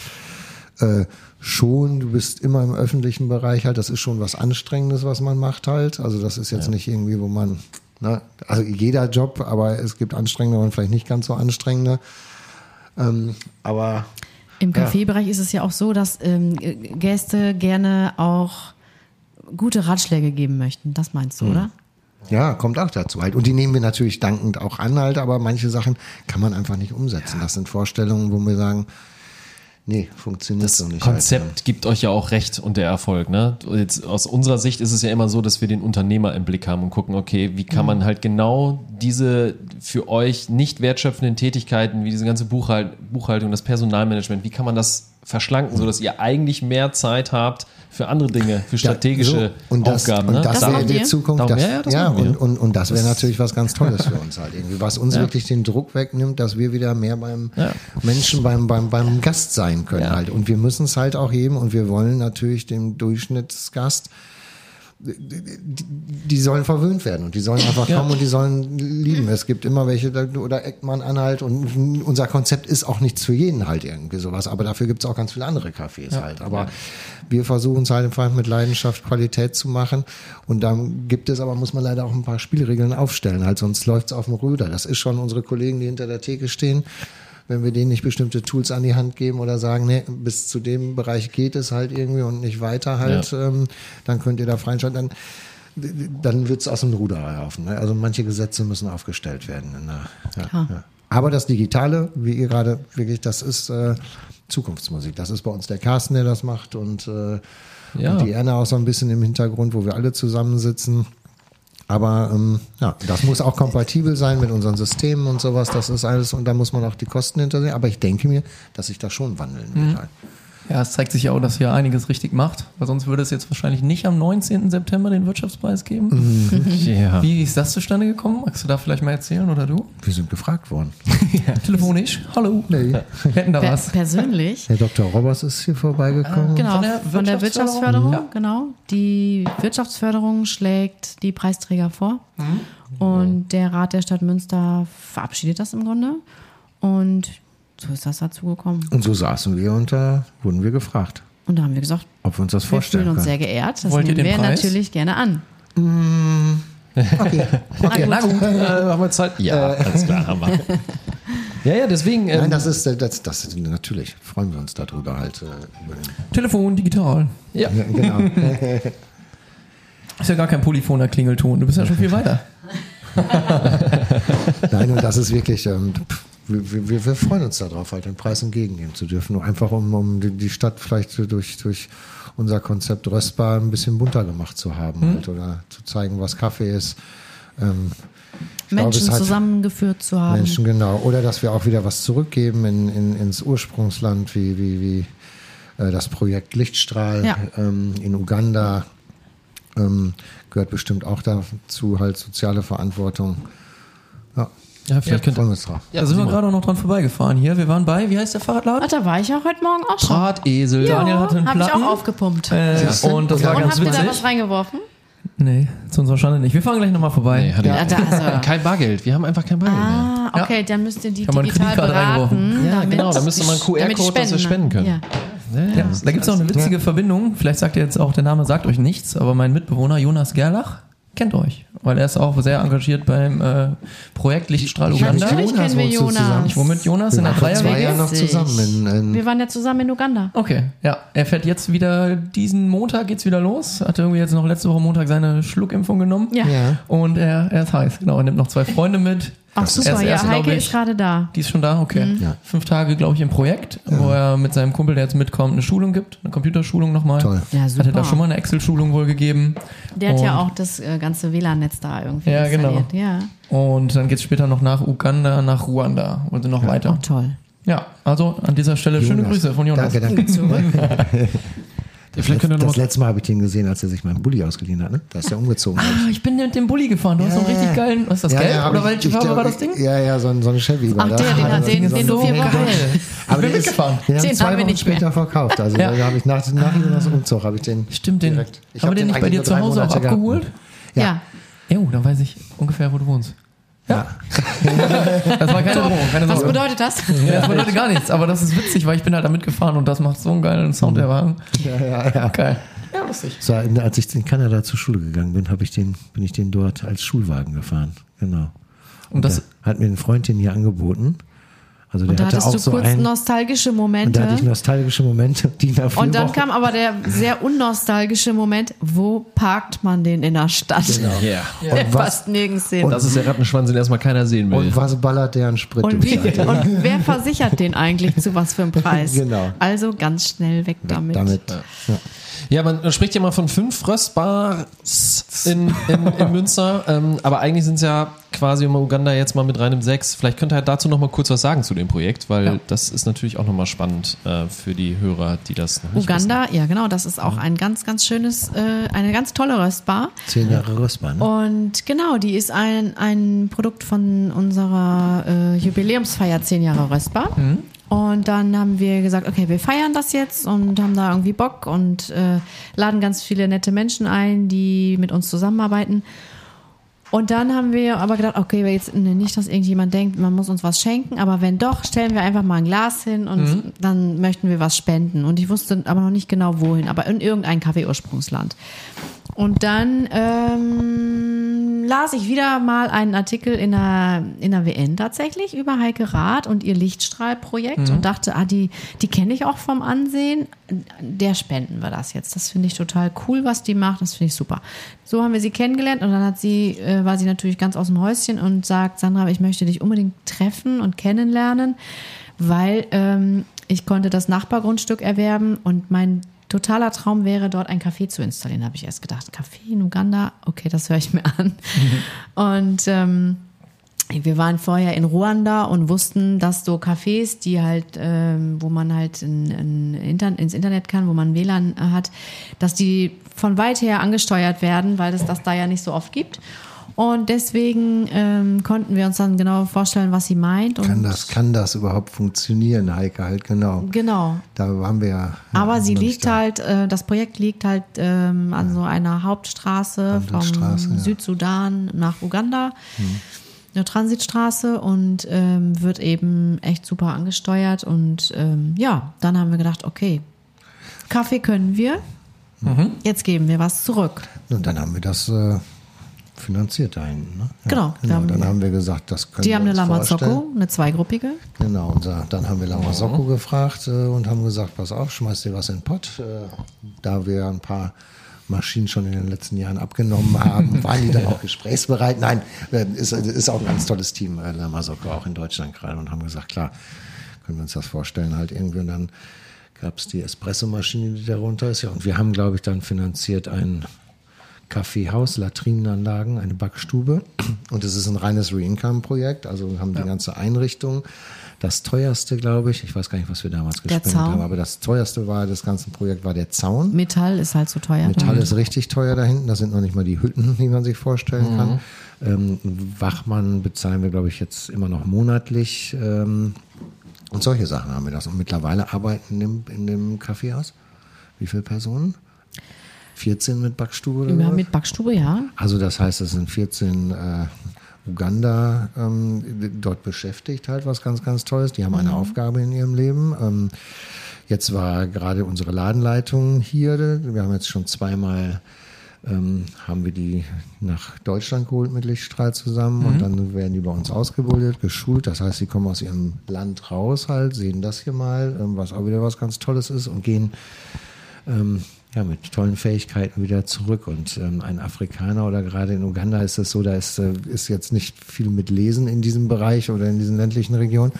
äh, schon, du bist immer im öffentlichen Bereich halt, das ist schon was Anstrengendes, was man macht halt. Also das ist jetzt nicht irgendwie, wo man, ne, also jeder Job, aber es gibt anstrengende und vielleicht nicht ganz so anstrengende. Ähm, aber Im Ja. Kaffeebereich ist es ja auch so, dass ähm, Gäste gerne auch gute Ratschläge geben möchten. Das meinst du, Mhm. oder? Ja, kommt auch dazu halt. Und die nehmen wir natürlich dankend auch an halt, aber manche Sachen kann man einfach nicht umsetzen. Das sind Vorstellungen, wo wir sagen, nee, funktioniert Das so nicht. Konzept Halt. gibt euch ja auch recht und der Erfolg. Ne? Jetzt aus unserer Sicht ist es ja immer so, dass wir den Unternehmer im Blick haben und gucken, okay, wie kann man halt genau diese für euch nicht wertschöpfenden Tätigkeiten, wie diese ganze Buchhalt Buchhaltung, das Personalmanagement, wie kann man das verschlanken, sodass ihr eigentlich mehr Zeit habt für andere Dinge, für strategische Ja, so. und das, Aufgaben. Und ne? das Das wäre die. Zukunft. Darum- Das, ja, ja, das ja, und, und, und das wäre natürlich was ganz Tolles für <laughs> uns halt irgendwie, was uns wirklich den Druck wegnimmt, dass wir wieder mehr beim Ja. Menschen, beim, beim, beim Gast sein können Ja. halt. Und wir müssen es halt auch heben und wir wollen natürlich dem Durchschnittsgast die sollen verwöhnt werden und die sollen einfach kommen und die sollen lieben. Es gibt immer welche, oder Eckmann Anhalt und unser Konzept ist auch nicht für jeden halt irgendwie sowas, aber dafür gibt es auch ganz viele andere Cafés halt. Aber wir versuchen es halt einfach mit Leidenschaft Qualität zu machen und dann gibt es aber, muss man leider auch ein paar Spielregeln aufstellen, halt sonst läuft es auf dem Röder. Das ist schon unsere Kollegen, die hinter der Theke stehen wenn wir denen nicht bestimmte Tools an die Hand geben oder sagen, nee, bis zu dem Bereich geht es halt irgendwie und nicht weiter halt, ähm, dann könnt ihr da freischalten, dann, dann wird es aus dem Ruder laufen. Ne? Also manche Gesetze müssen aufgestellt werden. In der, ja, ja. Aber das Digitale, wie ihr gerade wirklich, das ist äh, Zukunftsmusik. Das ist bei uns der Carsten, der das macht und, äh, Ja. und die Erna auch so ein bisschen im Hintergrund, wo wir alle zusammensitzen. Aber ähm, ja, das muss auch kompatibel sein mit unseren Systemen und sowas. Das ist alles und da muss man auch die Kosten hintersehen. Aber ich denke mir, dass sich das schon wandeln wird. Halt. Ja, es zeigt sich ja auch, dass ihr einiges richtig macht, weil sonst würde es jetzt wahrscheinlich nicht am 19. September den Wirtschaftspreis geben. Mhm. <laughs> Ja. Wie ist das zustande gekommen? Magst du da vielleicht mal erzählen oder du? Wir sind gefragt worden. <laughs> Telefonisch? Hallo? Nee. Wir hätten da Per was. persönlich. Der Dr. Roberts ist hier vorbeigekommen. Genau, Von der von der Wirtschaftsförderung? Wirtschaftsförderung, Ja. genau. Die Wirtschaftsförderung schlägt die Preisträger vor Mhm. und der Rat der Stadt Münster verabschiedet das im Grunde und so ist das dazu gekommen. Und so saßen wir und da wurden wir gefragt, Und da haben wir gesagt, ob wir uns das wir vorstellen fühlen uns können. sehr geehrt, das Wollt ihr nehmen den wir Preis? natürlich gerne an. Okay. <laughs> Okay, na gut. Äh, haben wir Zeit? Ja, alles klar, haben wir. Ja, ja, deswegen. Ähm, Nein, das ist, äh, das, das natürlich freuen wir uns darüber halt. Äh, über den, Telefon, digital. ja. ja, genau. <laughs> Ist ja gar kein polyphoner Klingelton. Du bist ja schon viel weiter. <laughs> Nein, und das ist wirklich, ähm, pff, wir, wir, wir freuen uns darauf, halt den Preis entgegennehmen zu dürfen. Nur einfach, um, um die, Stadt vielleicht durch, durch unser Konzept Röstbar ein bisschen bunter gemacht zu haben halt, oder zu zeigen, was Kaffee ist. Ähm, glaube, Menschen hat- zusammengeführt zu haben. Menschen, genau. Oder dass wir auch wieder was zurückgeben in, in, ins Ursprungsland, wie, wie, wie äh, das Projekt Lichtstrahl Ja. ähm, in Uganda. Ähm, gehört bestimmt auch dazu, halt soziale Verantwortung. Ja, ja, vielleicht könnt freuen ihr. wir uns drauf. Ja, da sind wir gerade auch noch dran vorbeigefahren hier. Wir waren bei, wie heißt der Fahrradladen? Ach, da war ich ja heute Morgen auch schon. Drahtesel. Daniel hatte einen Habe ich Platten. auch aufgepumpt. Äh, und das Und war Und ganz habt ihr da was witzig. reingeworfen? Nee, zu unserer Schande nicht. Wir fahren gleich nochmal vorbei. Nee, hatte Ja, also, <laughs> kein Bargeld. Wir haben einfach kein Bargeld mehr. ah, okay, dann müsst ihr die Ich hab eine digital beraten. reingeworfen. Ja, damit genau, da müsste man einen die- damit die QR-Code, dass wir spenden können. Ja. Ja, da gibt es auch eine witzige Verbindung. Vielleicht sagt ihr jetzt auch, der Name sagt euch nichts, aber mein Mitbewohner Jonas Gerlach kennt euch, weil er ist auch sehr engagiert beim äh, Projekt Lichtstrahl Ja, Uganda. natürlich kennen wir Jonas. zusammen. Ich wohne mit Jonas in der Wir waren vor zwei. Jahren noch zusammen. In, in, Wir waren ja zusammen in Uganda. Okay, ja. Er fährt jetzt wieder, diesen Montag geht's wieder los. Hat irgendwie jetzt noch letzte Woche Montag seine Schluckimpfung genommen. Ja. ja. Und er, er ist heiß, genau. Er nimmt noch zwei Freunde mit. Ach super, erst- ja, erst, Heike ich- ist gerade da. Die ist schon da, okay. Mhm. Ja. Fünf Tage, glaube ich, im Projekt, wo er mit seinem Kumpel, der jetzt mitkommt, eine Schulung gibt, eine Computerschulung nochmal. Toll. Ja, Hat er da super. schon mal eine Excel-Schulung wohl gegeben. Der hat ja Und- auch das äh, ganze WLAN-Netz da irgendwie Ja, genau. installiert. Ja, Und dann geht's später noch nach Uganda, nach Ruanda und dann noch weiter. auch toll. Ja, also an dieser Stelle schöne Jonas. Grüße von Jonas. Danke, danke. Zurück. <laughs> Ja, vielleicht noch das mal- letzte Mal habe ich den gesehen, als er sich meinen Bulli ausgeliehen hat. Ne? Da ist er umgezogen. Ah, ich bin mit dem Bulli gefahren. Du hast so einen richtig geilen. Was ist das, Ja, gelb? ja, Oder ich- welche Farbe war das Ding? Ja, ja, so ein, so ein Chevy Ach, das. der, den, <laughs> Aber den, so den du vier geil. <laughs> Aber bin den ist- mitgefahren. Den haben Den zwei haben wir Wochen später verkauft. Also Ja. da habe ich nach, nach diesem Umzug habe ich den. Stimmt, den. direkt. Ich haben hab wir den nicht bei dir zu Hause auch abgeholt? Ja. Ja, dann weiß ich ungefähr, wo du wohnst. Ja. <laughs> Das war keine Drohung, keine Was bedeutet das? Ja, das bedeutet gar nichts, aber das ist witzig, weil ich bin halt da mitgefahren und das macht so einen geilen Sound, der Wagen. Ja, ja, ja. Geil. Ja, lustig. So, als ich in Kanada zur Schule gegangen bin, ich den, bin ich den dort als Schulwagen gefahren. Genau. Und das, Da hat mir ein Freund den hier angeboten. Also der Und da hatte hattest auch du so kurz einen. nostalgische Und Momente. da hatte ich nostalgische Momente, <laughs> die nach Und dann Wochen, kam aber der sehr unnostalgische Moment, wo parkt man den in der Stadt? Ja. <laughs> Der Und was- fast nirgends sehen. Das ist der Rattenschwanz, den erstmal keiner sehen will. Und was ballert der an Sprit Und, wie, und wer versichert den eigentlich zu was für einem <laughs> Preis? Genau. Also ganz schnell weg damit. Damit. Ja. Ja, man spricht ja mal von fünf Röstbars in, in, in Münster, ähm, aber eigentlich sind es ja quasi um Uganda jetzt mal mit reinem sechs. Vielleicht könnt ihr halt dazu noch mal kurz was sagen zu dem Projekt, weil Ja. das ist natürlich auch noch mal spannend äh, für die Hörer, die das noch nicht Uganda, ja genau, das ist auch ein ganz, ganz schönes, äh, eine ganz tolle Röstbar. Zehn Jahre Röstbar, ne? Und genau, die ist ein, ein Produkt von unserer äh, Jubiläumsfeier 10 Jahre Röstbar. Und dann haben wir gesagt, okay, wir feiern das jetzt und haben da irgendwie Bock und äh, laden ganz viele nette Menschen ein, die mit uns zusammenarbeiten. Und dann haben wir aber gedacht, okay, jetzt ne, nicht, dass irgendjemand denkt, man muss uns was schenken, aber wenn doch, stellen wir einfach mal ein Glas hin und dann möchten wir was spenden. Und ich wusste aber noch nicht genau wohin, aber in irgendein Kaffeeursprungsland. Und dann ähm, las ich wieder mal einen Artikel in der, in der WN tatsächlich über Heike Rath und ihr Lichtstrahlprojekt und dachte, ah, die, die kenne ich auch vom Ansehen. Der spenden wir das jetzt. Das finde ich total cool, was die macht. Das finde ich super. So haben wir sie kennengelernt und dann hat sie, äh, war sie natürlich ganz aus dem Häuschen und sagt, Sandra, ich möchte dich unbedingt treffen und kennenlernen, weil ähm, ich konnte das Nachbargrundstück erwerben und mein totaler Traum wäre, dort ein Café zu installieren. Habe ich erst gedacht, Café in Uganda, okay, das höre ich mir an. Und ähm, wir waren vorher in Ruanda und wussten, dass so Cafés, die halt, ähm, wo man halt in, in Inter ins Internet kann, wo man WLAN hat, dass die von weit her angesteuert werden, weil es das da ja nicht so oft gibt. Und deswegen ähm, konnten wir uns dann genau vorstellen, was sie meint. Und Kann das, kann das überhaupt funktionieren, Heike, halt, genau. Genau. Da waren wir ja. Aber ja, sie liegt da. halt, äh, das Projekt liegt halt ähm, an so einer Hauptstraße vom ja. Südsudan nach Uganda. Eine Transitstraße und ähm, wird eben echt super angesteuert. Und ähm, ja, dann haben wir gedacht, okay, Kaffee können wir. Jetzt geben wir was zurück. Und dann haben wir das äh, finanziert da hinten. Ne? Ja, Genau, genau. haben- Dann haben wir gesagt, das können Die wir haben eine. Lamazocco, eine zweigruppige. Genau, und da- dann haben wir Lamazocco gefragt äh, und haben gesagt, pass auf, schmeiß dir was in den Pott. Äh, da wir ein paar Maschinen schon in den letzten Jahren abgenommen haben, <laughs> waren die dann auch gesprächsbereit. Nein, ist, ist auch ein ganz tolles Team, äh, Lamazocco, auch in Deutschland gerade und haben gesagt, klar, können wir uns das vorstellen halt irgendwie. Und dann gab es die Espressomaschine, die darunter ist. Ja, und wir haben, glaube ich, dann finanziert ein Kaffeehaus, Latrinenanlagen, eine Backstube. Und es ist ein reines Re-Income-Projekt. Also wir haben die ganze Einrichtung. Das teuerste, glaube ich, ich weiß gar nicht, was wir damals Der gespendet Zaun. haben, aber das teuerste war des ganzen Projekts war der Zaun. Metall ist halt so teuer. Metall ist richtig teuer da hinten. Das sind noch nicht mal die Hütten, <laughs> die man sich vorstellen Mhm. kann. Ähm, Wachmann bezahlen wir, glaube ich, jetzt immer noch monatlich. Ähm, und solche Sachen haben wir das. Und mittlerweile arbeiten in dem, in dem Kaffeehaus. Wie viele Personen? 14 mit Backstube oder sowas? mit Backstube, ja. Also das heißt, es sind 14 äh, Uganda ähm, dort beschäftigt, halt was ganz, ganz Tolles. Die haben eine Aufgabe in ihrem Leben. Ähm, jetzt war gerade unsere Ladenleitung hier. Wir haben jetzt schon zweimal ähm, haben wir die nach Deutschland geholt mit Lichtstrahl zusammen und dann werden die bei uns ausgebildet, geschult. Das heißt, sie kommen aus ihrem Land raus halt, sehen das hier mal, ähm, was auch wieder was ganz Tolles ist und gehen ähm, ja, mit tollen Fähigkeiten wieder zurück. Und ähm, ein Afrikaner oder gerade in Uganda ist es so, da ist, äh, ist jetzt nicht viel mit Lesen in diesem Bereich oder in diesen ländlichen Regionen.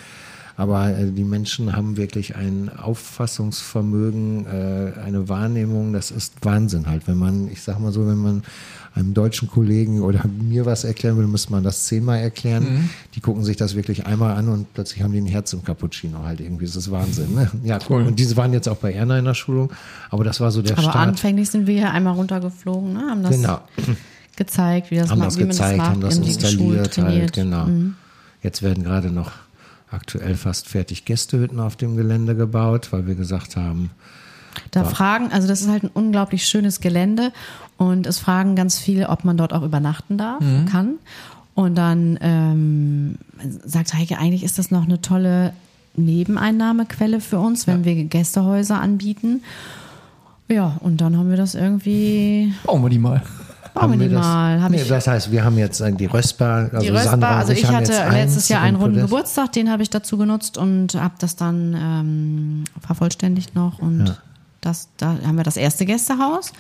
Aber äh, die Menschen haben wirklich ein Auffassungsvermögen, äh, eine Wahrnehmung, das ist Wahnsinn halt. Wenn man, ich sag mal so, wenn man einem deutschen Kollegen oder mir was erklären würde, müsste man das zehnmal erklären. Mhm. Die gucken sich das wirklich einmal an und plötzlich haben die ein Herz im Cappuccino halt irgendwie. Das ist Wahnsinn. Ne? Ja, Cool. Und diese waren jetzt auch bei Erna in der Schulung, aber das war so der Aber Start. anfänglich sind wir hier einmal runtergeflogen, ne? haben das Genau. gezeigt, wie das, haben ma- das wie man gezeigt, macht, haben das geschult, installiert halt, trainiert. Mhm. genau. Jetzt werden gerade noch aktuell fast fertig Gästehütten auf dem Gelände gebaut, weil wir gesagt haben, Da fragen, also das ist halt ein unglaublich schönes Gelände und es fragen ganz viele, ob man dort auch übernachten darf, Mhm. kann. Und dann ähm, sagt Heike, eigentlich ist das noch eine tolle Nebeneinnahmequelle für uns, wenn wir Gästehäuser anbieten. Ja, und dann haben wir das irgendwie, Bauen wir die mal. bauen wir die das, mal. Hab nee, ich, das heißt, wir haben jetzt äh, die Röstbar, also die Röstbar, Sandra also ich haben hatte letztes Jahr einen und runden. Geburtstag, den habe ich dazu genutzt und habe das dann ähm, vervollständigt noch und das, da haben wir das erste Gästehaus.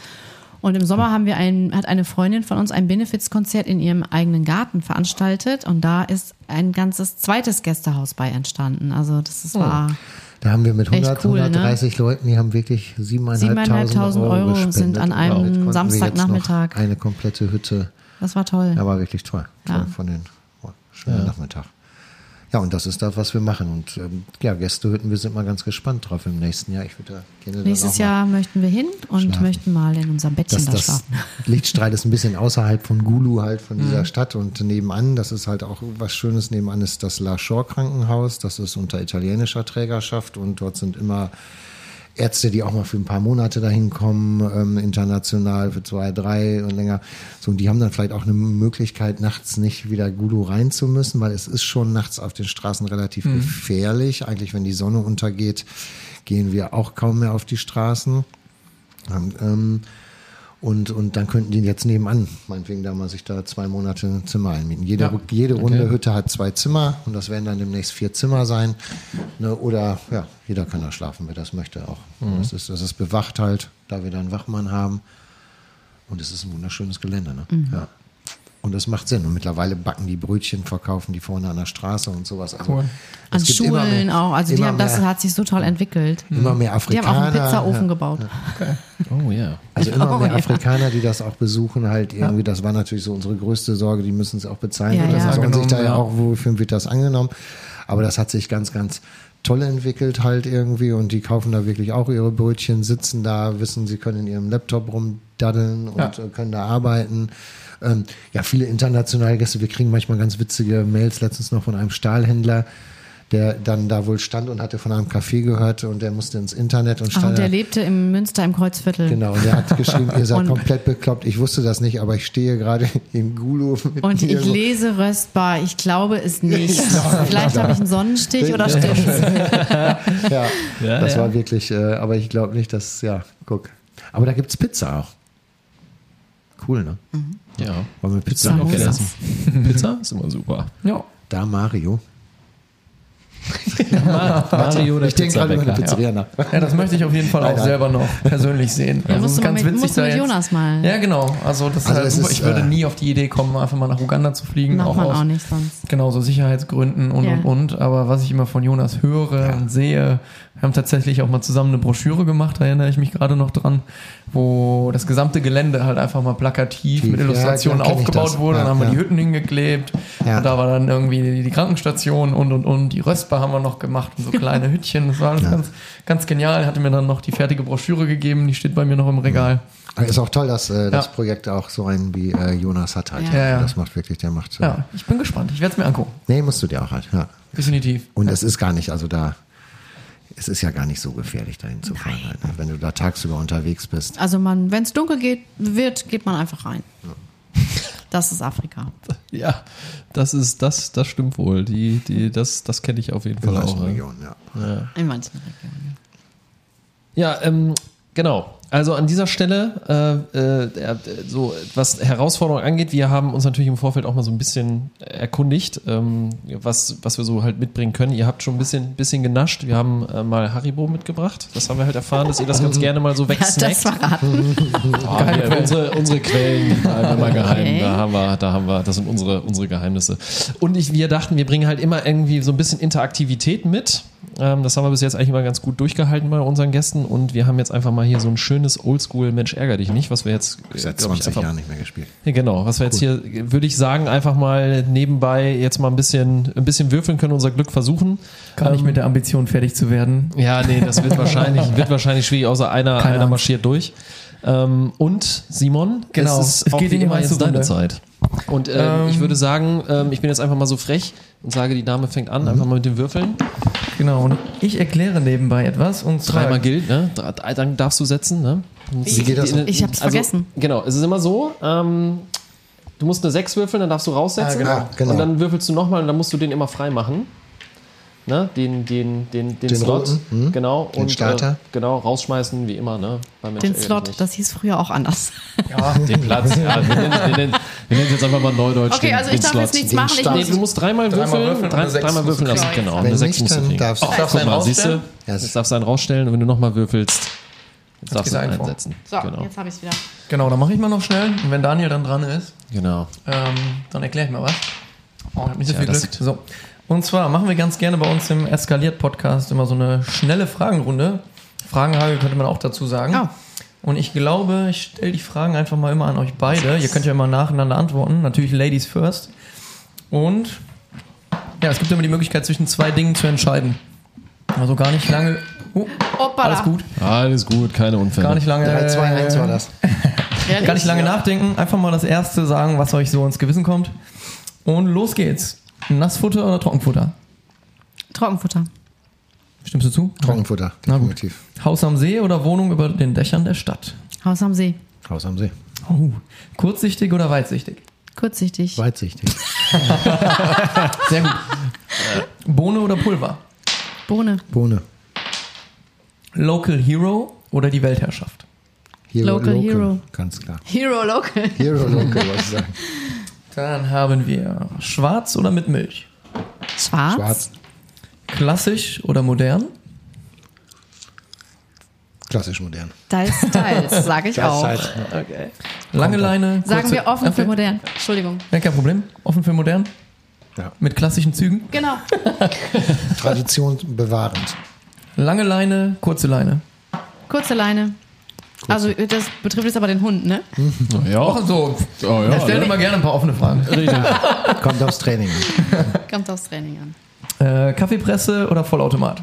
Und im Sommer haben wir ein, hat eine Freundin von uns ein Benefizkonzert in ihrem eigenen Garten veranstaltet und da ist ein ganzes zweites Gästehaus bei entstanden. Also das ist, war Da haben wir mit Echt 100, cool, ne? 130 Leuten, die haben wirklich 7.500 7.500 Euro, Euro gespendet. sind an einem Samstagnachmittag. Eine komplette Hütte. das war toll. Ja, war wirklich toll. toll Ja. Von den oh, schönen Nachmittag. Ja, und das ist das, was wir machen. Und ähm, ja, Gästehütten, wir sind mal ganz gespannt drauf im nächsten Jahr. Ich würde da gerne Nächstes Jahr möchten wir hin und schlafen. möchten mal in unserem Bettchen dass da das schlafen. <laughs> Lichtstrahl ist ein bisschen außerhalb von Gulu, halt von dieser Stadt und nebenan, das ist halt auch was Schönes, nebenan ist das La Shore Krankenhaus, das ist unter italienischer Trägerschaft und dort sind immer Ärzte, die auch mal für ein paar Monate dahin kommen, ähm, international für zwei, drei und länger. So, und die haben dann vielleicht auch eine Möglichkeit, nachts nicht wieder Gulu rein zu müssen, weil es ist schon nachts auf den Straßen relativ gefährlich. Eigentlich, wenn die Sonne untergeht, gehen wir auch kaum mehr auf die Straßen. Und, ähm, und, und dann könnten die jetzt nebenan, meinetwegen da mal sich da zwei Monate ein Zimmer einmieten. Jede, Ja. jede runde Hütte hat zwei Zimmer und das werden dann demnächst vier Zimmer sein. Ne, oder ja, jeder kann da schlafen, wer das möchte auch. Das, ist, das ist bewacht halt, da wir da einen Wachmann haben. Und es ist ein wunderschönes Gelände. Ne? Ja. Und das macht Sinn. Und mittlerweile backen die Brötchen, verkaufen die vorne an der Straße und sowas. Also Cool. An Schulen mehr- auch. Also die haben, das mehr- hat sich so toll entwickelt. immer mehr Die Afrikaner. haben auch einen Pizzaofen ja. gebaut. Oh ja. Also immer Oh, mehr ja. Afrikaner, die das auch besuchen, halt irgendwie, das war natürlich so unsere größte Sorge, die müssen es auch bezahlen. Ja, und das ja. sollen sich da ja ja. auch, wofür wird das angenommen? Aber das hat sich ganz, ganz toll entwickelt halt irgendwie und die kaufen da wirklich auch ihre Brötchen, sitzen da, wissen, sie können in ihrem Laptop rumdaddeln und Ja. können da arbeiten. Ähm, ja, viele internationale Gäste, wir kriegen manchmal ganz witzige Mails, letztens noch von einem Stahlhändler, der dann da wohl stand und hatte von einem Café gehört und der musste ins Internet und Ach, stand und der da- lebte im Münster im Kreuzviertel. Genau, und der hat geschrieben, ihr seid <laughs> Und- komplett bekloppt. Ich wusste das nicht, aber ich stehe gerade in Gulu. Mit <laughs> Und ich irgendwo- lese Röstbar. Ich glaube es nicht. <laughs> Vielleicht habe ich einen Sonnenstich oder stimmt's? Ja, Ja, das ja. war wirklich, äh, aber ich glaube nicht, dass, ja, guck. Aber da gibt's Pizza auch. Cool, ne? Ja. Wollen wir Pizza das <laughs> Pizza ist immer super. Ja. Da Mario. <laughs> Mario der Ich denke gerade über eine. Pizzeria nach. Ja, das möchte ich auf jeden Fall auch Nein, nein. selber noch persönlich sehen. Ja, du mal mit, du da mit jetzt- Jonas mal. Ja, genau. Also das ist Also halt es super. ist, ich würde äh, nie auf die Idee kommen, einfach mal nach Uganda zu fliegen. Macht auch man aus auch nicht sonst. Genau, so Sicherheitsgründen und Ja. und und. Aber was ich immer von Jonas höre und sehe, wir haben tatsächlich auch mal zusammen eine Broschüre gemacht, da erinnere ich mich gerade noch dran, wo das gesamte Gelände halt einfach mal plakativ Tief, mit ja, Illustrationen ich aufgebaut wurde. Ja, dann haben wir ja. die Hütten hingeklebt Ja. und da war dann irgendwie die, die Krankenstation und und und. Die Röstbar haben wir noch gemacht und so <laughs> kleine Hütchen. Das war alles ganz, ganz genial. Hatte mir dann noch die fertige Broschüre gegeben, die steht bei mir noch im Regal. Ist auch toll, dass äh, das Ja. Projekt auch so einen wie äh, Jonas hat halt. Ja. Ja, ja. Das macht wirklich, der macht. Ja, ich bin gespannt. Ich werde es mir angucken. Nee, musst du dir auch halt. Ja. Definitiv. Und es ist gar nicht, also da, es ist ja gar nicht so gefährlich, dahin zu fahren. Halt, ne? Wenn du da tagsüber unterwegs bist. Also man, wenn es dunkel geht, wird, geht man einfach rein. Das ist Afrika. <laughs> Ja, das ist, das, das stimmt wohl. Die, die, das, das kenne ich auf jeden In Fall manchen auch. Ja. Regionen, ja. In manchen Regionen. Ja, ähm, genau. Also an dieser Stelle, äh, äh, so was Herausforderungen angeht, wir haben uns natürlich im Vorfeld auch mal so ein bisschen erkundigt, ähm, was, was wir so halt mitbringen können. Ihr habt schon ein bisschen, bisschen genascht. Wir haben äh, mal Haribo mitgebracht. Das haben wir halt erfahren, dass ihr das ganz gerne mal so <laughs> Wer hat das wegsnackt. verraten? <laughs> Oh, wir, unsere, unsere Quellen, immer geheim. Okay. Da haben wir, da haben wir, das sind unsere, unsere Geheimnisse. Und ich, wir dachten, wir bringen halt immer irgendwie so ein bisschen Interaktivität mit. Ähm, das haben wir bis jetzt eigentlich immer ganz gut durchgehalten bei unseren Gästen. Und wir haben jetzt einfach mal hier so ein schönes Oldschool Mensch ärger dich nicht, was wir jetzt äh, Seit glaub ich, 20 einfach- Jahren nicht mehr gespielt. ja, genau, was wir jetzt hier, würde ich sagen, einfach mal nebenbei jetzt mal ein bisschen, ein bisschen würfeln können, unser Glück versuchen. Gar nicht mit der Ambition fertig zu werden. Ja, nee, das wird <laughs> wahrscheinlich, wird wahrscheinlich schwierig, außer einer, Keine einer Angst. marschiert durch. Ähm, und Simon, Genau, es ist es auch geht wie in die immer jetzt deine Runde. Zeit. Und ähm, Ähm, ich würde sagen, ähm, ich bin jetzt einfach mal so frech und sage, die Dame fängt an, einfach mal mit den Würfeln. Genau, und ich erkläre nebenbei etwas und Dreimal gilt, ne? Drei- Dann darfst du setzen, ne? Wie geht das? Ich hab's vergessen. Genau, es ist immer so, ähm, du musst eine 6 würfeln, dann darfst du raussetzen. Ah, genau. genau. Und dann würfelst du nochmal und dann musst du den immer frei machen. Ne? Den, den, den, den, Den Slot. roten, hm. Genau. Den und, Starter. Äh, genau, rausschmeißen, wie immer, ne? Den Slot, nicht. das hieß früher auch anders. <laughs> Den Platz, ja. Wir nennen, nennen jetzt einfach mal Neudeutsch. Okay, den, also ich darf Slot. jetzt nichts Den machen. Ich. Nee, du musst dreimal Dreimal würfeln, würfeln dreimal musst du würfeln lassen, genau. Wenn eine Sechs nicht, musst du kriegen. darfst Darfst du Guck einen mal, siehst du, rausstellen? Ja, jetzt darfst du einen rausstellen und wenn du nochmal würfelst, jetzt darfst du ein einen vor. setzen. so, Genau. jetzt habe ich es wieder. Genau, dann mache ich mal noch schnell. Und wenn Daniel dann dran ist, genau. ähm, dann erkläre ich mal was. Oh, ich hab nicht so Tja, viel Glück. So. Und zwar machen wir ganz gerne bei uns im Eskaliert-Podcast immer so eine schnelle Fragenrunde. Fragenhagel könnte man auch dazu sagen. Oh. Und ich glaube, ich stelle die Fragen einfach mal immer an euch beide. Ihr könnt ja immer nacheinander antworten. Natürlich Ladies first. Und ja, es gibt immer die Möglichkeit, zwischen zwei Dingen zu entscheiden. Also gar nicht lange. Oh, alles gut. Alles gut, keine Unfälle. Gar nicht lange. 3, 2, 1 war das. <laughs> Gar nicht lange nachdenken, einfach mal das erste sagen, was euch so ins Gewissen kommt. Und los geht's. Nassfutter oder Trockenfutter? Trockenfutter. Stimmst du zu? Trockenfutter, Na gut. definitiv. Haus am See oder Wohnung über den Dächern der Stadt? Haus am See. Haus am See. Oh. Kurzsichtig oder weitsichtig? Kurzsichtig. Weitsichtig. <laughs> Sehr gut. Bohne oder Pulver? Bohne. Bohne. Local Hero oder die Weltherrschaft? Hero, Local Hero. Ganz klar. Hero Local. Hero Local, wollte ich sagen. <laughs> Dann haben wir Schwarz oder mit Milch? Schwarz. Schwarz. Klassisch oder modern? Klassisch modern. Styles, <laughs> Styles, sage ich auch. halt- Okay. Lange Leine. Sagen wir offen für modern. Entschuldigung. Ja, kein Problem. Offen für modern? Ja. Mit klassischen Zügen? Genau. Tradition bewahrend. Lange Leine, kurze Leine. Kurze Leine. Also das betrifft jetzt aber den Hund, ne? <laughs> Ja, so. oh, Er ja, stellt immer gerne ein paar offene Fragen. <laughs> Kommt aufs Training. an. <laughs> Kommt aufs Training an. Äh, Kaffeepresse oder Vollautomat?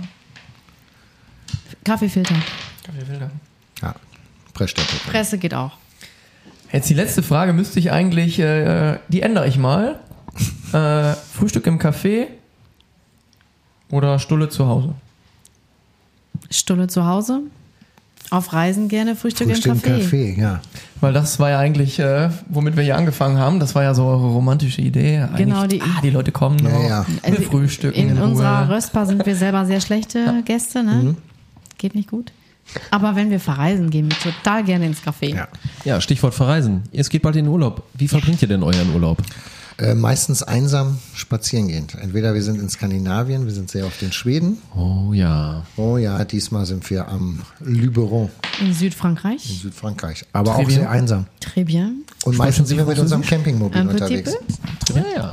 Kaffeefilter. Kaffeefilter. Ja. Pressstempel. Presse geht auch. Jetzt die letzte Frage müsste ich eigentlich, äh, die ändere ich mal. Äh, Frühstück im Café oder Stulle zu Hause? Stulle zu Hause. Auf Reisen gerne Frühstück, Frühstück im Café. Café, ja. Weil das war ja eigentlich, äh, womit wir hier angefangen haben. Das war ja so eure romantische Idee. Eigentlich, Genau, die- ah, die Leute kommen noch. Ja, ja. Wir frühstücken in, in unserer Ruhe. Röstbar sind wir selber sehr schlechte Gäste, ne? Mhm. Geht nicht gut. Aber wenn wir verreisen, gehen wir total gerne ins Café. ja. Ja, Stichwort verreisen. Es geht bald in den Urlaub. Wie verbringt ihr denn euren Urlaub? Äh, meistens einsam spazieren gehend. Entweder wir sind in Skandinavien, wir sind sehr oft in Schweden. Oh ja. Oh ja, diesmal sind wir am Luberon In in Südfrankreich. Südfrankreich. Aber auch Trivia. sehr einsam. Très bien. Und meistens sind wir mit unserem Campingmobil Un unterwegs. peu. Ja, ja.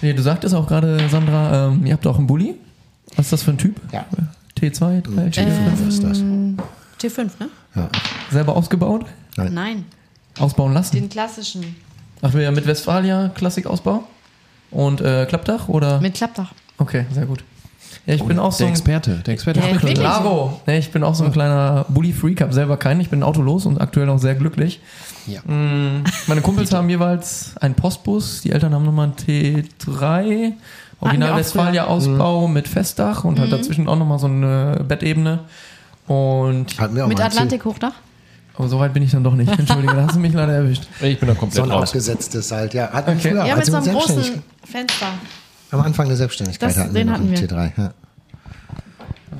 Nee, du sagtest auch gerade, Sandra, ähm, ihr habt auch einen Bulli. Was ist das für ein Typ? Ja. T2, 3, T5 T5. ist das. T5, ne? Ja. Selber ausgebaut? Nein, Ausbauen lassen? den klassischen. Ach, wir mit Westfalia Klassikausbau? Und äh, Klappdach? Oder? Mit Klappdach. Okay, sehr gut. Ja, ich bin auch so Der ein Experte. Der Experte Wirklich? Lavo. Nee, ich bin auch so ein kleiner Bully-Freak, habe selber keinen. Ich bin autolos und aktuell auch sehr glücklich. Ja. Mm, Meine Kumpels haben jeweils einen Postbus, die Eltern haben nochmal einen T3, Original auch Westfalia-Ausbau mit Festdach und halt dazwischen auch nochmal so eine Bettebene. Und Hatten wir auch Mit Ziel. Atlantikhochdach? Aber so weit bin ich dann doch nicht. Entschuldige, da hast du mich leider erwischt. Ich bin da So komplett ein raus. aufgesetztes halt, ja. Hatten Okay. wir früher, Ja, mit wir so einem großen Fenster. Am Anfang der Selbstständigkeit Das- hatten wir den einen hatten wir. T3. Ja.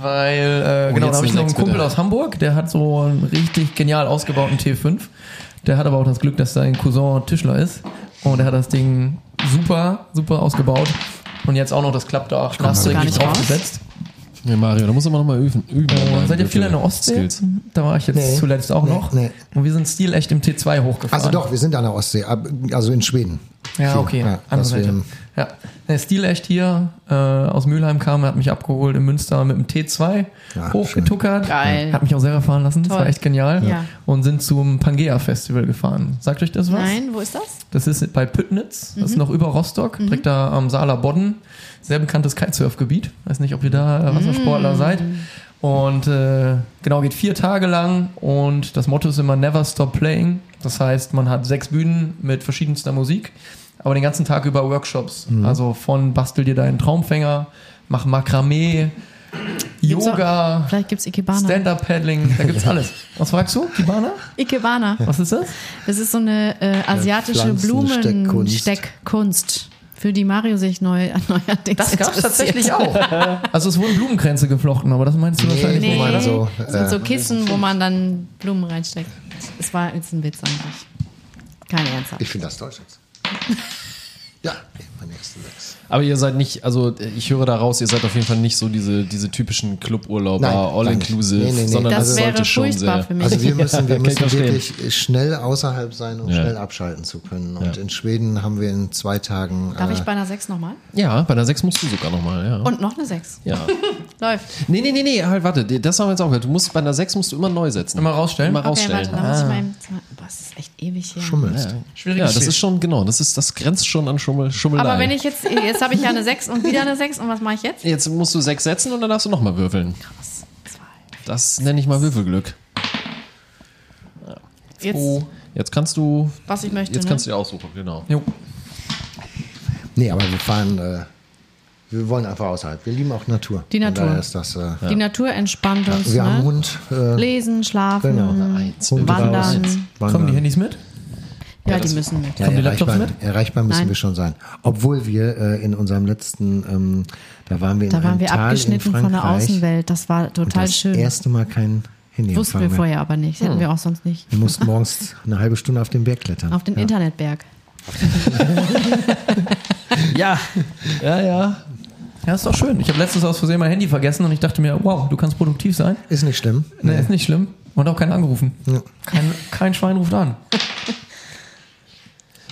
Weil, äh, genau, jetzt da habe ich noch einen Kumpel bitte. aus Hamburg, der hat so einen richtig genial ausgebauten T5. Der hat aber auch das Glück, dass sein Cousin Tischler ist. Und er hat das Ding super, super ausgebaut. Und jetzt auch noch das Klappdach Kommst du gar nachträglich draufgesetzt. Nee, Mario, da muss man noch mal üben. üben Und seid ihr viel in der Ostsee? Skills. Da war ich jetzt Nee. zuletzt auch Nee, noch. nee. Und wir sind stilecht im T2 hochgefahren. Also doch, wir sind an der Ostsee, also in Schweden. Ja, Viel, okay. Ja, Andere Seite. Ja. Der Stilecht hier äh, aus Mülheim kam, er hat mich abgeholt in Münster mit dem T2 Ja, hochgetuckert. Geil. Hat mich auch selber fahren lassen. Das Toll. war echt genial. Ja. Und sind zum Pangea Festival gefahren. Sagt euch das was? Nein, wo ist das? Das ist bei Püttnitz. Das ist Mhm. noch über Rostock, direkt da am Saarler Bodden. Sehr bekanntes Kitesurfgebiet. Weiß nicht, ob ihr da Wassersportler Mhm. seid. Und äh, genau, geht vier Tage lang und das Motto ist immer Never Stop Playing. Das heißt, man hat sechs Bühnen mit verschiedenster Musik, aber den ganzen Tag über Workshops. Mhm. Also von bastel dir deinen Traumfänger, mach Makramee, Gibt's Yoga, Vielleicht gibt's Ikebana. Stand-Up-Paddling, da gibt's <laughs> alles. Was fragst du, Kibana? Ikebana. Was ist das? Das ist so eine äh, asiatische. Blumensteckkunst, für die Mario sich neu <laughs> neuerdings Das gab's interessiert. tatsächlich auch. <laughs> Also es wurden Blumenkränze geflochten, aber das meinst du Nee, wahrscheinlich wo nicht. man Nee, so, das sind so äh, Kissen, wo man dann Blumen reinsteckt. Es war jetzt ein Witz eigentlich. Keine ernsthaft. Ich finde das toll jetzt. <laughs> Ja, mein nächster Sechs. Aber ihr seid nicht, also ich höre da raus, ihr seid auf jeden Fall nicht so diese, diese typischen Cluburlauber, all-inclusive. Nee, nee, nee. sondern Das das, wäre sollte schon furchtbar sehr. für mich. Also wir <laughs> müssen, wir müssen verstehen. wirklich schnell außerhalb sein, um Ja. schnell abschalten zu können. Und Ja. in Schweden haben wir in zwei Tagen. Darf äh, ich bei einer 6 nochmal? Ja, bei der 6 musst du sogar nochmal, ja. Und noch eine 6. ja. <laughs> Läuft. Nee, nee, nee, nee, halt, warte, das haben wir jetzt auch gehört. Du musst bei einer 6 musst du immer neu setzen. Immer rausstellen? Immer Okay, rausstellen. warte, dann ewig hier. schummelst. Schwieriges ja, das Spiel. ist schon, genau, das ist, das grenzt schon an Schummel, Schummelei. Aber wenn ich jetzt, jetzt habe ich ja eine 6 und wieder eine 6 und was mache ich jetzt? Jetzt musst du 6 setzen und dann darfst du nochmal würfeln. Krass. Zwei. Das nenne ich mal Würfelglück. Jetzt, Jetzt kannst du, was ich möchte. jetzt ne? kannst du dir aussuchen, genau. Jo. Nee, aber wir fahren, äh, wir wollen einfach außerhalb. Wir lieben auch Natur. Die Natur. das, äh, Die Natur entspannt uns. Wir haben ne? Hund. Äh, Lesen, schlafen, Genau. Eins, Hund wandern. wandern. Kommen die Handys mit? Ja, die müssen mit. Ja, Kommen die erreichbar, Laptops mit? erreichbar müssen Nein. wir schon sein. Obwohl wir äh, in unserem letzten, ähm, da waren wir in Da waren wir Tal abgeschnitten von der Außenwelt. Das war und total das schön. erste Mal kein Handy Wussten wir vorher aber nicht. Hätten wir auch sonst nicht. Wir mussten <laughs> morgens eine halbe Stunde auf den Berg klettern. Auf den ja. Internetberg. <laughs> Ja, ja, ja. Ja, ist doch schön. Ich habe letztens aus Versehen mein Handy vergessen und ich dachte mir, wow, du kannst produktiv sein. Ist nicht schlimm. Nee, ist nicht schlimm. Und auch keiner angerufen. Ja. Kein, kein Schwein ruft an. <laughs>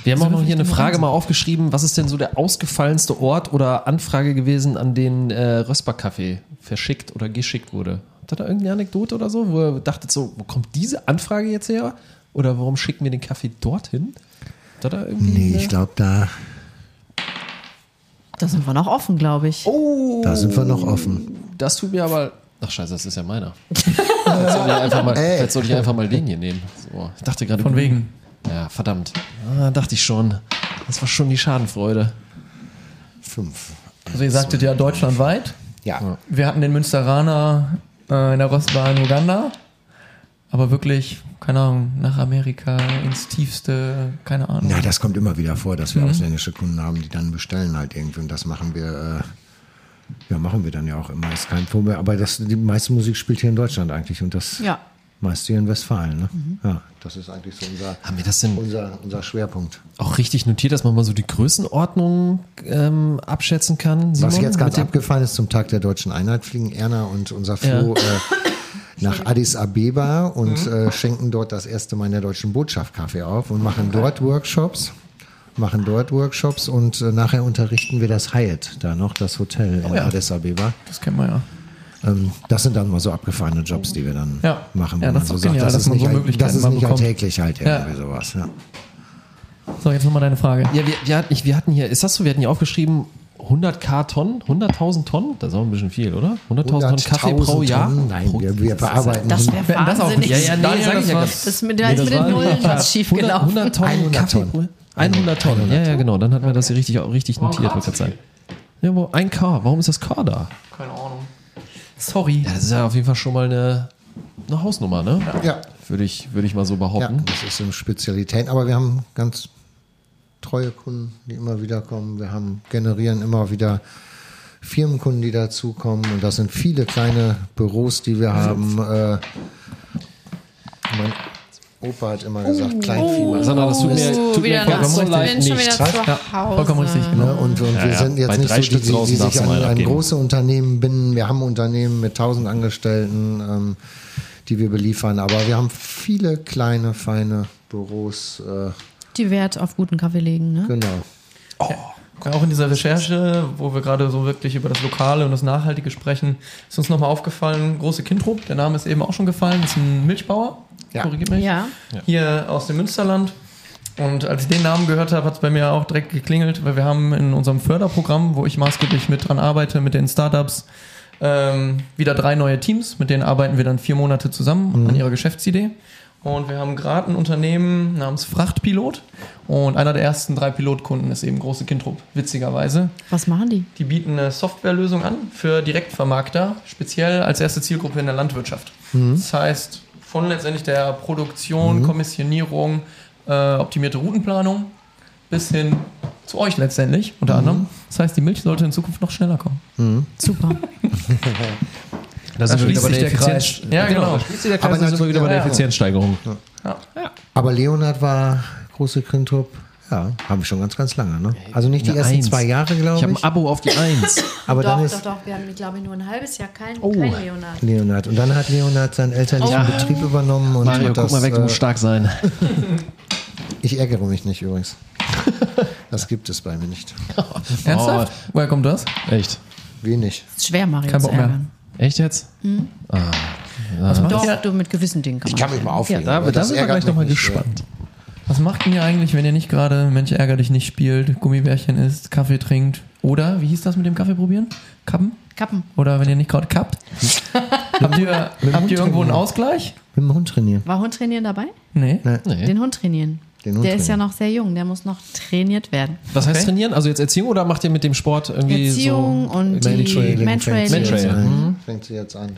Wir haben auch noch hier eine Frage mal aufgeschrieben. Was ist denn so der ausgefallenste Ort oder Anfrage gewesen, an den äh, Rösper-Kaffee verschickt oder geschickt wurde? Habt ihr da irgendeine Anekdote oder so, wo ihr dachtet so, wo kommt diese Anfrage jetzt her? Oder warum schicken wir den Kaffee dorthin? Habt ihr da irgendwie Nee, ich glaube, da, Da sind wir noch offen, glaube ich. Oh, da sind wir noch offen. das tut mir aber. Ach scheiße, das ist ja meiner. <laughs> Jetzt soll ich einfach mal, Ey. jetzt soll ich einfach mal den hier nehmen. So, ich dachte gerade. Von wegen. Ja, verdammt. Ah, dachte ich schon. Das war schon die Schadenfreude. Fünf. Also ihr sagtet ja deutschlandweit. Ja. Wir hatten den Münsteraner äh, in der Rostbar in Uganda. Aber wirklich, keine Ahnung, nach Amerika, ins tiefste, keine Ahnung. Na, das kommt immer wieder vor, dass Mhm. wir ausländische Kunden haben, die dann bestellen halt irgendwie. Und das machen wir, äh, ja, machen wir dann ja auch immer. Ist kein Problem. Aber das, die meiste Musik spielt hier in Deutschland eigentlich und das Ja. meiste hier in Westfalen. Ne? Mhm. Ja, das ist eigentlich so unser, Haben wir das denn unser, unser Schwerpunkt. auch richtig notiert, dass man mal so die Größenordnung ähm, abschätzen kann? Simon, Was jetzt ganz mit dem- abgefallen ist, zum Tag der deutschen Einheit fliegen Erna und unser Flo äh, <laughs> nach Addis Abeba und äh, schenken dort das erste Mal in der deutschen Botschaft Kaffee auf und machen dort Workshops. Machen dort Workshops und äh, nachher unterrichten wir das Hyatt, da noch das Hotel in ja. Addis Abeba. Das kennen wir ja. Ähm, das sind dann mal so abgefahrene Jobs, die wir dann Ja. machen. Ja, das man ist so doch sagt, genial, das dass ist man nicht, so das ist nicht bekommt. alltäglich halt Ja. irgendwie sowas. Ja. So, jetzt nochmal deine Frage. Ja, wir, wir hatten hier, ist das so, wir hatten hier aufgeschrieben, 100k Tonnen, 100.000 Tonnen, das ist auch ein bisschen viel, oder? 100.000 Tonnen Kaffee pro 100.000 Jahr? Tonnen? Nein, Pro- wir, wir bearbeiten Das wäre Wir hatten das auch wahnsinnig. Ja, ja, nee, Daniel, sag ich das ja. Das ist mit, da ist das mit den Nullen was schief 100, gelaufen. 100 Tonnen 100 Kaffee Tonnen. pro 100 Tonnen, ja, ja, genau, dann hatten wir das hier richtig, auch richtig notiert, wollte ich sagen. Ja, wo, ein K, warum ist das K da? Keine Ahnung. Sorry. Ja, das ist ja auf jeden Fall schon mal eine, eine Hausnummer, ne? Ja, Würde ich, würde ich mal so ja, behaupten. das ist eine Spezialität. Aber wir haben ganz treue Kunden, die immer wieder kommen. Wir haben, generieren immer wieder Firmenkunden, die dazukommen. Und das sind viele kleine Büros, die wir haben. Äh, mein Opa hat immer gesagt, Kleinvieh. Sandra, das tut mir, tut mir wieder ganz so richtig. leid bin schon nicht. wieder zu Ja, Hause. vollkommen richtig, genau. Ne? Und, und wir ja. sind jetzt Bei nicht so die, die, die sich an, an abgeben. große Unternehmen binden. Wir haben Unternehmen mit tausend Angestellten, ähm, die wir beliefern. Aber wir haben viele kleine, feine Büros. Äh, Die Wert auf guten Kaffee legen, ne? genau. Ja, auch in dieser Recherche, wo wir gerade so wirklich über das Lokale und das Nachhaltige sprechen, ist uns nochmal aufgefallen, große Kindrup, der Name ist eben auch schon gefallen, ist ein Milchbauer, Ja. korrigiert mich, Ja. hier aus dem Münsterland. Und als ich den Namen gehört habe, hat es bei mir auch direkt geklingelt, weil wir haben in unserem Förderprogramm, wo ich maßgeblich mit dran arbeite, mit den Startups, ähm, wieder drei neue Teams, mit denen arbeiten wir dann vier Monate zusammen an ihrer Geschäftsidee. Und wir haben gerade ein Unternehmen namens Frachtpilot und einer der ersten drei Pilotkunden ist eben Große Kindrup, witzigerweise. Was machen die? Die bieten eine Softwarelösung an für Direktvermarkter, speziell als erste Zielgruppe in der Landwirtschaft. Das heißt, von letztendlich der Produktion, Kommissionierung, äh, optimierte Routenplanung bis hin zu euch letztendlich unter anderem. Das heißt, die Milch sollte in Zukunft noch schneller kommen. Super. <laughs> Da sind wir wieder bei der sich der Effizienz. Kreis. Ja, genau. Da schließt sich der Kreis, Aber da sind wir wieder bei der ja, ja. Effizienzsteigerung. Aber Leonard war große Kindtrupp. Ja, haben wir schon ganz, ganz lange. Ne? Also nicht die Eine ersten Eins. zwei Jahre, Ich glaube habe ich. ein Abo auf die Eins. <laughs> aber doch, dann doch, ist doch. Wir haben, glaube ich, nur ein halbes Jahr kein, Oh. kein Leonard. Leonard. Und dann hat Leonard seinen elterlichen Ja. Betrieb übernommen. Und Mario, hat guck das, mal weg, du äh, musst stark sein. <laughs> Ich ärgere mich nicht übrigens. <laughs> Das gibt es bei mir nicht. Ernsthaft? Woher kommt das? Echt? Wenig. Ist schwer, Mario Kein zu ärgern. Echt jetzt? Was macht, Doch, ihr, du mit gewissen Dingen kann Ich kann mich mal Ja, aufregen. da, aber da das sind wir gleich nochmal gespannt. was macht ihr eigentlich, wenn ihr nicht gerade Mensch ärger dich nicht spielt, Gummibärchen isst, Kaffee trinkt oder, wie hieß das mit dem Kaffee probieren? Kappen? Kappen. Oder wenn ihr nicht gerade kappt? <laughs> habt ihr, habt ihr irgendwo einen. Ausgleich? Mit dem Hund trainieren. War Hund trainieren dabei? Nee. Nee. Den Hund trainieren. Den Hund der ist ja trainieren. noch sehr jung, der muss noch trainiert werden. Was heißt Okay. trainieren? Also jetzt Erziehung oder macht ihr mit dem Sport irgendwie Erziehung so und sie jetzt Mantrailing. an. Fängt sie jetzt an.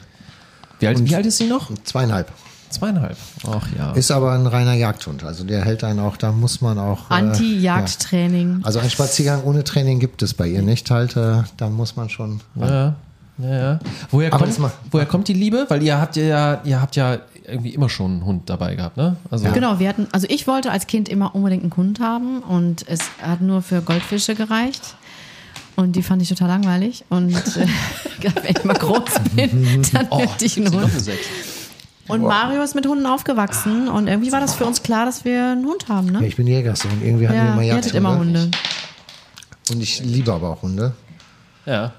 Wie alt, wie alt ist sie noch? Zweieinhalb. Zweieinhalb. Ach ja. Ist aber ein reiner Jagdhund. Also der hält einen auch, da muss man auch. äh, Anti-Jagdtraining. ja. Also ein Spaziergang ohne Training gibt es bei ihr nicht. Halt, äh, da muss man schon. Ja, ja, ja. Woher, Aber kommt, woher kommt die Liebe? Weil ihr habt ja, ihr habt ja irgendwie immer schon einen Hund dabei gehabt, ne? Also Genau, wir hatten, also ich wollte als Kind immer unbedingt einen Hund haben und es hat nur für Goldfische gereicht. Und die fand ich total langweilig. Und äh, <laughs> wenn ich mal groß bin, dann möchte ich einen Hund. Und Mario ist mit Hunden aufgewachsen und irgendwie war das für uns klar, dass wir einen Hund haben, Ja, ne? ich bin Jägersohn. Irgendwie hatten wir Ja, immer ihr hattet immer. Hunde. Und ich liebe aber auch Hunde. Ja.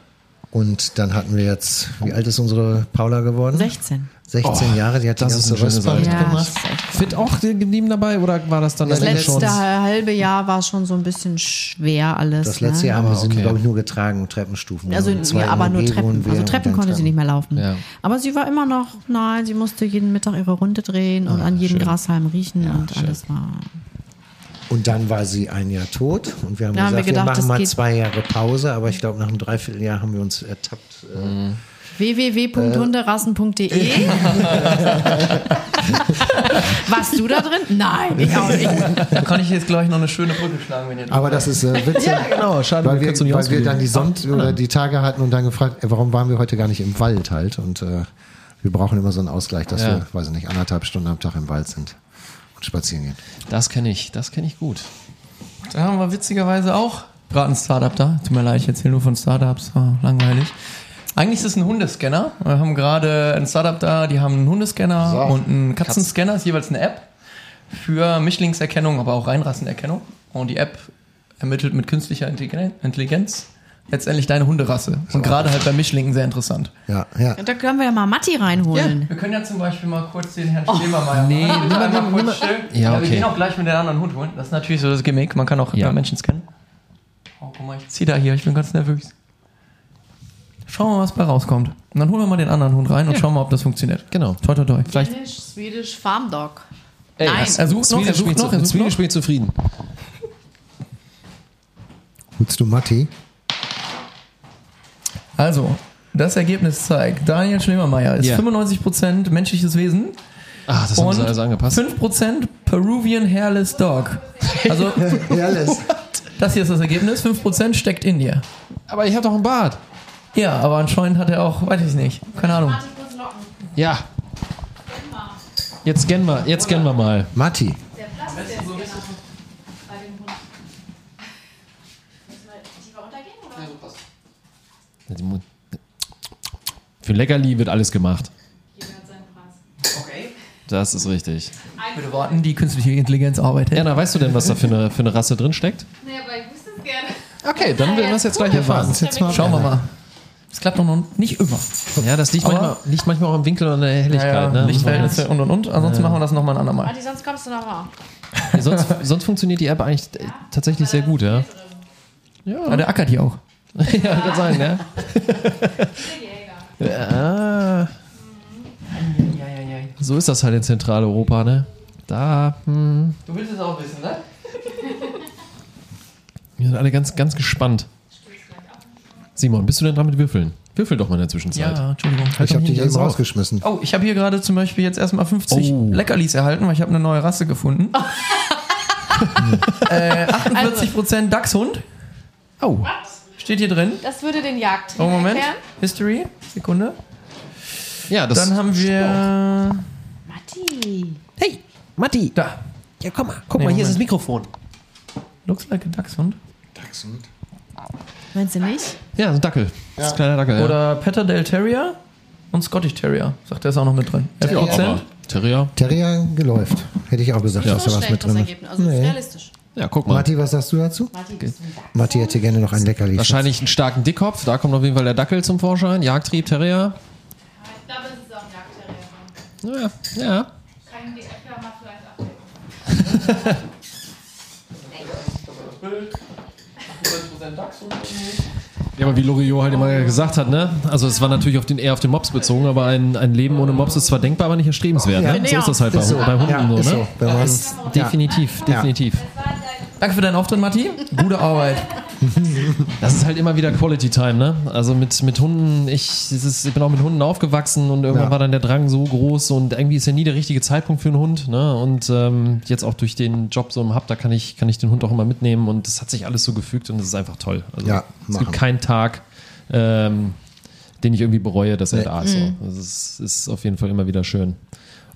Und dann hatten wir jetzt, wie alt ist unsere Paula geworden? 16. 16 Jahre, die hat die das ist ganze Alter. Ja, echt Fit auch geblieben dabei oder war das dann Das Das schon? letzte halbe Jahr war schon so ein bisschen schwer alles. Das letzte ne? Jahr haben wir sie, okay. glaube ich, nur getragen, Treppenstufen. Also, ja, aber nur Treppen. wir Also Treppen konnte sie nicht mehr laufen. Ja. Aber sie war immer noch, nein, sie musste jeden Mittag ihre Runde drehen und an jedem Grashalm riechen und alles war. Und dann war sie ein Jahr tot und wir haben Da haben gesagt, wir wir, gedacht, machen das mal zwei Jahre Pause, aber ich glaube, nach einem Dreivierteljahr haben wir uns ertappt. äh, www.hunderassen.de <laughs> Warst du da drin? Nein, ich auch nicht. Da kann ich jetzt gleich noch eine schöne Brücke schlagen, wenn ihr Aber das ist äh, witzig, genau, schade, weil, wir weil wir dann die Sonnt oder die Tage hatten und dann gefragt, ey, warum waren wir heute gar nicht im Wald halt? Und äh, wir brauchen immer so einen Ausgleich, dass Ja. wir, weiß ich nicht, anderthalb Stunden am Tag im Wald sind und spazieren gehen. Das kenne ich, das kenne ich gut. Da haben wir witzigerweise auch gerade ein Startup da. Tut mir leid, ich erzähle nur von Startups. Oh, langweilig. Eigentlich ist es ein Hundescanner. Wir haben gerade ein Startup da, die haben einen Hundescanner So. und einen Katzenscanner, ist jeweils eine App für Mischlingserkennung, aber auch Reinrassenerkennung. Und die App ermittelt mit künstlicher Intelligen- Intelligenz letztendlich deine Hunderasse. Und gerade halt bei Mischlingen sehr interessant. Ja, ja. Da können wir ja mal Matti reinholen. Wir können ja zum Beispiel mal kurz den Herrn Schlemermeier nee, machen. nimm nimm mal- still. Ja, Wir okay. gehen auch gleich mit den anderen Hund holen. Das ist natürlich so das Gimmick. Man kann auch Ja. Menschen scannen. Oh, guck mal, ich zieh da hier. Ich bin ganz nervös. Schauen wir mal, was bei rauskommt. Und dann holen wir mal den anderen Hund rein und schauen mal, ob das funktioniert. Genau. Toi, toi, toi. Vielleicht. Swedish, Swedish Farm Dog. Ey, Nein. Er sucht noch, er sucht noch, er sucht Swedish noch. spielt zufrieden. Holst du Matti? Also, das Ergebnis zeigt, Daniel Schlemermeier ist Ja. 95% menschliches Wesen Ah, das haben und sie also angepasst. 5% Peruvian Hairless Dog. Also, <laughs> Herrlich. das hier ist das Ergebnis. 5% steckt in dir. Aber ich habe doch einen Bart. Ja, aber anscheinend hat er auch, weiß ich nicht, keine Ahnung. Ja. Jetzt scannen wir, jetzt scannen wir mal. Matti, Für Leckerli wird alles gemacht. Okay. Das ist richtig. Bitte warten, die künstliche Intelligenz arbeitet. Erna, weißt du denn, was da für eine, für eine Rasse drin steckt? Nee, aber ich wüsste es gerne. Okay, dann werden wir es jetzt gleich erfahren. warten jetzt mal. Schauen wir mal. Es klappt doch noch nicht immer. Ja, das liegt, manchmal, liegt manchmal auch im Winkel und in der Helligkeit. Ja, ne? Lichtverhältnisse und und und. Ansonsten machen wir das nochmal ein andermal. Matti, sonst kommst du nochmal. Nee, sonst, <laughs> sonst funktioniert die App eigentlich tatsächlich sehr gut, ja. Ja, der ackert hier auch. <laughs> ja, kann sein, ne? <laughs> ja. So ist das halt in Zentraleuropa, ne? Da, hm, Du willst es auch wissen, ne? wir sind alle ganz, ganz gespannt. Simon, bist du denn dran mit Würfeln? Würfel doch mal in der Zwischenzeit. Ja, Entschuldigung. Halt ich habe dich eben rausgeschmissen. Oh, ich habe hier gerade zum Beispiel jetzt erstmal 50 Oh. Leckerlis erhalten, weil ich habe eine neue Rasse gefunden. <laughs> <laughs> äh, 48% Dachshund. Oh, Steht hier drin. Das würde den Jagdtrieb Oh, Moment. erklären. History. Sekunde. ja, das. Dann haben wir. Matti. hey, Matti. Da. Ja, komm mal, guck Nee, mal, hier ist Moment. das Mikrofon. Looks like a Dachshund. Meinst du nicht? Ja, so ein Dackel. Das ist ein kleiner Dackel. Oder Patterdale Terrier und Scottish Terrier. Sagt er ist auch noch mit drin. 11%. ja. Aber Terrier. Terrier geläuft. Hätte ich auch gesagt, dass da So was mit das drin ist. Ergebnis. Also das ist Nee. realistisch. Ja, guck mal. Matti, was sagst du dazu? Matti, bist du ein Dachs? Matti hätte gerne noch ein Leckerli. Wahrscheinlich einen starken Dickkopf. Da kommt auf jeden Fall der Dackel zum Vorschein. Jagdtrieb, Terrier. Ich glaube, es ist auch ein Jagdterrier. Ja, ja. Kann die Äcker mal vielleicht abdecken. <laughs> Ja, aber wie Loriot halt immer gesagt hat, ne? Also es war natürlich auf den, eher auf den Mops bezogen, aber ein, ein Leben ohne Mops ist zwar denkbar, aber nicht erstrebenswert. Ja. Ne? So ist das halt bei, Ist so. bei Hunden Ja, so, ist ne? so. Wenn man- Ist definitiv, Ja. definitiv. Danke für deinen Auftritt, Matti. Gute Arbeit. <laughs> Das ist halt immer wieder Quality Time, ne? Also mit, mit Hunden, ich, ist, ich bin auch mit Hunden aufgewachsen und irgendwann Ja. war dann der Drang so groß und irgendwie ist ja nie der richtige Zeitpunkt für einen Hund, ne? Und ähm, jetzt auch durch den Job so im Hub, da kann ich, kann ich den Hund auch immer mitnehmen und das hat sich alles so gefügt und es ist einfach toll. Also Ja, es machen. gibt keinen Tag, ähm, den ich irgendwie bereue, dass er Nee. da ist. So. Also es ist auf jeden Fall immer wieder schön.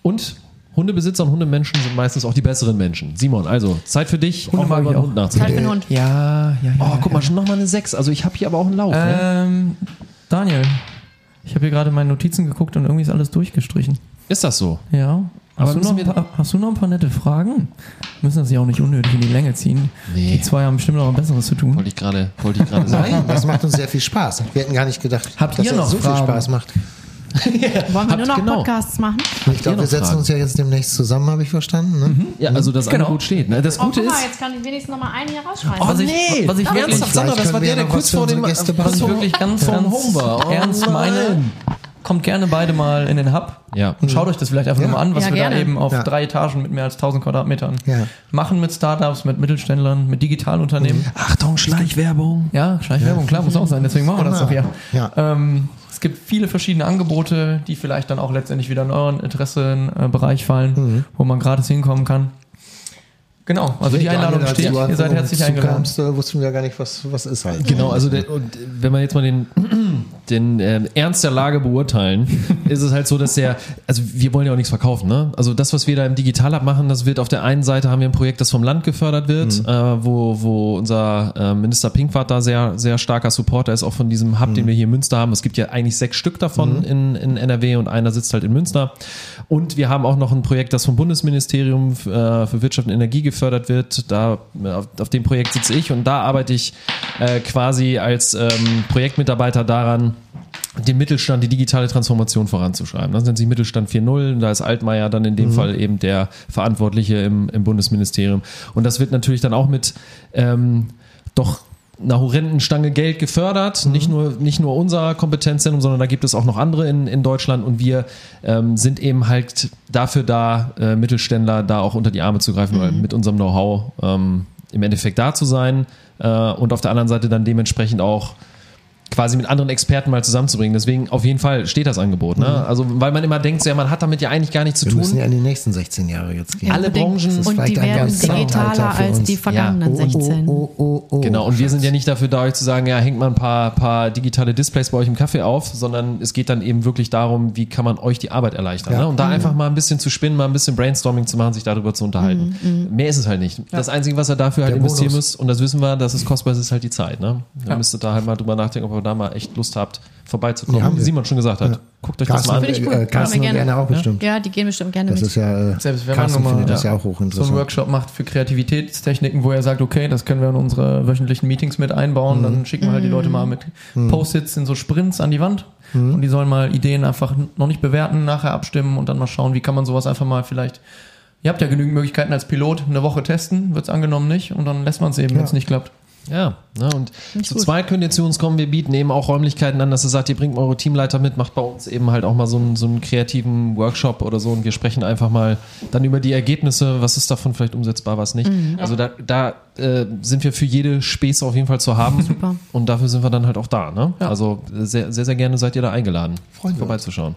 Und Hundebesitzer und Hundemenschen sind meistens auch die besseren Menschen. Simon, also Zeit für dich, Hunde auch mal über auch. Hund Zeit für nachzudenken. einen Hund. Ja, ja, ja. Oh, guck mal, schon nochmal eine 6. Also ich habe hier aber auch einen Lauf. Ne? Ähm, Daniel, ich habe hier gerade meine Notizen geguckt und irgendwie ist alles durchgestrichen. Ist das so? Ja. Aber Hast du, noch müssen ein paar, hast du noch ein paar nette Fragen? Müssen das ja auch nicht unnötig in die Länge ziehen. Nee. Die zwei haben bestimmt noch ein Besseres zu tun. Wollte ich gerade wollte ich gerade <laughs> sagen. Nein, das macht uns sehr viel Spaß. Wir hätten gar nicht gedacht, Habt dass ihr das noch so viel Fragen? Spaß macht. <laughs> Wollen wir nur noch genau. Podcasts machen? Ich glaube, wir setzen Fragen? uns ja jetzt demnächst zusammen, habe ich verstanden. Ne? Ja, also das Genau. Angebot steht. Ne? Das Oh, Gute guck mal, ist. jetzt kann ich wenigstens noch mal einen hier rausschreiben. Oh, was ich, nee. was ich Ernsthaft, Sandra, das war der, der kurz ja vor dem ich machen. wirklich ganz, vom ganz Home war. Oh ernst nein. Kommt gerne beide mal in den Hub Ja. und schaut euch das vielleicht einfach Ja. mal an, was Ja, wir gerne. da eben auf Ja. drei Etagen mit mehr als 1000 Quadratmetern Ja. machen mit Startups, mit Mittelständlern, mit Digitalunternehmen. Achtung, Schleichwerbung. Ja, Schleichwerbung, klar, muss auch sein, deswegen machen wir das Genau. doch hier. Ja. Ähm, es gibt viele verschiedene Angebote, die vielleicht dann auch letztendlich wieder in euren Interessenbereich fallen, Mhm. wo man gratis hinkommen kann. Genau, also die Einladung Daniel, als steht, ihr seid herzlich eingeladen. kamst, äh, wussten wir gar nicht, was, was ist halt. Genau, also der, und wenn wir jetzt mal den, <clears throat> den ähm, Ernst der Lage beurteilen, <laughs> ist es halt so, dass der, also wir wollen ja auch nichts verkaufen, ne? Also das, was wir da im Digital-Hub machen, das wird auf der einen Seite haben wir ein Projekt, das vom Land gefördert wird, äh, wo, wo unser äh, Minister Pinkwart da sehr, sehr starker Supporter ist, auch von diesem Hub, den wir hier in Münster haben. Es gibt ja eigentlich sechs Stück davon in, in NRW und einer sitzt halt in Münster. Und wir haben auch noch ein Projekt, das vom Bundesministerium äh, für Wirtschaft und Energie gefördert wird. Da, auf, auf dem Projekt sitze ich und da arbeite ich äh, quasi als ähm, Projektmitarbeiter daran, den Mittelstand, die digitale Transformation voranzuschreiben. Das nennt sich Mittelstand 4.0. Da ist Altmaier dann in dem Fall eben der Verantwortliche im, im Bundesministerium. Und das wird natürlich dann auch mit ähm, doch einer horrenden Stange Geld gefördert. Nicht, nur, nicht nur unser Kompetenzzentrum, sondern da gibt es auch noch andere in, in Deutschland. Und wir ähm, sind eben halt dafür da, äh, Mittelständler da auch unter die Arme zu greifen, oder mit unserem Know-how ähm, im Endeffekt da zu sein. Äh, und auf der anderen Seite dann dementsprechend auch quasi mit anderen Experten mal zusammenzubringen. Deswegen auf jeden Fall steht das Angebot. Ne? Also weil man immer denkt, so, ja, man hat damit ja eigentlich gar nichts zu Wir müssen tun. ja in die nächsten 16 Jahre jetzt gehen. Alle. Branchen- und vielleicht die werden digitaler als uns. die vergangenen 16. Oh, oh, oh. Genau, und wir sind ja nicht dafür da, euch zu sagen, ja, hängt mal ein paar, paar digitale Displays bei euch im Kaffee auf, sondern es geht dann eben wirklich darum, wie kann man euch die Arbeit erleichtern. Ja. Ne? Und da einfach mal ein bisschen zu spinnen, mal ein bisschen Brainstorming zu machen, sich darüber zu unterhalten. Mehr ist es halt nicht. Das Einzige, was ihr dafür halt Der investieren Bonus. müsst, und das wissen wir, dass es kostbar ist, ist halt die Zeit. Ne? Da müsstet ihr halt mal drüber nachdenken, ob ihr da mal echt Lust habt, vorbeizukommen. Ja, haben Wie wir. Simon schon gesagt hat, guckt euch das Carsten, mal an. Finde ich cool. äh, Carsten und gerne. gerne auch bestimmt. Ja, die gehen bestimmt gerne Das mit. ist ja, äh, Selbst wenn man Carsten nur mal- findet das ja. ja auch so einen. Workshop macht für Kreativitätstechniken, wo er sagt, okay, das können wir in unsere wöchentlichen Meetings mit einbauen, Mhm. dann schicken wir halt die Leute mal mit Post-its in so Sprints an die Wand Mhm. und die sollen mal Ideen einfach noch nicht bewerten, nachher abstimmen und dann mal schauen, wie kann man sowas einfach mal vielleicht Ihr habt ja genügend Möglichkeiten als Pilot eine Woche testen, wird es angenommen nicht und dann lässt man es eben, wenn es nicht klappt. Ja, ne, und zu gut. zweit könnt ihr zu uns kommen. Wir bieten eben auch Räumlichkeiten an, dass ihr sagt, ihr bringt eure Teamleiter mit, macht bei uns eben halt auch mal so einen, so einen kreativen Workshop oder so und wir sprechen einfach mal dann über die Ergebnisse, was ist davon vielleicht umsetzbar, was nicht. Also da, da äh, sind wir für jede Späße auf jeden Fall zu haben Super. und dafür sind wir dann halt auch da. Ne? Ja. Also sehr, sehr, sehr gerne seid ihr da eingeladen, Freuen vorbeizuschauen.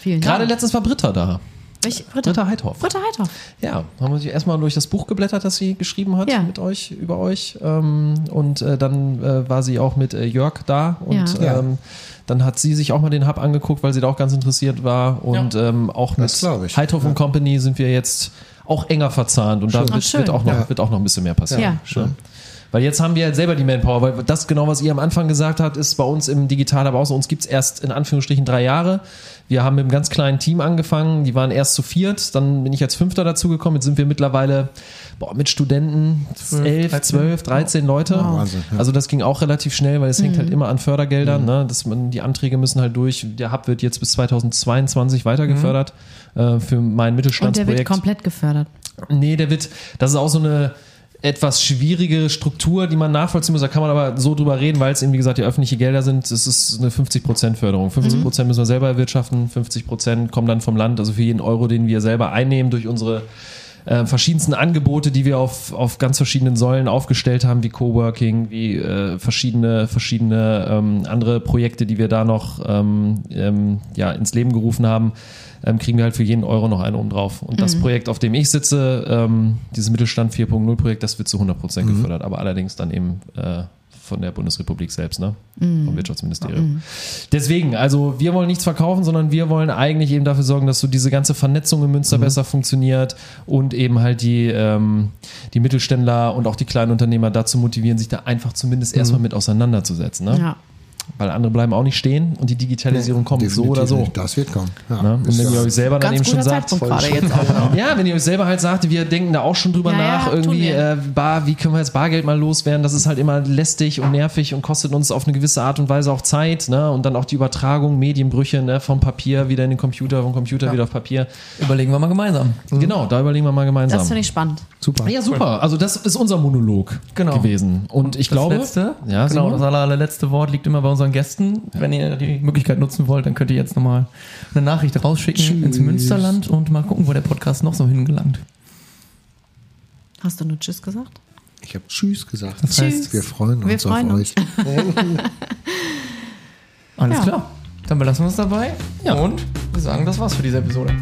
Vielen Gerade Dank. letztens war Britta da. Welche- Britta. Britta Heidhoff. Britta Heidhoff. Ja, haben wir sich erstmal durch das Buch geblättert, das sie geschrieben hat Ja. mit euch, über euch. Ähm, und äh, dann äh, war sie auch mit äh, Jörg da und Ja. Ja. ähm, dann hat sie sich auch mal den Hub angeguckt, weil sie da auch ganz interessiert war. Und ähm, auch mit Das ich. Heidhoff und Company sind wir jetzt auch enger verzahnt und da Ach, wird, schön. wird, auch noch, Ja. wird auch noch ein bisschen mehr passieren. Ja. Schön. Weil jetzt haben wir halt selber die Manpower, weil das genau, was ihr am Anfang gesagt habt, ist bei uns im Digital, aber auch so, uns gibt's erst in Anführungsstrichen drei Jahre. Wir haben mit einem ganz kleinen Team angefangen, die waren erst zu viert, dann bin ich als Fünfter dazugekommen, jetzt sind wir mittlerweile boah, mit Studenten Zwölf, 11, 13. 12, 13 Leute. Wahnsinn, ja. Also das ging auch relativ schnell, weil es hängt halt immer an Fördergeldern. Ne? Das man, die Anträge müssen halt durch. Der Hub wird jetzt bis 2022 weitergefördert äh, für mein Und der wird Mittelstandsprojekt. komplett gefördert. Nee, der wird, das ist auch so eine etwas schwierige Struktur, die man nachvollziehen muss. Da kann man aber so drüber reden, weil es eben, wie gesagt, ja öffentliche Gelder sind. Es ist eine 50% Förderung. 50% müssen wir selber erwirtschaften, 50% kommen dann vom Land. Also für jeden Euro, den wir selber einnehmen durch unsere äh, verschiedensten Angebote, die wir auf, auf ganz verschiedenen Säulen aufgestellt haben, wie Coworking, wie äh, verschiedene, verschiedene ähm, andere Projekte, die wir da noch ähm, ähm, ja, ins Leben gerufen haben, ähm, kriegen wir halt für jeden Euro noch einen oben drauf. Und das Projekt, auf dem ich sitze, ähm, dieses Mittelstand 4.0 Projekt, das wird zu 100% gefördert, aber allerdings dann eben äh, von der Bundesrepublik selbst, ne? vom Wirtschaftsministerium. Deswegen, also wir wollen nichts verkaufen, sondern wir wollen eigentlich eben dafür sorgen, dass so diese ganze Vernetzung in Münster besser funktioniert und eben halt die, ähm, die Mittelständler und auch die kleinen Unternehmer dazu motivieren, sich da einfach zumindest erstmal mit auseinanderzusetzen. Ne? Ja. Weil andere bleiben auch nicht stehen und die Digitalisierung kommt so oder so. Nicht. Das wird kommen. Ja. Ne? Und wenn ja- ihr euch selber dann eben schon sagt, <laughs> ja, wenn ihr euch selber halt sagt, wir denken da auch schon drüber Ja, ja, nach, tun irgendwie, äh, bar, wie können wir jetzt Bargeld mal loswerden? Das ist halt immer lästig und nervig und kostet uns auf eine gewisse Art und Weise auch Zeit, ne? Und dann auch die Übertragung, Medienbrüche, ne? Vom Papier wieder in den Computer, vom Computer wieder auf Papier. Überlegen wir mal gemeinsam. Genau, da überlegen wir mal gemeinsam. Das finde ich spannend. Super. ja, super. Also das ist unser Monolog Genau. gewesen. Und ich das glaube, letzte, ja, genau, das aller, allerletzte Wort liegt immer bei unseren Gästen. Wenn ihr die Möglichkeit nutzen wollt, dann könnt ihr jetzt nochmal eine Nachricht rausschicken Tschüss. ins Münsterland und mal gucken, wo der Podcast noch so hingelangt. Hast du nur Tschüss gesagt? Ich habe Tschüss gesagt. Das heißt, wir freuen uns Wir freuen auf uns. euch. alles Ja. klar. Dann belassen wir es dabei. Ja. Und wir sagen, das war's für diese Episode.